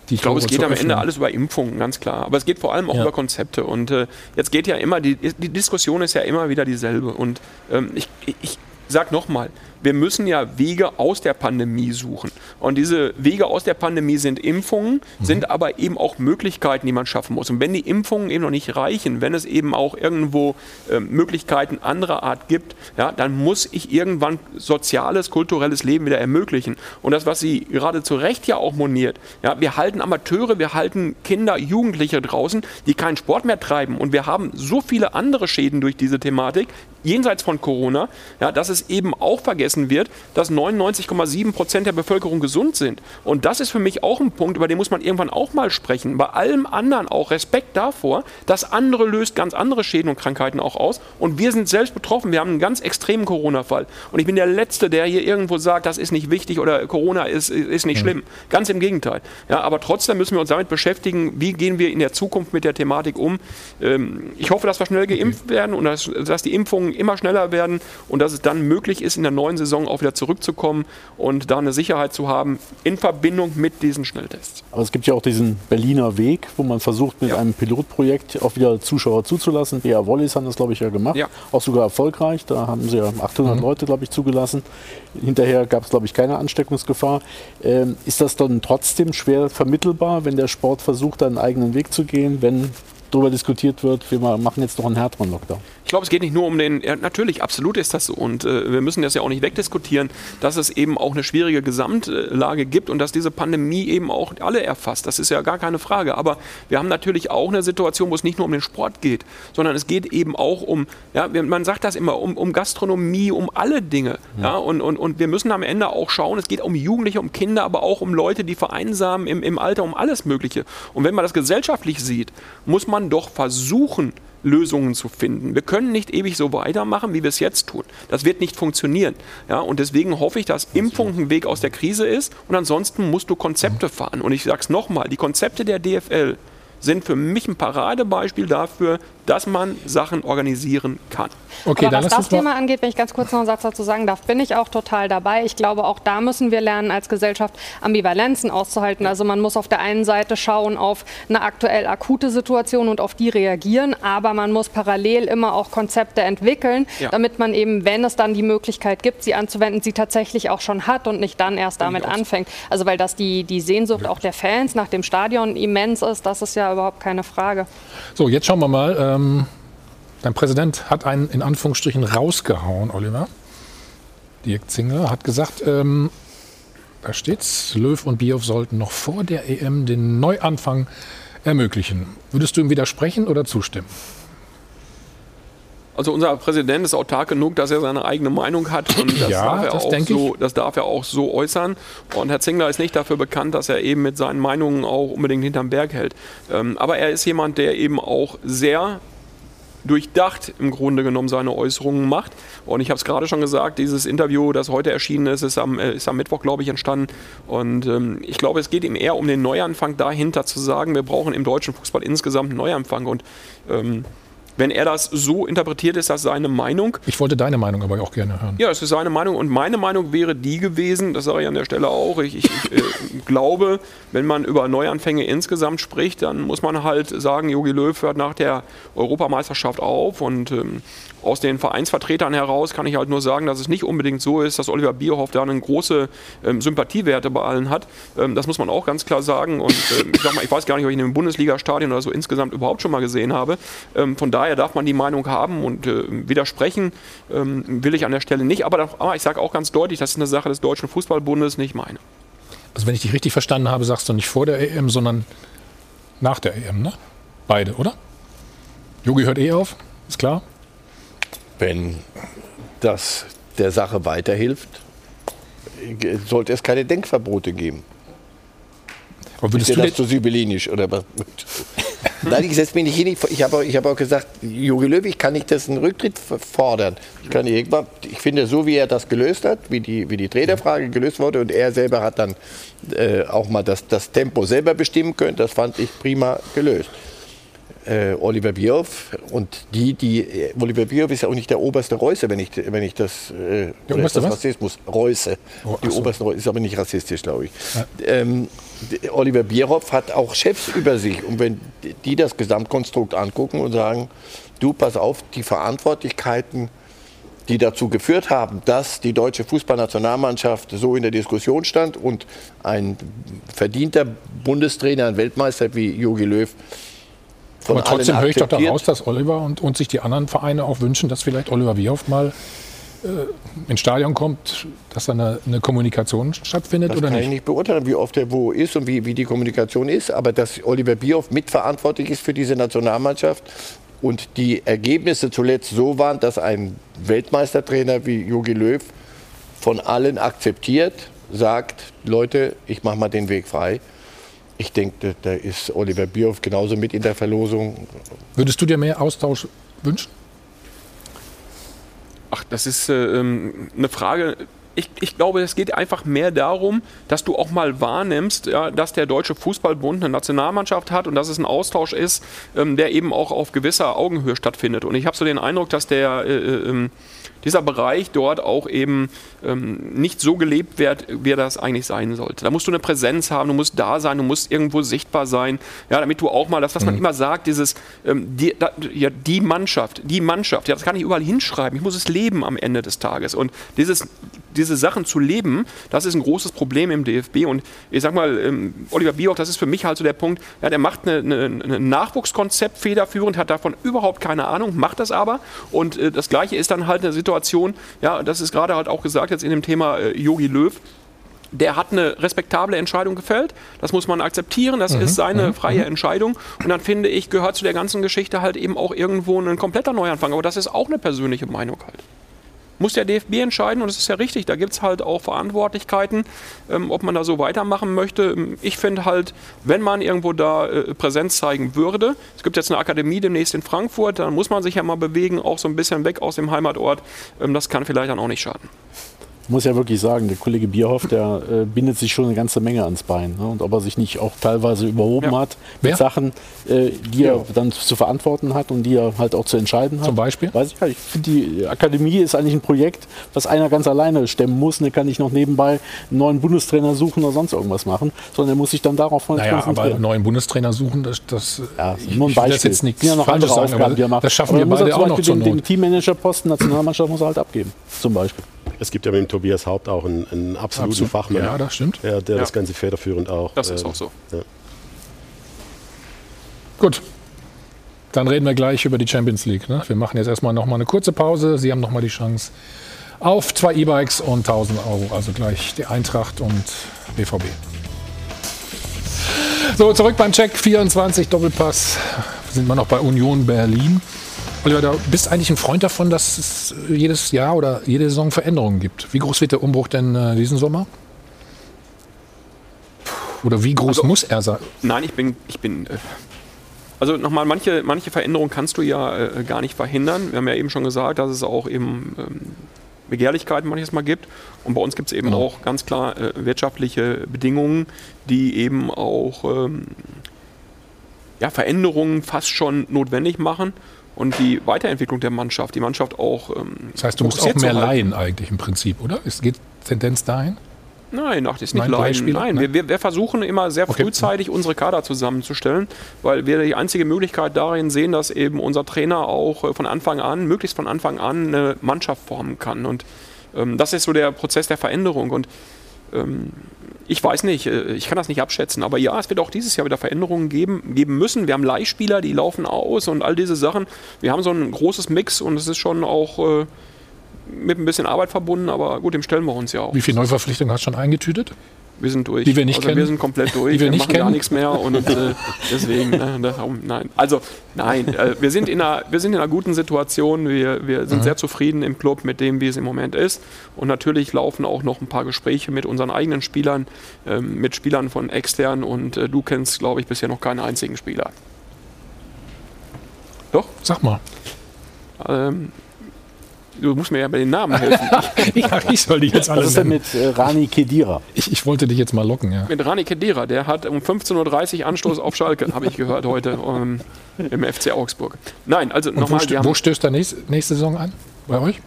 Ich glaube, es geht am Ende alles über Impfungen, ganz klar. Aber es geht vor allem auch Ja. über Konzepte. Und äh, jetzt geht ja immer, die, die Diskussion ist ja immer wieder dieselbe. Und ähm, ich, ich, ich sag nochmal, wir müssen ja Wege aus der Pandemie suchen. Und diese Wege aus der Pandemie sind Impfungen, sind aber eben auch Möglichkeiten, die man schaffen muss. Und wenn die Impfungen eben noch nicht reichen, wenn es eben auch irgendwo ähm, Möglichkeiten anderer Art gibt, ja, dann muss ich irgendwann soziales, kulturelles Leben wieder ermöglichen. Und das, was Sie gerade zu Recht ja auch moniert, ja, wir halten Amateure, wir halten Kinder, Jugendliche draußen, die keinen Sport mehr treiben. Und wir haben so viele andere Schäden durch diese Thematik, jenseits von Corona, ja, dass es eben auch vergessen wird, dass 99,7 Prozent der Bevölkerung gesund sind. Und das ist für mich auch ein Punkt, über den muss man irgendwann auch mal sprechen. Bei allem anderen auch Respekt davor, das andere löst ganz andere Schäden und Krankheiten auch aus. Und wir sind selbst betroffen. Wir haben einen ganz extremen Corona-Fall. Und ich bin der Letzte, der hier irgendwo sagt, das ist nicht wichtig oder Corona ist, ist nicht schlimm. Ganz im Gegenteil. Ja, aber trotzdem müssen wir uns damit beschäftigen, wie gehen wir in der Zukunft mit der Thematik um. Ähm, ich hoffe, dass wir schnell geimpft werden und dass, dass die Impfungen immer schneller werden und dass es dann möglich ist, in der neuen Saison auch wieder zurückzukommen und da eine Sicherheit zu haben in Verbindung mit diesen Schnelltests. Aber es gibt ja auch diesen Berliner Weg, wo man versucht, mit einem Pilotprojekt auch wieder Zuschauer zuzulassen. BR Wallis haben das, glaube ich, ja gemacht. Ja. Auch sogar erfolgreich. Da haben sie ja 800 Leute, glaube ich, zugelassen. Hinterher gab es, glaube ich, keine Ansteckungsgefahr. Ähm, ist das dann trotzdem schwer vermittelbar, wenn der Sport versucht, einen eigenen Weg zu gehen, wenn darüber diskutiert wird, wir machen jetzt noch einen härteren Lockdown? Ich glaube, es geht nicht nur um den, ja, natürlich, absolut ist das so. Und äh, wir müssen das ja auch nicht wegdiskutieren, dass es eben auch eine schwierige Gesamtlage gibt und dass diese Pandemie eben auch alle erfasst. Das ist ja gar keine Frage. Aber wir haben natürlich auch eine Situation, wo es nicht nur um den Sport geht, sondern es geht eben auch um, ja, man sagt das immer, um, um Gastronomie, um alle Dinge. Ja. und, und, und wir müssen am Ende auch schauen, es geht um Jugendliche, um Kinder, aber auch um Leute, die vereinsamen im, im Alter, um alles Mögliche. Und wenn man das gesellschaftlich sieht, muss man doch versuchen, Lösungen zu finden. Wir können nicht ewig so weitermachen, wie wir es jetzt tun. Das wird nicht funktionieren. Ja, und deswegen hoffe ich, dass Impfung ein Weg aus der Krise ist. Und ansonsten musst du Konzepte fahren. Und ich sage es nochmal, die Konzepte der DFL sind für mich ein Paradebeispiel dafür, dass man Sachen organisieren kann. Okay, Aber was das Thema angeht, wenn ich ganz kurz noch einen Satz dazu sagen darf, bin ich auch total dabei. Ich glaube, auch da müssen wir lernen, als Gesellschaft Ambivalenzen auszuhalten. Also man muss auf der einen Seite schauen auf eine aktuell akute Situation und auf die reagieren, aber man muss parallel immer auch Konzepte entwickeln, ja. damit man eben, wenn es dann die Möglichkeit gibt, sie anzuwenden, sie tatsächlich auch schon hat und nicht dann erst damit anfängt. Also weil das die, die Sehnsucht auch der Fans nach dem Stadion immens ist, das ist ja überhaupt keine Frage. So, jetzt schauen wir mal. Ähm, dein Präsident hat einen in Anführungsstrichen rausgehauen, Oliver. Dirk Zingler hat gesagt, ähm, da steht's, Löw und Bioff sollten noch vor der EM den Neuanfang ermöglichen. Würdest du ihm widersprechen oder zustimmen? Also unser Präsident ist autark genug, dass er seine eigene Meinung hat und das, ja, darf, er das auch so, das darf er auch so äußern. Und Herr Zingler ist nicht dafür bekannt, dass er eben mit seinen Meinungen auch unbedingt hinterm Berg hält. Ähm, aber er ist jemand, der eben auch sehr durchdacht im Grunde genommen seine Äußerungen macht. Und ich habe es gerade schon gesagt, dieses Interview, das heute erschienen ist, ist am, äh, ist am Mittwoch, glaube ich, entstanden. Und ähm, ich glaube, es geht ihm eher um den Neuanfang dahinter zu sagen, wir brauchen im deutschen Fußball insgesamt einen Neuanfang. Und ähm, wenn er das so interpretiert, ist das seine Meinung. Ich wollte deine Meinung aber auch gerne hören. Ja, es ist seine Meinung und meine Meinung wäre die gewesen, das sage ich an der Stelle auch, ich, ich, ich äh, glaube, wenn man über Neuanfänge insgesamt spricht, dann muss man halt sagen, Jogi Löw hört nach der Europameisterschaft auf und ähm, aus den Vereinsvertretern heraus kann ich halt nur sagen, dass es nicht unbedingt so ist, dass Oliver Bierhoff da eine große ähm, Sympathiewerte bei allen hat. Ähm, das muss man auch ganz klar sagen. Und ähm, ich, mal, ich, weiß gar nicht, ob ich ihn im Bundesliga-Stadion oder so insgesamt überhaupt schon mal gesehen habe. Ähm, von daher darf man die Meinung haben und äh, widersprechen ähm, will ich an der Stelle nicht. Aber, aber ich sage auch ganz deutlich, das ist eine Sache des Deutschen Fußballbundes, nicht meine. Also wenn ich dich richtig verstanden habe, sagst du nicht vor der EM, sondern nach der EM, ne? Beide, oder? Jogi hört eh auf, ist klar wenn das der Sache weiterhilft, sollte es keine Denkverbote geben. Aber würdest ist du das zu sibyllinisch oder was? Nein, ich setze mich nicht hin. Ich habe auch, hab auch gesagt, Jogi Löw, ich kann nicht dessen Rücktritt fordern. Ich, kann irgendwann, ich finde, so wie er das gelöst hat, wie die, wie die Trainerfrage gelöst wurde und er selber hat dann äh, auch mal das, das Tempo selber bestimmen können, das fand ich prima gelöst äh, Oliver Bierhoff und die, die äh, Oliver Bierhoff ist ja auch nicht der oberste Reuße, wenn ich, wenn ich das, äh, der oberste das Rassismus, Reuße, oh, die so. oberste Reuße ist aber nicht rassistisch, glaube ich. Ja. Ähm, Oliver Bierhoff hat auch Chefs über sich. Und wenn die das Gesamtkonstrukt angucken und sagen, du pass auf, die Verantwortlichkeiten, die dazu geführt haben, dass die deutsche Fußballnationalmannschaft so in der Diskussion stand und ein verdienter Bundestrainer, ein Weltmeister wie Jogi Löw aber trotzdem höre ich doch daraus, dass Oliver und, und sich die anderen Vereine auch wünschen, dass vielleicht Oliver Bierhoff mal ins Stadion kommt, dass da eine, eine Kommunikation stattfindet das oder nicht? kann ich nicht beurteilen, wie oft er wo ist und wie, wie die Kommunikation ist, aber dass Oliver Bierhoff mitverantwortlich ist für diese Nationalmannschaft und die Ergebnisse zuletzt so waren, dass ein Weltmeistertrainer wie Jogi Löw von allen akzeptiert, sagt, Leute, ich mache mal den Weg frei. Ich denke, da ist Oliver Bierhoff genauso mit in der Verlosung. Würdest du dir mehr Austausch wünschen? Ach, das ist äh, ähm, eine Frage. Ich, ich, glaube, es geht einfach mehr darum, dass du auch mal wahrnimmst, ja, dass der Deutsche Fußballbund eine Nationalmannschaft hat und dass es ein Austausch ist, ähm, der eben auch auf gewisser Augenhöhe stattfindet. Und ich habe so den Eindruck, dass der äh, äh, ähm, dieser Bereich dort auch eben ähm, nicht so gelebt wird, wie er das eigentlich sein sollte. Da musst du eine Präsenz haben, du musst da sein, du musst irgendwo sichtbar sein, ja, damit du auch mal das, was man mhm. immer sagt, dieses ähm, die, da, ja, die Mannschaft, die Mannschaft, ja, das kann ich überall hinschreiben. Ich muss es leben am Ende des Tages und dieses diese Sachen zu leben, das ist ein großes Problem im DFB. Und ich sag mal, ähm, Oliver Bierhoff, das ist für mich halt so der Punkt, ja, der macht ein Nachwuchskonzept federführend, hat davon überhaupt keine Ahnung, macht das aber. Und äh, das Gleiche ist dann halt eine Situation, ja, das ist gerade halt auch gesagt jetzt in dem Thema Yogi äh, Löw, der hat eine respektable Entscheidung gefällt. Das muss man akzeptieren. Das mhm, ist seine mhm, freie mhm. Entscheidung. Und dann finde ich, gehört zu der ganzen Geschichte halt eben auch irgendwo ein kompletter Neuanfang. Aber das ist auch eine persönliche Meinung halt. Muss der DFB entscheiden und das ist ja richtig. Da gibt es halt auch Verantwortlichkeiten, ähm, ob man da so weitermachen möchte. Ich finde halt, wenn man irgendwo da äh, Präsenz zeigen würde, es gibt jetzt eine Akademie demnächst in Frankfurt, dann muss man sich ja mal bewegen, auch so ein bisschen weg aus dem Heimatort. Ähm, das kann vielleicht dann auch nicht schaden muss ja wirklich sagen, der Kollege Bierhoff, der äh, bindet sich schon eine ganze Menge ans Bein. Ne? Und ob er sich nicht auch teilweise überhoben ja. hat mit Wer? Sachen, äh, die ja. er dann zu verantworten hat und die er halt auch zu entscheiden hat. Zum Beispiel? Weiß ich, ich finde, die Akademie ist eigentlich ein Projekt, was einer ganz alleine stemmen muss. Und der kann nicht noch nebenbei einen neuen Bundestrainer suchen oder sonst irgendwas machen, sondern er muss sich dann darauf naja, konzentrieren. aber einen neuen Bundestrainer suchen, das, das ja, nur ein Beispiel. Das jetzt nichts ja noch andere sagen, Aufgaben, die er macht. Das schaffen aber wir beide auch noch den, den Teammanager-Posten Nationalmannschaft muss er halt abgeben, zum Beispiel. Es gibt ja mit dem Tobias Haupt auch einen, einen absoluten Absolut. Fachmann. Ja, das stimmt. Der, der ja. das Ganze federführend auch. Das ist äh, auch so. Ja. Gut. Dann reden wir gleich über die Champions League. Ne? Wir machen jetzt erstmal noch mal eine kurze Pause. Sie haben noch mal die Chance auf zwei E-Bikes und 1000 Euro. Also gleich die Eintracht und BVB. So, zurück beim Check 24 Doppelpass. Sind wir noch bei Union Berlin. Oliver, du bist eigentlich ein Freund davon, dass es jedes Jahr oder jede Saison Veränderungen gibt. Wie groß wird der Umbruch denn äh, diesen Sommer? Oder wie groß also, muss er sein? Nein, ich bin, ich bin. Äh, also nochmal, manche, manche Veränderungen kannst du ja äh, gar nicht verhindern. Wir haben ja eben schon gesagt, dass es auch eben ähm, Begehrlichkeiten manches Mal gibt. Und bei uns gibt es eben genau. auch ganz klar äh, wirtschaftliche Bedingungen, die eben auch ähm, ja, Veränderungen fast schon notwendig machen und die Weiterentwicklung der Mannschaft, die Mannschaft auch. Ähm, das heißt, du musst auch mehr leihen eigentlich im Prinzip, oder? Es geht Tendenz dahin? Nein, ach, das ist nicht. Nein, Nein. Wir, wir, versuchen immer sehr okay. frühzeitig unsere Kader zusammenzustellen, weil wir die einzige Möglichkeit darin sehen, dass eben unser Trainer auch äh, von Anfang an, möglichst von Anfang an, eine Mannschaft formen kann. Und ähm, das ist so der Prozess der Veränderung. Und ähm, ich weiß nicht, äh, ich kann das nicht abschätzen, aber ja, es wird auch dieses Jahr wieder Veränderungen geben, geben müssen. Wir haben Leihspieler, die laufen aus und all diese Sachen. Wir haben so ein großes Mix und es ist schon auch äh, mit ein bisschen Arbeit verbunden, aber gut, dem stellen wir uns ja auch. Wie viele Neuverpflichtungen hast du schon eingetütet? Wir sind durch. Die wir nicht also kennen. Wir sind komplett durch. Die wir, wir nicht machen kennen. gar nichts mehr und äh, *laughs* deswegen, äh, nein. Also, nein, äh, wir, sind in einer, wir sind in einer guten Situation. Wir, wir sind mhm. sehr zufrieden im Club mit dem, wie es im Moment ist. Und natürlich laufen auch noch ein paar Gespräche mit unseren eigenen Spielern, ähm, mit Spielern von extern. Und äh, du kennst, glaube ich, bisher noch keinen einzigen Spieler. Doch? Sag mal. Ähm, Du musst mir ja bei den Namen helfen. *laughs* ja, ich soll dich jetzt alles Was ist denn mit äh, Rani Kedira? Ich, ich, wollte dich jetzt mal locken, ja. Mit Rani Kedira, der hat um 15.30 Uhr Anstoß auf Schalke, *laughs* habe ich gehört heute um, im FC Augsburg. Nein, also nochmal. Wo, wo stößt er nächste, nächste Saison an? Bei euch?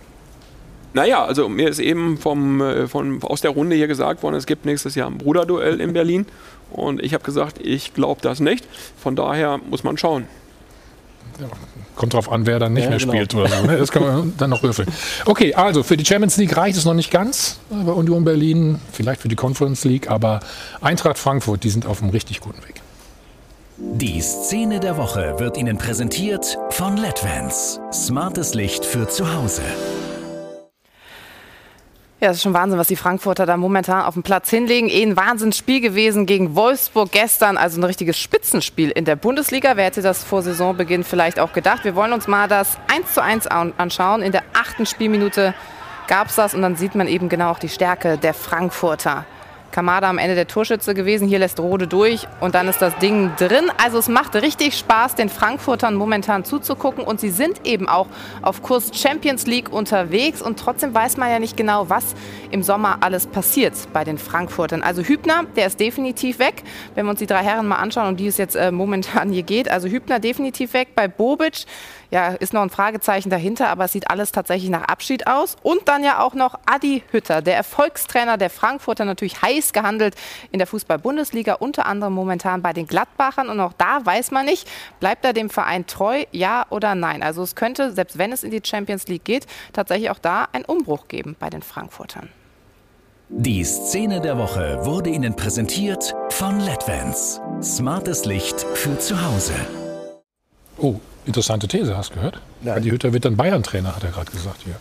Naja, also mir ist eben vom, äh, von, aus der Runde hier gesagt worden, es gibt nächstes Jahr ein Bruderduell in Berlin. Und ich habe gesagt, ich glaube das nicht. Von daher muss man schauen. Ja, kommt drauf an, wer dann nicht ja, mehr genau. spielt oder so. Ne? Das kann man *laughs* dann noch würfeln. Okay, also für die Champions League reicht es noch nicht ganz bei Union Berlin, vielleicht für die Conference League, aber Eintracht Frankfurt, die sind auf einem richtig guten Weg. Die Szene der Woche wird Ihnen präsentiert von LEDVANCE. Smartes Licht für zu Hause. Ja, das ist schon Wahnsinn, was die Frankfurter da momentan auf dem Platz hinlegen. Eh ein Wahnsinnsspiel gewesen gegen Wolfsburg gestern, also ein richtiges Spitzenspiel in der Bundesliga. Wer hätte das vor Saisonbeginn vielleicht auch gedacht? Wir wollen uns mal das 1 zu 1 anschauen. In der achten Spielminute gab es das und dann sieht man eben genau auch die Stärke der Frankfurter. Kamada am Ende der Torschütze gewesen. Hier lässt Rode durch und dann ist das Ding drin. Also es macht richtig Spaß, den Frankfurtern momentan zuzugucken und sie sind eben auch auf Kurs Champions League unterwegs und trotzdem weiß man ja nicht genau, was im Sommer alles passiert bei den Frankfurtern. Also Hübner, der ist definitiv weg, wenn wir uns die drei Herren mal anschauen, um die es jetzt äh, momentan hier geht. Also Hübner definitiv weg, bei Bobic ja, ist noch ein Fragezeichen dahinter, aber es sieht alles tatsächlich nach Abschied aus. Und dann ja auch noch Adi Hütter, der Erfolgstrainer der Frankfurter, natürlich heiß gehandelt in der Fußball-Bundesliga, unter anderem momentan bei den Gladbachern. Und auch da weiß man nicht, bleibt er dem Verein treu, ja oder nein. Also es könnte, selbst wenn es in die Champions League geht, tatsächlich auch da einen Umbruch geben bei den Frankfurtern. Die Szene der Woche wurde Ihnen präsentiert von LEDVANCE. Smartes Licht für zu Hause. Oh, interessante These, hast du gehört? Adi Hütter wird dann Bayern-Trainer, hat er gerade gesagt hier.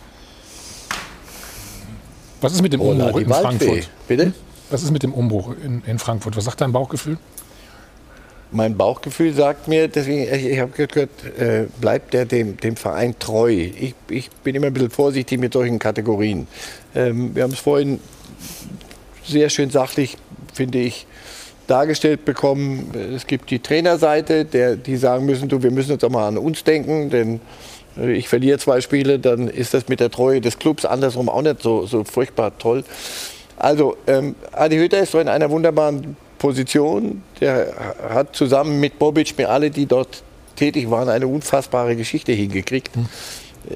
Was ist mit dem Ola, Umbruch die in. Frankfurt? Bitte? Was ist mit dem Umbruch in, in Frankfurt? Was sagt dein Bauchgefühl? Mein Bauchgefühl sagt mir, deswegen, ich, ich habe gehört, äh, bleibt der dem, dem Verein treu. Ich, ich bin immer ein bisschen vorsichtig mit solchen Kategorien. Ähm, wir haben es vorhin sehr schön sachlich, finde ich, dargestellt bekommen. Es gibt die Trainerseite, der, die sagen müssen, du, wir müssen jetzt auch mal an uns denken, denn äh, ich verliere zwei Spiele, dann ist das mit der Treue des Clubs andersrum auch nicht so, so furchtbar toll. Also, ähm, Adi Hütter ist so in einer wunderbaren Position. Der hat zusammen mit Bobic, mit alle, die dort tätig waren, eine unfassbare Geschichte hingekriegt.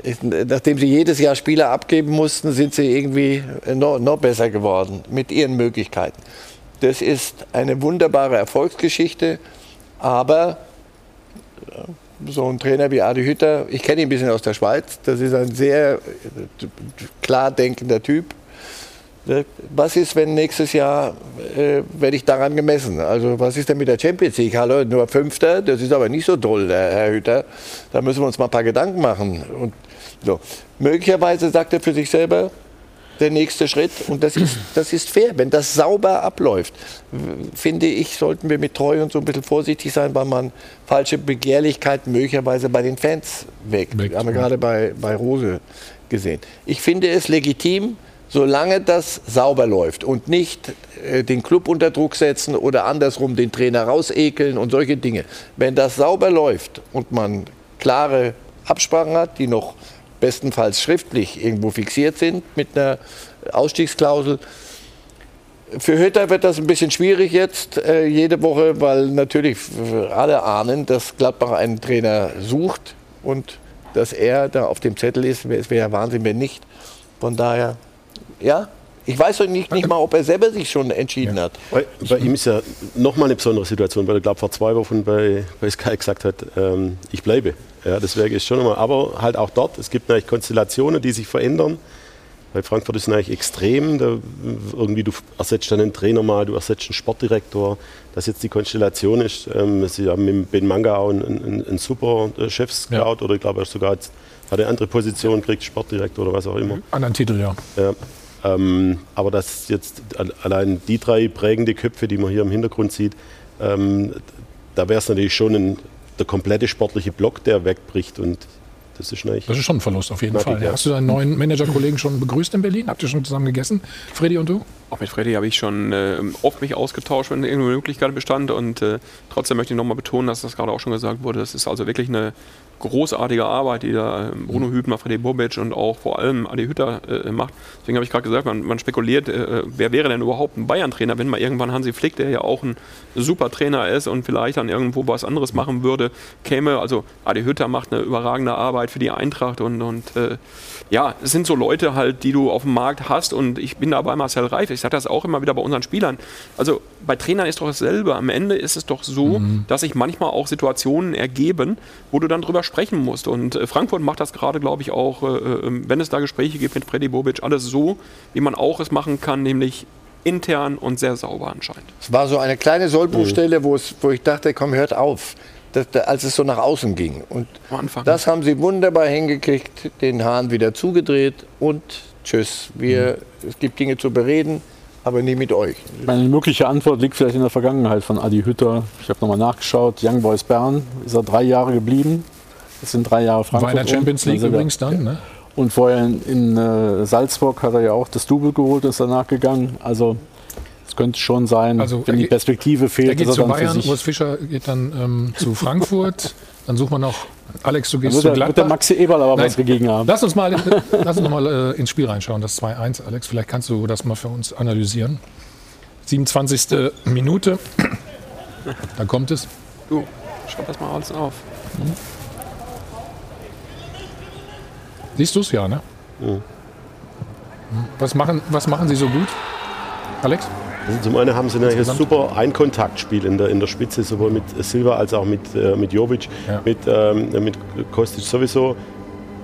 Ist- Nachdem sie jedes Jahr Spieler abgeben mussten, sind sie irgendwie noch, noch besser geworden mit ihren Möglichkeiten. Das ist eine wunderbare Erfolgsgeschichte, aber äh, so ein Trainer wie Adi Hütter, ich kenne ihn ein bisschen aus der Schweiz, das ist ein sehr äh, klar denkender Typ. Ne? Was ist, wenn nächstes Jahr äh, werde ich daran gemessen? Also was ist denn mit der Champions League? Hallo, nur Fünfter, das ist aber nicht so toll, der Herr Hütter. Da müssen wir uns mal ein paar Gedanken machen. Und so. Möglicherweise sagt er für sich selber, der nächste Schritt, und das ist, *clears throat* das ist fair, wenn das sauber abläuft, finde ich, sollten wir mit Treu und so ein bisschen vorsichtig sein, weil man falsche Begehrlichkeiten möglicherweise bei den Fans weckt. Haben wir gerade bei, bei Rose gesehen. Ich finde es legitim, solange das sauber läuft und nicht äh, den Club unter Druck setzen oder andersrum den Trainer rausekeln und solche Dinge. Wenn das sauber läuft und man klare Absprachen hat, die noch bestenfalls schriftlich irgendwo fixiert sind mit einer Ausstiegsklausel, für Hütter wird das ein bisschen schwierig jetzt äh, jede Woche, weil natürlich alle ahnen, dass Gladbach einen Trainer sucht und dass er da auf dem Zettel ist. Es wäre ja Wahnsinn, wenn nicht. Von daher, ja, ich weiß doch nicht, nicht mal, ob er selber sich schon entschieden hat. Bei, bei ihm ist ja nochmal eine besondere Situation, weil er, glaube vor zwei Wochen bei, bei Sky gesagt hat, ähm, ich bleibe. Ja, das wäre jetzt schon nochmal. Aber halt auch dort, es gibt natürlich Konstellationen, die sich verändern. Bei Frankfurt ist es natürlich extrem. Da irgendwie du ersetzt dann einen Trainer mal, du ersetzt einen Sportdirektor. Das jetzt die Konstellation ist. Ähm, sie haben mit Ben Manga auch einen, einen, einen super äh, Chefscout oder ich glaube, er ist sogar jetzt, hat eine andere Position gekriegt, Sportdirektor oder was auch immer. Anderen Titel, ja. Ja, ähm, aber dass jetzt al- allein die drei prägende Köpfe, die man hier im Hintergrund sieht, ähm, da wäre es natürlich schon ein, der komplette sportliche Block, der wegbricht. Und das ist natürlich. Das ist schon ein Verlust auf jeden Fall. ja. Hast du deinen neuen Managerkollegen schon begrüßt in Berlin? Habt ihr schon zusammen gegessen? Freddy und du? Auch mit Freddy habe ich schon äh, oft mich ausgetauscht, wenn irgendeine Möglichkeit bestand. Und äh, trotzdem möchte ich nochmal betonen, dass das gerade auch schon gesagt wurde. Das ist also wirklich eine großartige Arbeit, die da ähm, Bruno Hübner, Freddy Bobic und auch vor allem Adi Hütter äh, macht. Deswegen habe ich gerade gesagt, man, man spekuliert, äh, wer wäre denn überhaupt ein Bayern-Trainer, wenn mal irgendwann Hansi Flick, der ja auch ein super Trainer ist und vielleicht dann irgendwo was anderes machen würde, käme. Also Adi Hütter macht eine überragende Arbeit für die Eintracht und, und äh, ja, es sind so Leute halt, die du auf dem Markt hast und ich bin da bei Marcel Reif. Ich sage das auch immer wieder bei unseren Spielern. Also bei Trainern ist doch dasselbe. Am Ende ist es doch so, dass sich manchmal auch Situationen ergeben, wo du dann drüber sprechen musst. Und äh, Frankfurt macht das gerade, glaube ich, auch, äh, äh, wenn es da Gespräche gibt mit Freddy Bobic, alles so, wie man auch es machen kann, nämlich intern und sehr sauber anscheinend. Es war so eine kleine Sollbruchstelle, wo, es, wo ich dachte, komm, hört auf, das, da- als es so nach außen ging. Und das haben sie wunderbar hingekriegt, den Hahn wieder zugedreht und tschüss. Wir, Es gibt Dinge zu bereden, aber nie mit euch. Meine mögliche Antwort liegt vielleicht in der Vergangenheit von Adi Hütter. Ich habe nochmal nachgeschaut. Young Boys Bern ist er drei Jahre geblieben. Das sind drei Jahre Frankfurt. War in der Champions. League Dann übrigens dann, ne? Und vorher in, in äh, Salzburg hat er ja auch das Double geholt, ist danach gegangen. Also es könnte schon sein, Also, wenn die geht- Perspektive Er fehlt, geht zu er dann für Bayern. Urs Fischer geht dann ähm, zu Frankfurt. Dann suchen wir noch, Alex, du Dann gehst wird zu der, wird Gladbach. der Maxi Eberl aber Nein. was dagegen haben. Lass uns mal, lass uns noch mal äh, ins Spiel reinschauen, das 2-1, Alex. Vielleicht kannst du das mal für uns analysieren. 27. Minute. Da kommt es. Du, schreib das mal alles auf. Siehst du es? Ja, ne? Was, machen, was machen sie so gut? Alex? Also zum einen haben sie natürlich ein super Einkontaktspiel in der, in der Spitze, sowohl mit Silva als auch mit, äh, mit Jovic, mit, ähm, mit Kostic sowieso.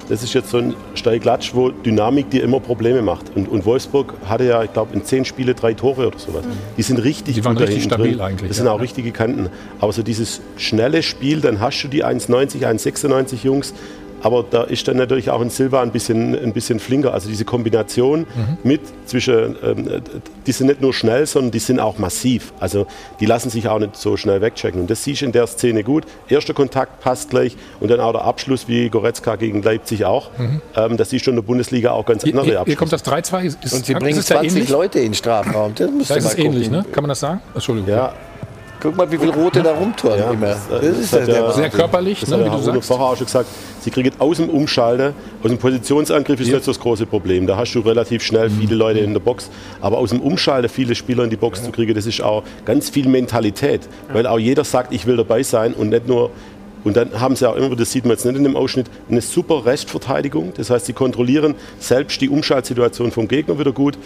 das ist jetzt so ein Steiglatsch, wo Dynamik dir immer Probleme macht. Und, und Wolfsburg hatte ja, ich glaube, in zehn Spiele drei Tore oder sowas. Die sind richtig Die waren richtig stabil drin. eigentlich, Das sind ja. auch richtige Kanten. Aber so dieses schnelle Spiel, dann hast du die 1,90, 1,96 Jungs. Aber da ist dann natürlich auch ein Silva ein bisschen, ein bisschen flinker. Also diese Kombination Mhm. mit zwischen, ähm, die sind nicht nur schnell, sondern die sind auch massiv. Also die lassen sich auch nicht so schnell wegchecken. Und das siehst du in der Szene gut. Erster Kontakt passt gleich und dann auch der Abschluss wie Goretzka gegen Leipzig auch. Mhm. Ähm, das siehst du in der Bundesliga auch ganz Hier, andere hier, hier kommt das 3-2. Ist, Und sie bringen es da 20 ähnlich? Leute in den Strafraum. Das musst Da du ist ähnlich, ne? Kann man das sagen? Entschuldigung. Ja, Guck mal, wie viele Rote da rumtouren Ja, immer. das, Das, äh, ist das ja der ja-. Sehr körperlich, Das ne, hat wie der du sagst. vorher auch schon gesagt. Sie kriegen aus dem Umschalten, aus dem Positionsangriff ist nicht so das große Problem. Da hast du relativ schnell viele Leute in der Box. Aber aus dem Umschalten viele Spieler in die Box zu kriegen, das ist auch ganz viel Mentalität. Weil auch jeder sagt, ich will dabei sein und nicht nur und dann haben sie auch immer, das sieht man jetzt nicht in dem Ausschnitt, eine super Restverteidigung. Das heißt, sie kontrollieren selbst die Umschaltsituation vom Gegner wieder gut.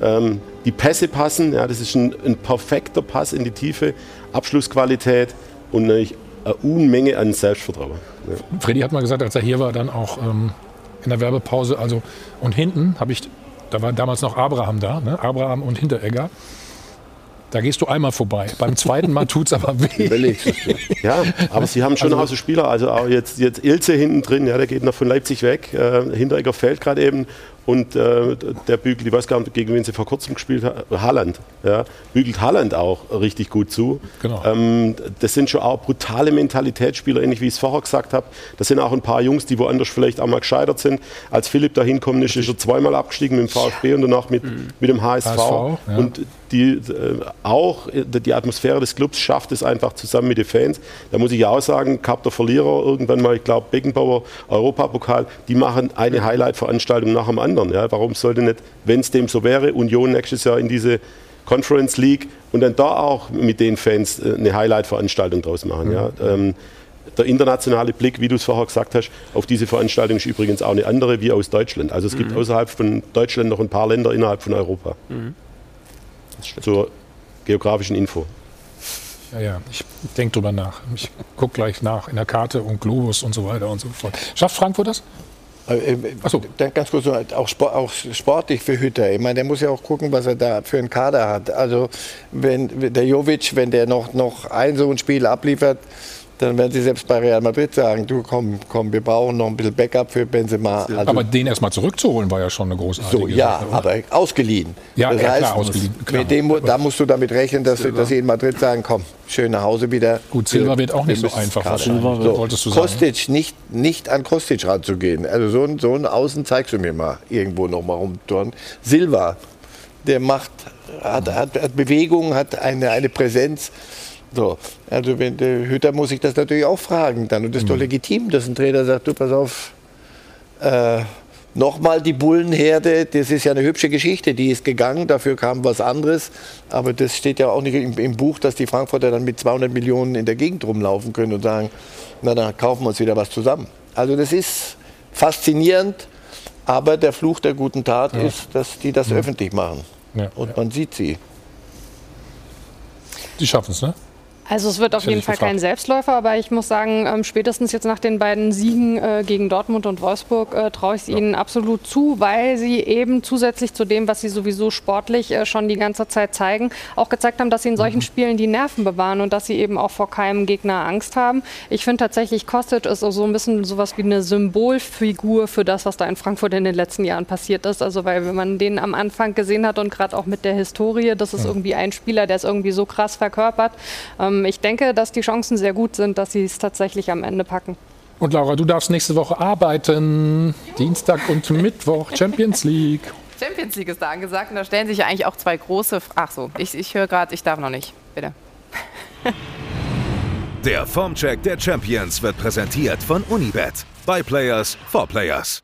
Ähm, die Pässe passen, ja, das ist ein, ein perfekter Pass in die Tiefe, Abschlussqualität und natürlich eine Unmenge an Selbstvertrauen. Ja. Freddy hat mal gesagt, als er hier war, dann auch ähm, in der Werbepause, also und hinten habe ich, da war damals noch Abraham da, ne? Abraham und Hinteregger. Da gehst du einmal vorbei. Beim zweiten Mal tut es aber weh. *laughs* Ja, aber sie haben schon Also- auch so Spieler, also auch jetzt, jetzt Ilze hinten drin, ja, der geht noch von Leipzig weg, äh, Hinteregger fällt gerade eben und äh, der bügelt, ich weiß gar nicht, gegen wen sie vor kurzem gespielt haben, Haaland, ja, bügelt Haaland auch richtig gut zu. Genau. Ähm, das sind schon auch brutale Mentalitätsspieler, ähnlich wie ich es vorher gesagt habe. Das sind auch ein paar Jungs, die woanders vielleicht auch mal gescheitert sind. Als Philipp da hinkommen ist, ist er zweimal abgestiegen mit dem VfB und danach mit, mit dem HSV. HSV, ja. Und die, äh, auch äh, die Atmosphäre des Clubs schafft es einfach zusammen mit den Fans. Da muss ich auch sagen, Cup der Verlierer, irgendwann mal, ich glaube, Beckenbauer, Europapokal, die machen eine Highlight-Veranstaltung nach dem anderen. Ja? Warum sollte nicht, wenn es dem so wäre, Union nächstes Jahr in diese Conference League und dann da auch mit den Fans äh, eine Highlight-Veranstaltung draus machen. Ja? Ähm, der internationale Blick, wie du es vorher gesagt hast, auf diese Veranstaltung ist übrigens auch eine andere wie aus Deutschland. Also es gibt Mhm. außerhalb von Deutschland noch ein paar Länder innerhalb von Europa. Mhm. Zur geografischen Info. Ja, ja, ich denke drüber nach. Ich gucke gleich nach in der Karte und Globus und so weiter und so fort. Schafft Frankfurt das? Äh, Achso. Dann ganz kurz, auch, auch sportlich für Hütter. Ich meine, der muss ja auch gucken, was er da für einen Kader hat. Also, wenn der Jovic, wenn der noch, noch ein so ein Spiel abliefert, dann werden sie selbst bei Real Madrid sagen, du komm, komm, wir brauchen noch ein bisschen Backup für Benzema. Also, aber den erstmal zurückzuholen war ja schon eine großartige so, ja, Sache, aber ausgeliehen. Ja, das ja, heißt, klar, ausgeliehen, klar. Mit dem, da musst du damit rechnen, dass, dass sie in Madrid sagen, komm, schön nach Hause wieder. Gut, Silva wird auch nicht so einfach wahrscheinlich, So, wolltest du sagen. Kostic, nicht, nicht an Kostic ranzugehen. Also so ein, so ein Außen zeigst du mir mal irgendwo noch mal rumturnen. Silva, der macht, hat, hat, hat Bewegung, hat eine, eine Präsenz. So, also wenn der Hütter muss sich das natürlich auch fragen dann. Und das ist doch Mhm. legitim, dass ein Trainer sagt, du pass auf, äh, nochmal die Bullenherde, das ist ja eine hübsche Geschichte, die ist gegangen, dafür kam was anderes. Aber das steht ja auch nicht im, im Buch, dass die Frankfurter dann mit 200 Millionen in der Gegend rumlaufen können und sagen, na dann kaufen wir uns wieder was zusammen. Also das ist faszinierend, aber der Fluch der guten Tat Ja. ist, dass die das öffentlich machen. Ja, Und man sieht sie. Die schaffen es, ne? Also es wird auf jeden Fall gefragt. kein Selbstläufer, aber ich muss sagen, ähm, spätestens jetzt nach den beiden Siegen äh, gegen Dortmund und Wolfsburg äh, traue ich es ihnen absolut zu, weil sie eben zusätzlich zu dem, was sie sowieso sportlich äh, schon die ganze Zeit zeigen, auch gezeigt haben, dass sie in solchen Spielen die Nerven bewahren und dass sie eben auch vor keinem Gegner Angst haben. Ich finde tatsächlich, Kostic ist so ein bisschen sowas wie eine Symbolfigur für das, was da in Frankfurt in den letzten Jahren passiert ist. Also weil wenn man den am Anfang gesehen hat und gerade auch mit der Historie, das ist Ja. irgendwie ein Spieler, der es irgendwie so krass verkörpert. Ähm, ich denke, dass die Chancen sehr gut sind, dass sie es tatsächlich am Ende packen. Und Laura, du darfst nächste Woche arbeiten. Dienstag und Mittwoch Champions League. Champions League ist da angesagt und da stellen sich ja eigentlich auch zwei große. Ach so, ich, ich höre gerade, ich darf noch nicht. Bitte. Der Formcheck der Champions wird präsentiert von Unibet. By Players for Players.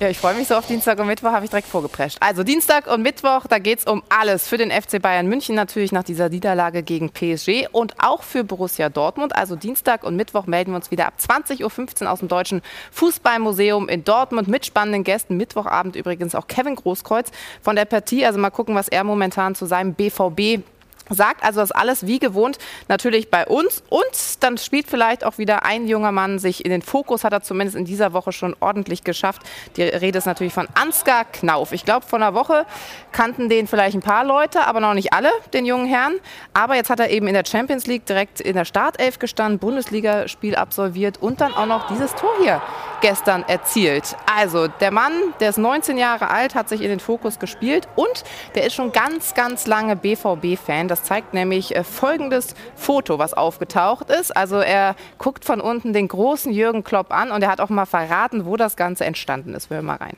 Ja, ich freue mich so auf Dienstag und Mittwoch, habe ich direkt vorgeprescht. Also Dienstag und Mittwoch, da geht es um alles. Für den FC Bayern München natürlich nach dieser Niederlage gegen PSG und auch für Borussia Dortmund. Also Dienstag und Mittwoch melden wir uns wieder ab 20.15 Uhr aus dem Deutschen Fußballmuseum in Dortmund mit spannenden Gästen. Mittwochabend übrigens auch Kevin Großkreuz von der Partie. Also mal gucken, was er momentan zu seinem BVB sagt also das alles wie gewohnt natürlich bei uns und dann spielt vielleicht auch wieder ein junger Mann sich in den Fokus, hat er zumindest in dieser Woche schon ordentlich geschafft. Die Rede ist natürlich von Ansgar Knauf. Ich glaube, vor einer Woche kannten den vielleicht ein paar Leute, aber noch nicht alle, den jungen Herrn. Aber jetzt hat er eben in der Champions League direkt in der Startelf gestanden, Bundesligaspiel absolviert und dann auch noch dieses Tor hier gestern erzielt. Also der Mann, der ist 19 Jahre alt, hat sich in den Fokus gespielt und der ist schon ganz, ganz lange BVB-Fan. Das zeigt nämlich äh, folgendes Foto, was aufgetaucht ist. Also er guckt von unten den großen Jürgen Klopp an und er hat auch mal verraten, wo das Ganze entstanden ist. Wir hören mal rein.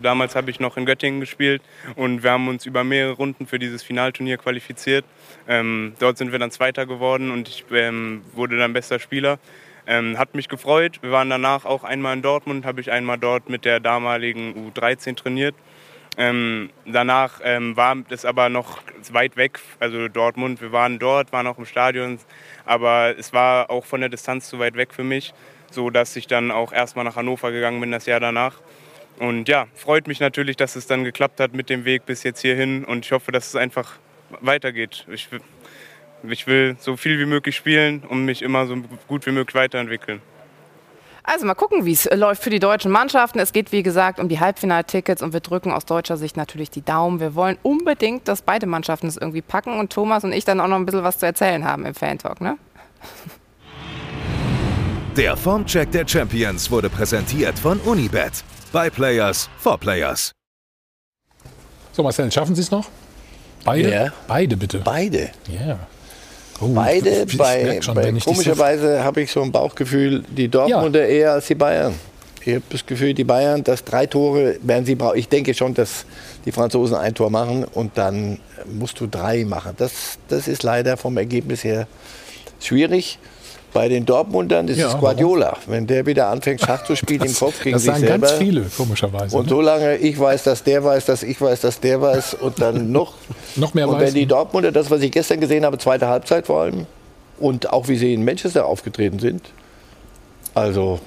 Damals habe ich noch in Göttingen gespielt und wir haben uns über mehrere Runden für dieses Finalturnier qualifiziert. Ähm, dort sind wir dann Zweiter geworden und ich ähm, wurde dann bester Spieler. Ähm, hat mich gefreut. Wir waren danach auch einmal in Dortmund, habe ich einmal dort mit der damaligen U13 trainiert. Ähm, danach ähm, war es aber noch weit weg, also Dortmund. Wir waren dort, waren auch im Stadion, aber es war auch von der Distanz zu weit weg für mich, so dass ich dann auch erstmal nach Hannover gegangen bin das Jahr danach. Und ja, freut mich natürlich, dass es dann geklappt hat mit dem Weg bis jetzt hierhin und ich hoffe, dass es einfach weitergeht. Ich, ich will so viel wie möglich spielen und mich immer so gut wie möglich weiterentwickeln. Also mal gucken, wie es läuft für die deutschen Mannschaften. Es geht, wie gesagt, um die Halbfinaltickets und wir drücken aus deutscher Sicht natürlich die Daumen. Wir wollen unbedingt, dass beide Mannschaften es irgendwie packen und Thomas und ich dann auch noch ein bisschen was zu erzählen haben im Fan-Talk, ne? Der Formcheck der Champions wurde präsentiert von Unibet. By Players for Players. So, Marcel, schaffen Sie es noch? Beide? Ja. Beide, bitte. Beide. Ja. Beide, ich bei, merk schon, bei ich komischerweise habe ich so ein Bauchgefühl, die Dortmunder eher als die Bayern. Ich habe das Gefühl, die Bayern, dass drei Tore werden sie brauchen. Ich denke schon, dass die Franzosen ein Tor machen und dann musst du drei machen. Das, das ist leider vom Ergebnis her schwierig. Bei den Dortmundern ist Ja, es Guardiola. Wenn der wieder anfängt, Schach zu spielen im Kopf gegen das sich sagen selber. ganz viele, komischerweise. Und ne? solange ich weiß, dass der weiß, dass ich weiß, dass der weiß und dann *laughs* noch. Noch mehr und weiß, wenn die? Dortmunder, das, was ich gestern gesehen habe, zweite Halbzeit vor allem, und auch wie sie in Manchester aufgetreten sind, also,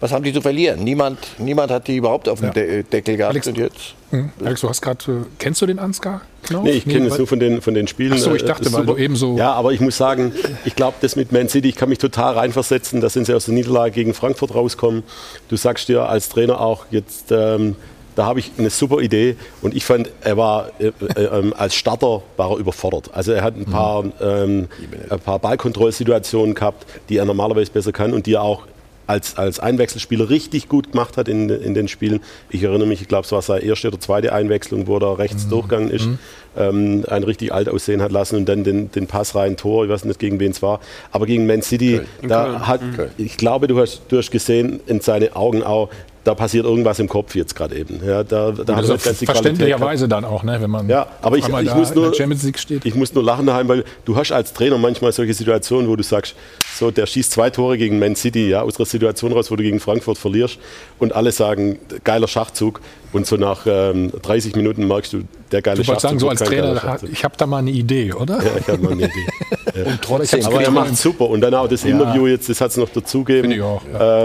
was haben die zu verlieren? Niemand, niemand hat die überhaupt auf dem De Deckel gehabt. Alex, und jetzt. Hm, Alex, du hast gerade, äh, kennst du den Ansgar? Knauf? Nee, ich kenne es nur von den, von den Spielen. Ach so, ich Äh, dachte, super. du eben so- Ja, aber ich muss sagen, ich glaube, das mit Man City, ich kann mich total reinversetzen. Da sind sie aus der Niederlage gegen Frankfurt rauskommen. Du sagst dir als Trainer auch, jetzt, ähm, da habe ich eine super Idee. Und ich fand, er war äh, äh, ähm, als Starter war er überfordert. Also er hat ein paar, ähm, ein paar Ballkontrollsituationen gehabt, die er normalerweise besser kann und die er auch als, als Einwechselspieler richtig gut gemacht hat in, in den Spielen. Ich erinnere mich, ich glaube, es war seine erste oder zweite Einwechslung, wo er rechts durchgegangen ist, ähm, ein richtig alt aussehen hat lassen und dann den, den Pass rein Tor, ich weiß nicht gegen wen es war, aber gegen Man City, da hat, ich glaube, du hast, du hast gesehen in seine Augen auch, da passiert irgendwas im Kopf jetzt gerade eben. Ja, da, da also ganz die Qualität gehabt. verständlicherweise dann auch, ne, wenn man Ja, aber ich, ich, muss in der nur, Champions League steht. ich muss nur lachen daheim, weil du hast als Trainer manchmal solche Situationen, wo du sagst, so, der schießt zwei Tore gegen Man City, ja, aus der Situation raus, wo du gegen Frankfurt verlierst und alle sagen, geiler Schachzug und so nach ähm, 30 Minuten merkst du, der geile Du wolltest sagen, so als Trainer, Schachzug. ich habe da mal eine Idee, oder? Ja, ich habe mal eine Idee. *laughs* Ja. Und trotzdem- aber er macht super. Und dann auch das Ja. Interview jetzt, das hat es noch dazugegeben. Finde ich auch,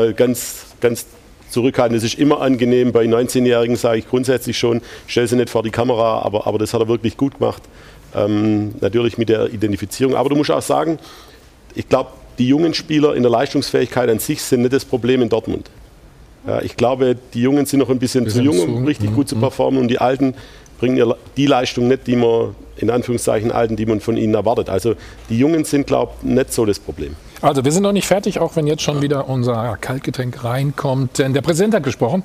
Äh, ganz, ganz zurückhaltend. Es ist immer angenehm. Bei 19-Jährigen sage ich grundsätzlich schon, stell sie nicht vor die Kamera, aber, aber das hat er wirklich gut gemacht. Ähm, natürlich mit der Identifizierung. Aber du musst auch sagen, ich glaube, die jungen Spieler in der Leistungsfähigkeit an sich sind nicht das Problem in Dortmund. Ja, ich glaube, die Jungen sind noch ein bisschen zu jung, zu- um richtig mhm, gut zu mhm. performen und die Alten bringen die Leistung nicht, die man, in Anführungszeichen Alten, die man von ihnen erwartet. Also die Jungen sind, glaube ich, nicht so das Problem. Also wir sind noch nicht fertig, auch wenn jetzt schon wieder unser Kaltgetränk reinkommt. Denn der Präsident hat gesprochen.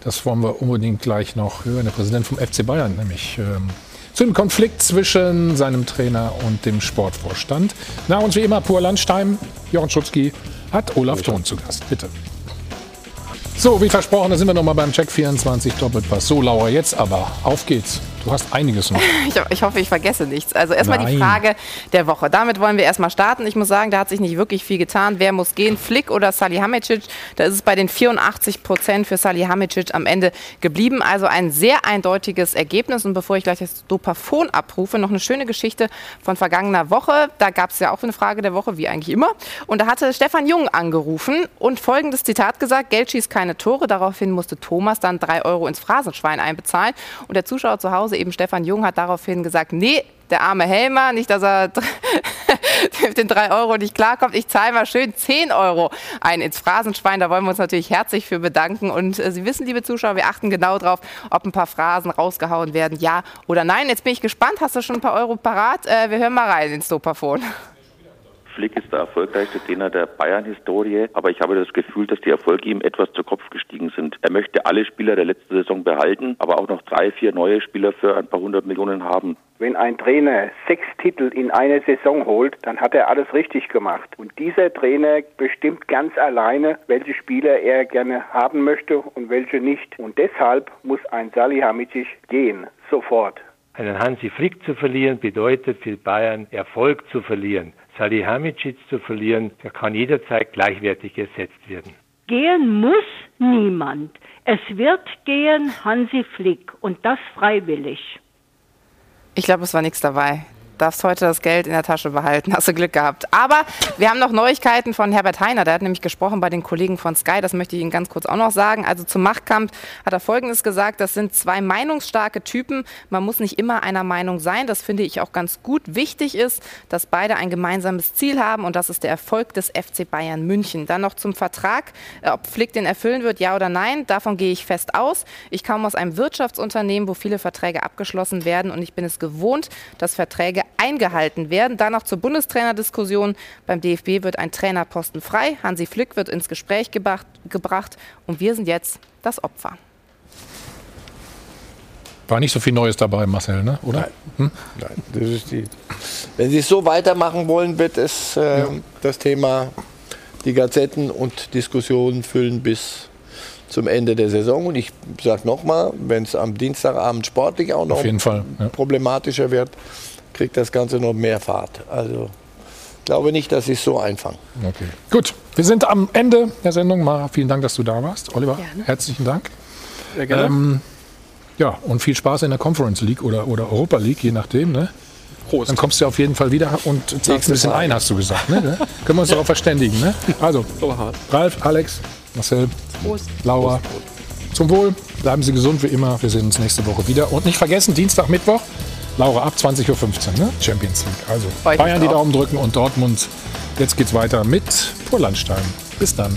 Das wollen wir unbedingt gleich noch hören. Der Präsident vom FC Bayern, nämlich ähm, zu dem Konflikt zwischen seinem Trainer und dem Sportvorstand. Na und wie immer pur Landstein, Jochen Schutzki hat Olaf Thon zu Gast. Bitte. So, wie versprochen, da sind wir noch mal beim Check 24 Doppelpass. So, Laura, jetzt aber, auf geht's. Du hast einiges noch. *laughs* Ich, ich hoffe, ich vergesse nichts. Also erstmal die. Frage der Woche. Damit wollen wir erstmal starten. Ich muss sagen, da hat sich nicht wirklich viel getan. Wer muss gehen? Flick oder Salihamidzic? Da ist es bei den 84 Prozent für Salihamidzic am Ende geblieben. Also ein sehr eindeutiges Ergebnis. Und bevor ich gleich das Dopafon abrufe, noch eine schöne Geschichte von vergangener Woche. Da gab es ja auch eine Frage der Woche, wie eigentlich immer. Und da hatte Stefan Jung angerufen und folgendes Zitat gesagt: Geld schießt keine Tore. Daraufhin musste Thomas dann drei Euro ins Phrasenschwein einbezahlen. Und der Zuschauer zu Hause, eben Stefan Jung, hat daraufhin gesagt: Nee, der arme Helmer, nicht, dass er *laughs* mit den drei Euro nicht klarkommt. Ich zahle mal schön 10 Euro ein ins Phrasenschwein. Da wollen wir uns natürlich herzlich für bedanken. Und äh, Sie wissen, liebe Zuschauer, wir achten genau drauf, ob ein paar Phrasen rausgehauen werden, ja oder nein. Jetzt bin ich gespannt. Hast du schon ein paar Euro parat? Äh, wir hören mal rein ins Dopafon. Flick ist der erfolgreichste Trainer der Bayern-Historie, aber ich habe das Gefühl, dass die Erfolge ihm etwas zu Kopf gestiegen sind. Er möchte alle Spieler der letzten Saison behalten, aber auch noch drei, vier neue Spieler für ein paar hundert Millionen haben. Wenn ein Trainer sechs Titel in einer Saison holt, dann hat er alles richtig gemacht. Und dieser Trainer bestimmt ganz alleine, welche Spieler er gerne haben möchte und welche nicht. Und deshalb muss ein Salihamidzic gehen, sofort. Einen Hansi Flick zu verlieren bedeutet für Bayern Erfolg zu verlieren. Salihamidzic zu verlieren, der kann jederzeit gleichwertig ersetzt werden. Gehen muss niemand. Es wird gehen Hansi Flick und das freiwillig. Ich glaube, es war nichts dabei darfst heute das Geld in der Tasche behalten. *laughs* Hast du Glück gehabt. Aber wir haben noch Neuigkeiten von Herbert Heiner. Der hat nämlich gesprochen bei den Kollegen von Sky. Das möchte ich Ihnen ganz kurz auch noch sagen. Also zum Machtkampf hat er Folgendes gesagt. Das sind zwei meinungsstarke Typen. Man muss nicht immer einer Meinung sein. Das finde ich auch ganz gut. Wichtig ist, dass beide ein gemeinsames Ziel haben und das ist der Erfolg des FC Bayern München. Dann noch zum Vertrag. Äh, ob Flick den erfüllen wird, ja oder nein, davon gehe ich fest aus. Ich komme aus einem Wirtschaftsunternehmen, wo viele Verträge abgeschlossen werden und ich bin es gewohnt, dass Verträge eingehalten werden. Dann noch zur Bundestrainerdiskussion. Beim DFB wird ein Trainerposten frei. Hansi Flick wird ins Gespräch gebracht, gebracht und wir sind jetzt das Opfer. War nicht so viel Neues dabei, Marcel, ne? oder? Nein. Hm? Nein das ist die. Wenn Sie es so weitermachen wollen, wird es äh, ja. das Thema die Gazetten und Diskussionen füllen bis zum Ende der Saison. Und ich sage nochmal, wenn es am Dienstagabend sportlich auch noch Fall, ja. problematischer wird, kriegt das Ganze noch mehr Fahrt. Also ich glaube nicht, dass sie es so einfangen. Okay. Gut, wir sind am Ende der Sendung. Mara, vielen Dank, dass du da warst. Oliver, gerne. herzlichen Dank. Sehr gerne. Ähm, ja, und viel Spaß in der Conference League oder, oder Europa League, je nachdem. Ne? Prost. Dann kommst du auf jeden Fall wieder und zeigst ein bisschen ein, hast du gesagt. Ne? *laughs* Können wir uns darauf verständigen. Ne? Also, Ralf, Alex, Marcel, Prost. Laura, Prost. zum Wohl. Bleiben Sie gesund wie immer. Wir sehen uns nächste Woche wieder. Und nicht vergessen, Dienstag, Mittwoch Laura, ab 20.15 Uhr, ne? Champions League. Also Bayern die Daumen drücken und Dortmund. Jetzt geht's weiter mit Purlandstein. Bis dann.